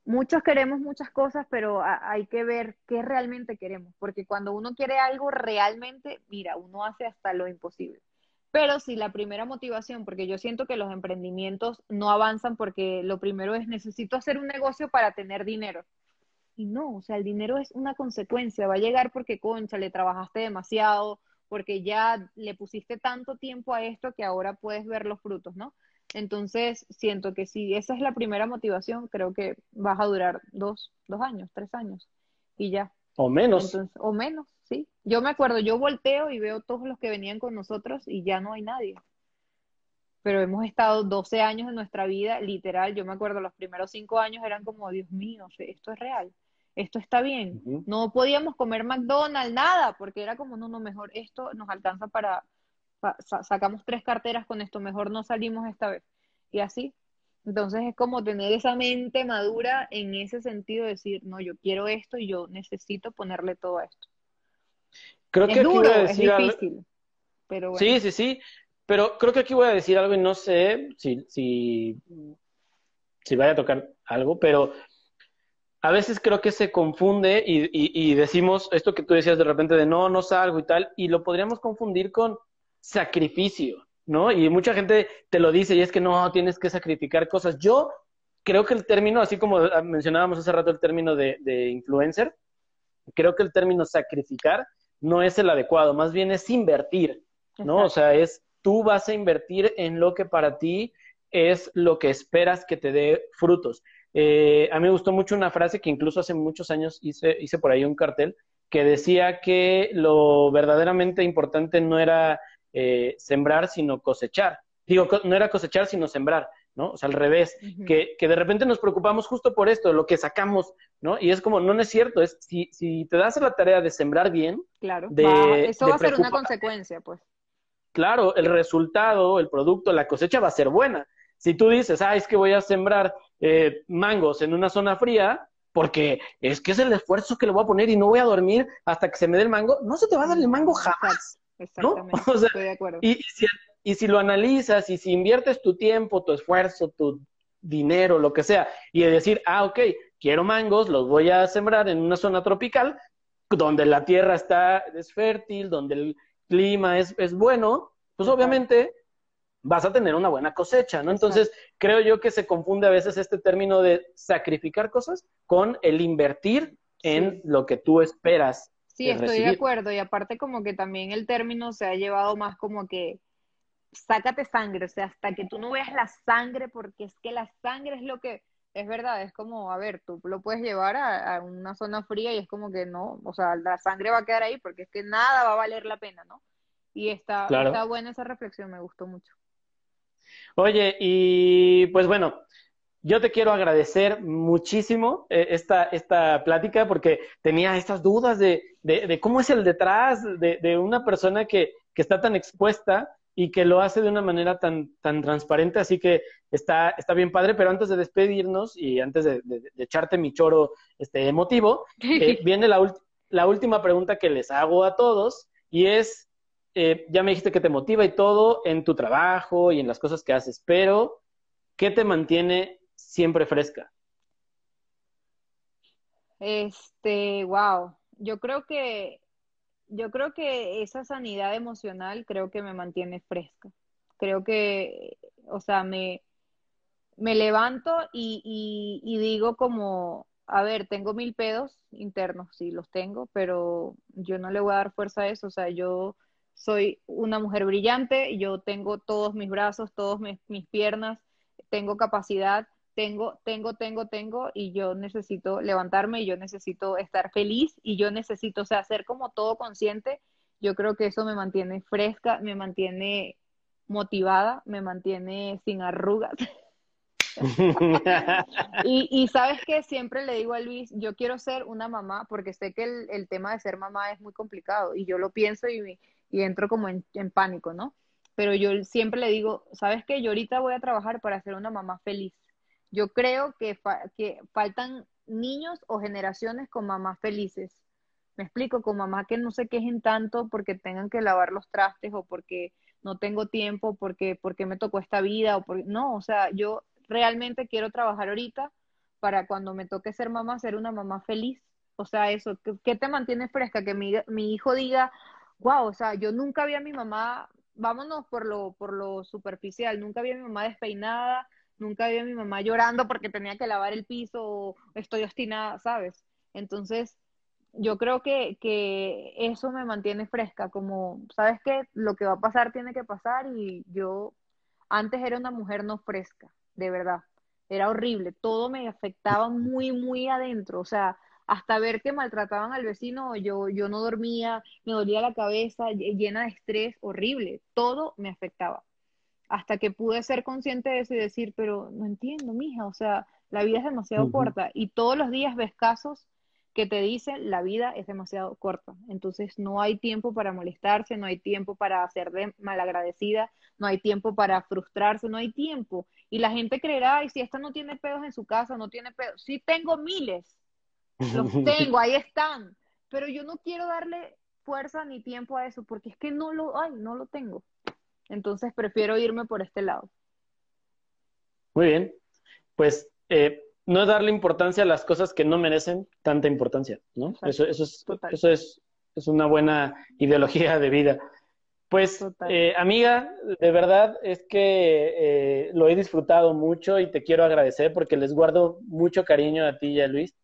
Muchos queremos muchas cosas, pero hay que ver qué realmente queremos, porque cuando uno quiere algo realmente, mira, uno hace hasta lo imposible. Pero si la primera motivación, porque yo siento que los emprendimientos no avanzan porque lo primero es necesito hacer un negocio para tener dinero. Y no, o sea, el dinero es una consecuencia, va a llegar porque, concha, le trabajaste demasiado, porque ya le pusiste tanto tiempo a esto que ahora puedes ver los frutos, ¿no? Entonces, siento que si esa es la primera motivación, creo que vas a durar dos, dos años, tres años y ya.
O menos.
o menos, sí. Yo me acuerdo, yo volteo y veo todos los que venían con nosotros y ya no hay nadie. Pero hemos estado 12 años de nuestra vida, literal, yo me acuerdo, los primeros cinco años eran como, Dios mío, esto es real, esto está bien. No podíamos comer McDonald's, nada, porque era como, no, no, mejor esto nos alcanza para, sacamos tres carteras con esto, mejor no salimos esta vez. Y así. Entonces es como tener esa mente madura en ese sentido, de decir, no, yo quiero esto y yo necesito ponerle todo a esto.
Creo que
es
aquí
voy a decir es difícil, pero bueno.
Sí, sí, sí. Pero creo que aquí voy a decir algo y no sé si, si, si vaya a tocar algo, pero a veces creo que se confunde y, y, y, decimos esto que tú decías de repente de no, no salgo y tal, y lo podríamos confundir con sacrificio, ¿no? Y mucha gente te lo dice y es que no, tienes que sacrificar cosas. Yo creo que el término, así como mencionábamos hace rato el término de, influencer, creo que el término sacrificar no es el adecuado, más bien es invertir, ¿no? O sea, es tú vas a invertir en lo que para ti es lo que esperas que te dé frutos. Eh, a mí me gustó mucho una frase que incluso hace muchos años hice, hice por ahí un cartel que decía que lo verdaderamente importante no era eh, sembrar, sino cosechar. Digo, no era cosechar, sino sembrar, ¿no? O sea, al revés, que, que, de repente nos preocupamos justo por esto, lo que sacamos, ¿no? Y es como, no, no es cierto, es si, si te das la tarea de sembrar bien,
claro, de, eso va a ser una consecuencia, pues.
Claro, el resultado, el producto, la cosecha va a ser buena. Si tú dices, ah, es que voy a sembrar eh, mangos en una zona fría, porque es que es el esfuerzo que le voy a poner y no voy a dormir hasta que se me dé el mango, no se te va a dar el mango jamás. <laughs>
Exactamente, estoy de acuerdo.
Y, si, y si lo analizas y si inviertes tu tiempo, tu esfuerzo, tu dinero, lo que sea, y de decir, ah, ok, quiero mangos, los voy a sembrar en una zona tropical, donde la tierra está, es fértil, donde el clima es, es bueno, pues obviamente vas a tener una buena cosecha, ¿no? Entonces, creo yo que se confunde a veces este término de sacrificar cosas con el invertir en lo que tú esperas
Sí, estoy de acuerdo. Y aparte como que también el término se ha llevado más como que sácate sangre, o sea, hasta que tú no veas la sangre, porque es que la sangre es lo que, es verdad, es como, a ver, tú lo puedes llevar a, una zona fría y es como que no, o sea, la sangre va a quedar ahí porque es que nada va a valer la pena, ¿no? Y está, está buena esa reflexión, me gustó mucho.
Oye, y pues bueno, yo te quiero agradecer muchísimo eh, esta, esta plática porque tenía estas dudas de, de, cómo es el detrás de, de una persona que, que, está tan expuesta y que lo hace de una manera tan, tan transparente, así que está, está bien padre, pero antes de despedirnos y antes de, echarte mi choro este, emotivo, eh, <laughs> viene la, la, última pregunta que les hago a todos y es, eh, ya me dijiste que te motiva y todo en tu trabajo y en las cosas que haces, pero ¿qué te mantiene siempre fresca?
Este, wow. Yo creo que yo creo que esa sanidad emocional creo que me mantiene fresca. Creo que, o sea, me, me levanto y, y, digo como, a ver, tengo mil pedos internos, sí los tengo, pero yo no le voy a dar fuerza a eso. O sea, yo soy una mujer brillante, yo tengo todos mis brazos, todas mis, mis piernas, tengo capacidad tengo, tengo, tengo, tengo, y yo necesito levantarme, y yo necesito estar feliz, y yo necesito, o sea, ser como todo consciente, yo creo que eso me mantiene fresca, me mantiene motivada, me mantiene sin arrugas. <laughs> y, y, sabes que siempre le digo a Luis, yo quiero ser una mamá, porque sé que el, el tema de ser mamá es muy complicado, y yo lo pienso y, y entro como en, en pánico, ¿no? Pero yo siempre le digo, ¿sabes qué? Yo ahorita voy a trabajar para ser una mamá feliz yo creo que, que faltan niños o generaciones con mamás felices. Me explico, con mamá que no se quejen tanto porque tengan que lavar los trastes o porque no tengo tiempo, porque, porque me tocó esta vida o por... No, o sea, yo realmente quiero trabajar ahorita para cuando me toque ser mamá, ser una mamá feliz. O sea, eso, ¿qué, te mantiene fresca? Que mi, mi hijo diga, wow, o sea, yo nunca vi a mi mamá, vámonos por lo, por lo superficial, nunca vi a mi mamá despeinada, nunca vi a mi mamá llorando porque tenía que lavar el piso o estoy obstinada, ¿sabes? Entonces, yo creo que, que eso me mantiene fresca, como, ¿sabes qué? Lo que va a pasar tiene que pasar y yo antes era una mujer no fresca, de verdad, era horrible, todo me afectaba muy, muy adentro, o sea, hasta ver que maltrataban al vecino, yo, yo no dormía, me dolía la cabeza, llena de estrés, horrible, todo me afectaba. Hasta que pude ser consciente de eso y decir, pero no entiendo, mija, o sea, la vida es demasiado corta y todos los días ves casos que te dicen la vida es demasiado corta. Entonces no hay tiempo para molestarse, no hay tiempo para ser malagradecida, no hay tiempo para frustrarse, no hay tiempo. Y la gente creerá, y si esta no tiene pedos en su casa, no tiene pedos. Sí tengo miles, los <laughs> tengo, ahí están. Pero yo no quiero darle fuerza ni tiempo a eso, porque es que no lo, no lo tengo. Entonces prefiero irme por este lado.
Muy bien. Pues eh, no darle importancia a las cosas que no merecen tanta importancia, ¿no? Eso, eso, es, eso es, es, una buena ideología de vida. Pues, eh, amiga, de verdad es que eh, lo he disfrutado mucho y te quiero agradecer porque les guardo mucho cariño a ti y a Luis.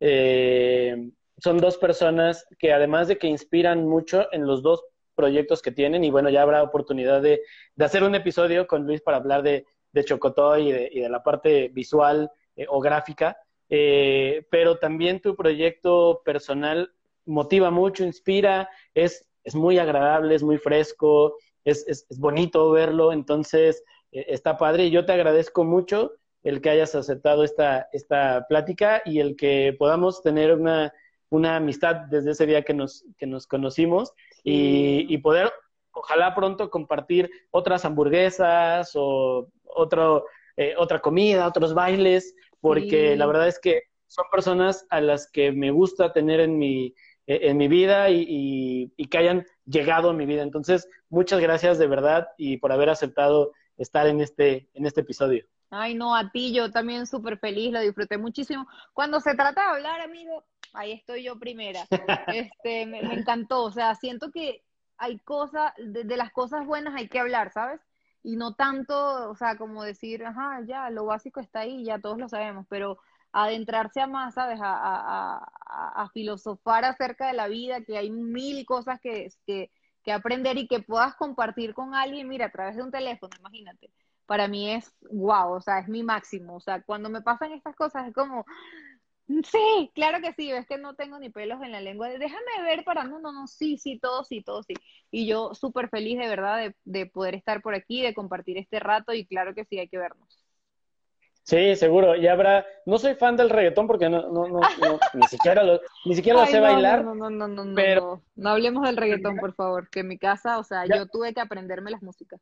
Eh, son dos personas que además de que inspiran mucho en los dos proyectos que tienen, y bueno, ya habrá oportunidad de, de hacer un episodio con Luis para hablar de, de Chocotoy y de, y de la parte visual eh, o gráfica, eh, pero también tu proyecto personal motiva mucho, inspira, es, es muy agradable, es muy fresco, es, es, bonito verlo, entonces eh, está padre. Y yo te agradezco mucho el que hayas aceptado esta, esta plática y el que podamos tener una, una amistad desde ese día que nos, que nos conocimos y, y poder ojalá pronto compartir otras hamburguesas o otro, otra comida, otros bailes, porque la verdad es que son personas a las que me gusta tener en mi, e, en mi vida y, que hayan llegado a mi vida. Entonces, muchas gracias de verdad y por haber aceptado estar en este, en este episodio.
Ay, no, a ti yo también súper feliz, lo disfruté muchísimo. Cuando se trata de hablar, amigo, ahí estoy yo primera. <laughs> Este, me, encantó, o sea, siento que hay cosas, de, las cosas buenas hay que hablar, ¿sabes? y no tanto, o sea, como decir, ajá, ya, lo básico está ahí, ya todos lo sabemos, pero adentrarse a más, ¿sabes? A, a, a, filosofar acerca de la vida, que hay mil cosas que, que, que, aprender y que puedas compartir con alguien, mira, a través de un teléfono, imagínate. Para mí es wow, o sea, es mi máximo. O sea, cuando me pasan estas cosas es como, Sí, claro que sí, ves que no tengo ni pelos en la lengua. Déjame ver para, no, no, no, sí, sí, todo sí, todo sí. Y yo súper feliz de verdad de, de, poder estar por aquí, de compartir este rato y claro que sí, hay que vernos.
Sí, seguro. Y habrá, no soy fan del reggaetón porque no, no, no, ni siquiera lo, ni siquiera lo sé bailar.
No, no, no, no, pero... no, hablemos del reggaetón, por favor, que en mi casa, o sea, yo tuve que aprenderme las músicas.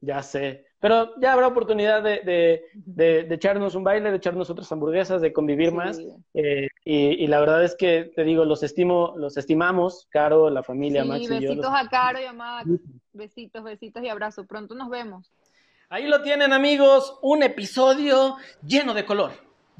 Ya sé. Pero ya habrá oportunidad de, de, echarnos un baile, de echarnos otras hamburguesas, de convivir más. Eh, y, la verdad es que, te digo, los estimo, los estimamos, Caro, la familia, sí,
besitos a Caro y a Max. Besitos, besitos y abrazos. Pronto nos vemos.
Ahí lo tienen, amigos. Un episodio lleno de color,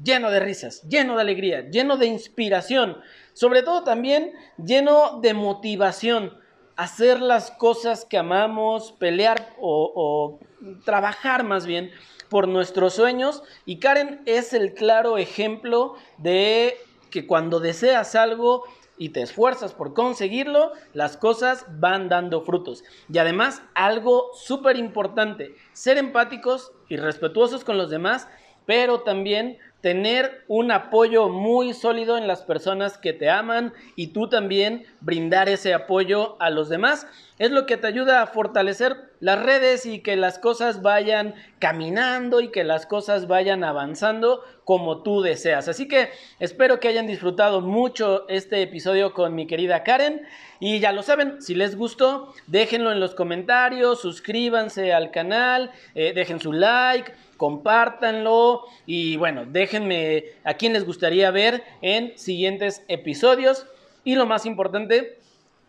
lleno de risas, lleno de alegría, lleno de inspiración. Sobre todo también lleno de motivación hacer las cosas que amamos, pelear o, trabajar más bien por nuestros sueños. Y Karen es el claro ejemplo de que cuando deseas algo y te esfuerzas por conseguirlo, las cosas van dando frutos. Y además, algo súper importante, ser empáticos y respetuosos con los demás, pero también tener un apoyo muy sólido en las personas que te aman y tú también brindar ese apoyo a los demás. Es lo que te ayuda a fortalecer las redes y que las cosas vayan caminando y que las cosas vayan avanzando como tú deseas. Así que espero que hayan disfrutado mucho este episodio con mi querida Karen. Y ya lo saben, si les gustó, déjenlo en los comentarios, suscríbanse al canal, eh, dejen su like compártanlo y bueno, déjenme a quién les gustaría ver en siguientes episodios. Y lo más importante,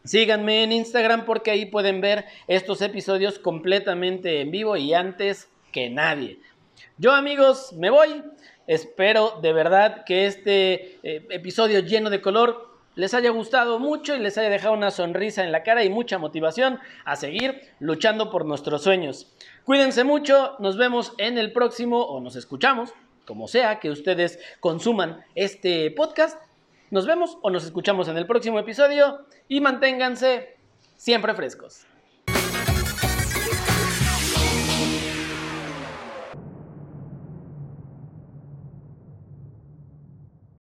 síganme en Instagram porque ahí pueden ver estos episodios completamente en vivo y antes que nadie. Yo amigos, me voy. Espero de verdad que este eh, episodio lleno de color les haya gustado mucho y les haya dejado una sonrisa en la cara y mucha motivación a seguir luchando por nuestros sueños. Cuídense mucho, nos vemos en el próximo o nos escuchamos, como sea que ustedes consuman este podcast. Nos vemos o nos escuchamos en el próximo episodio y manténganse siempre frescos.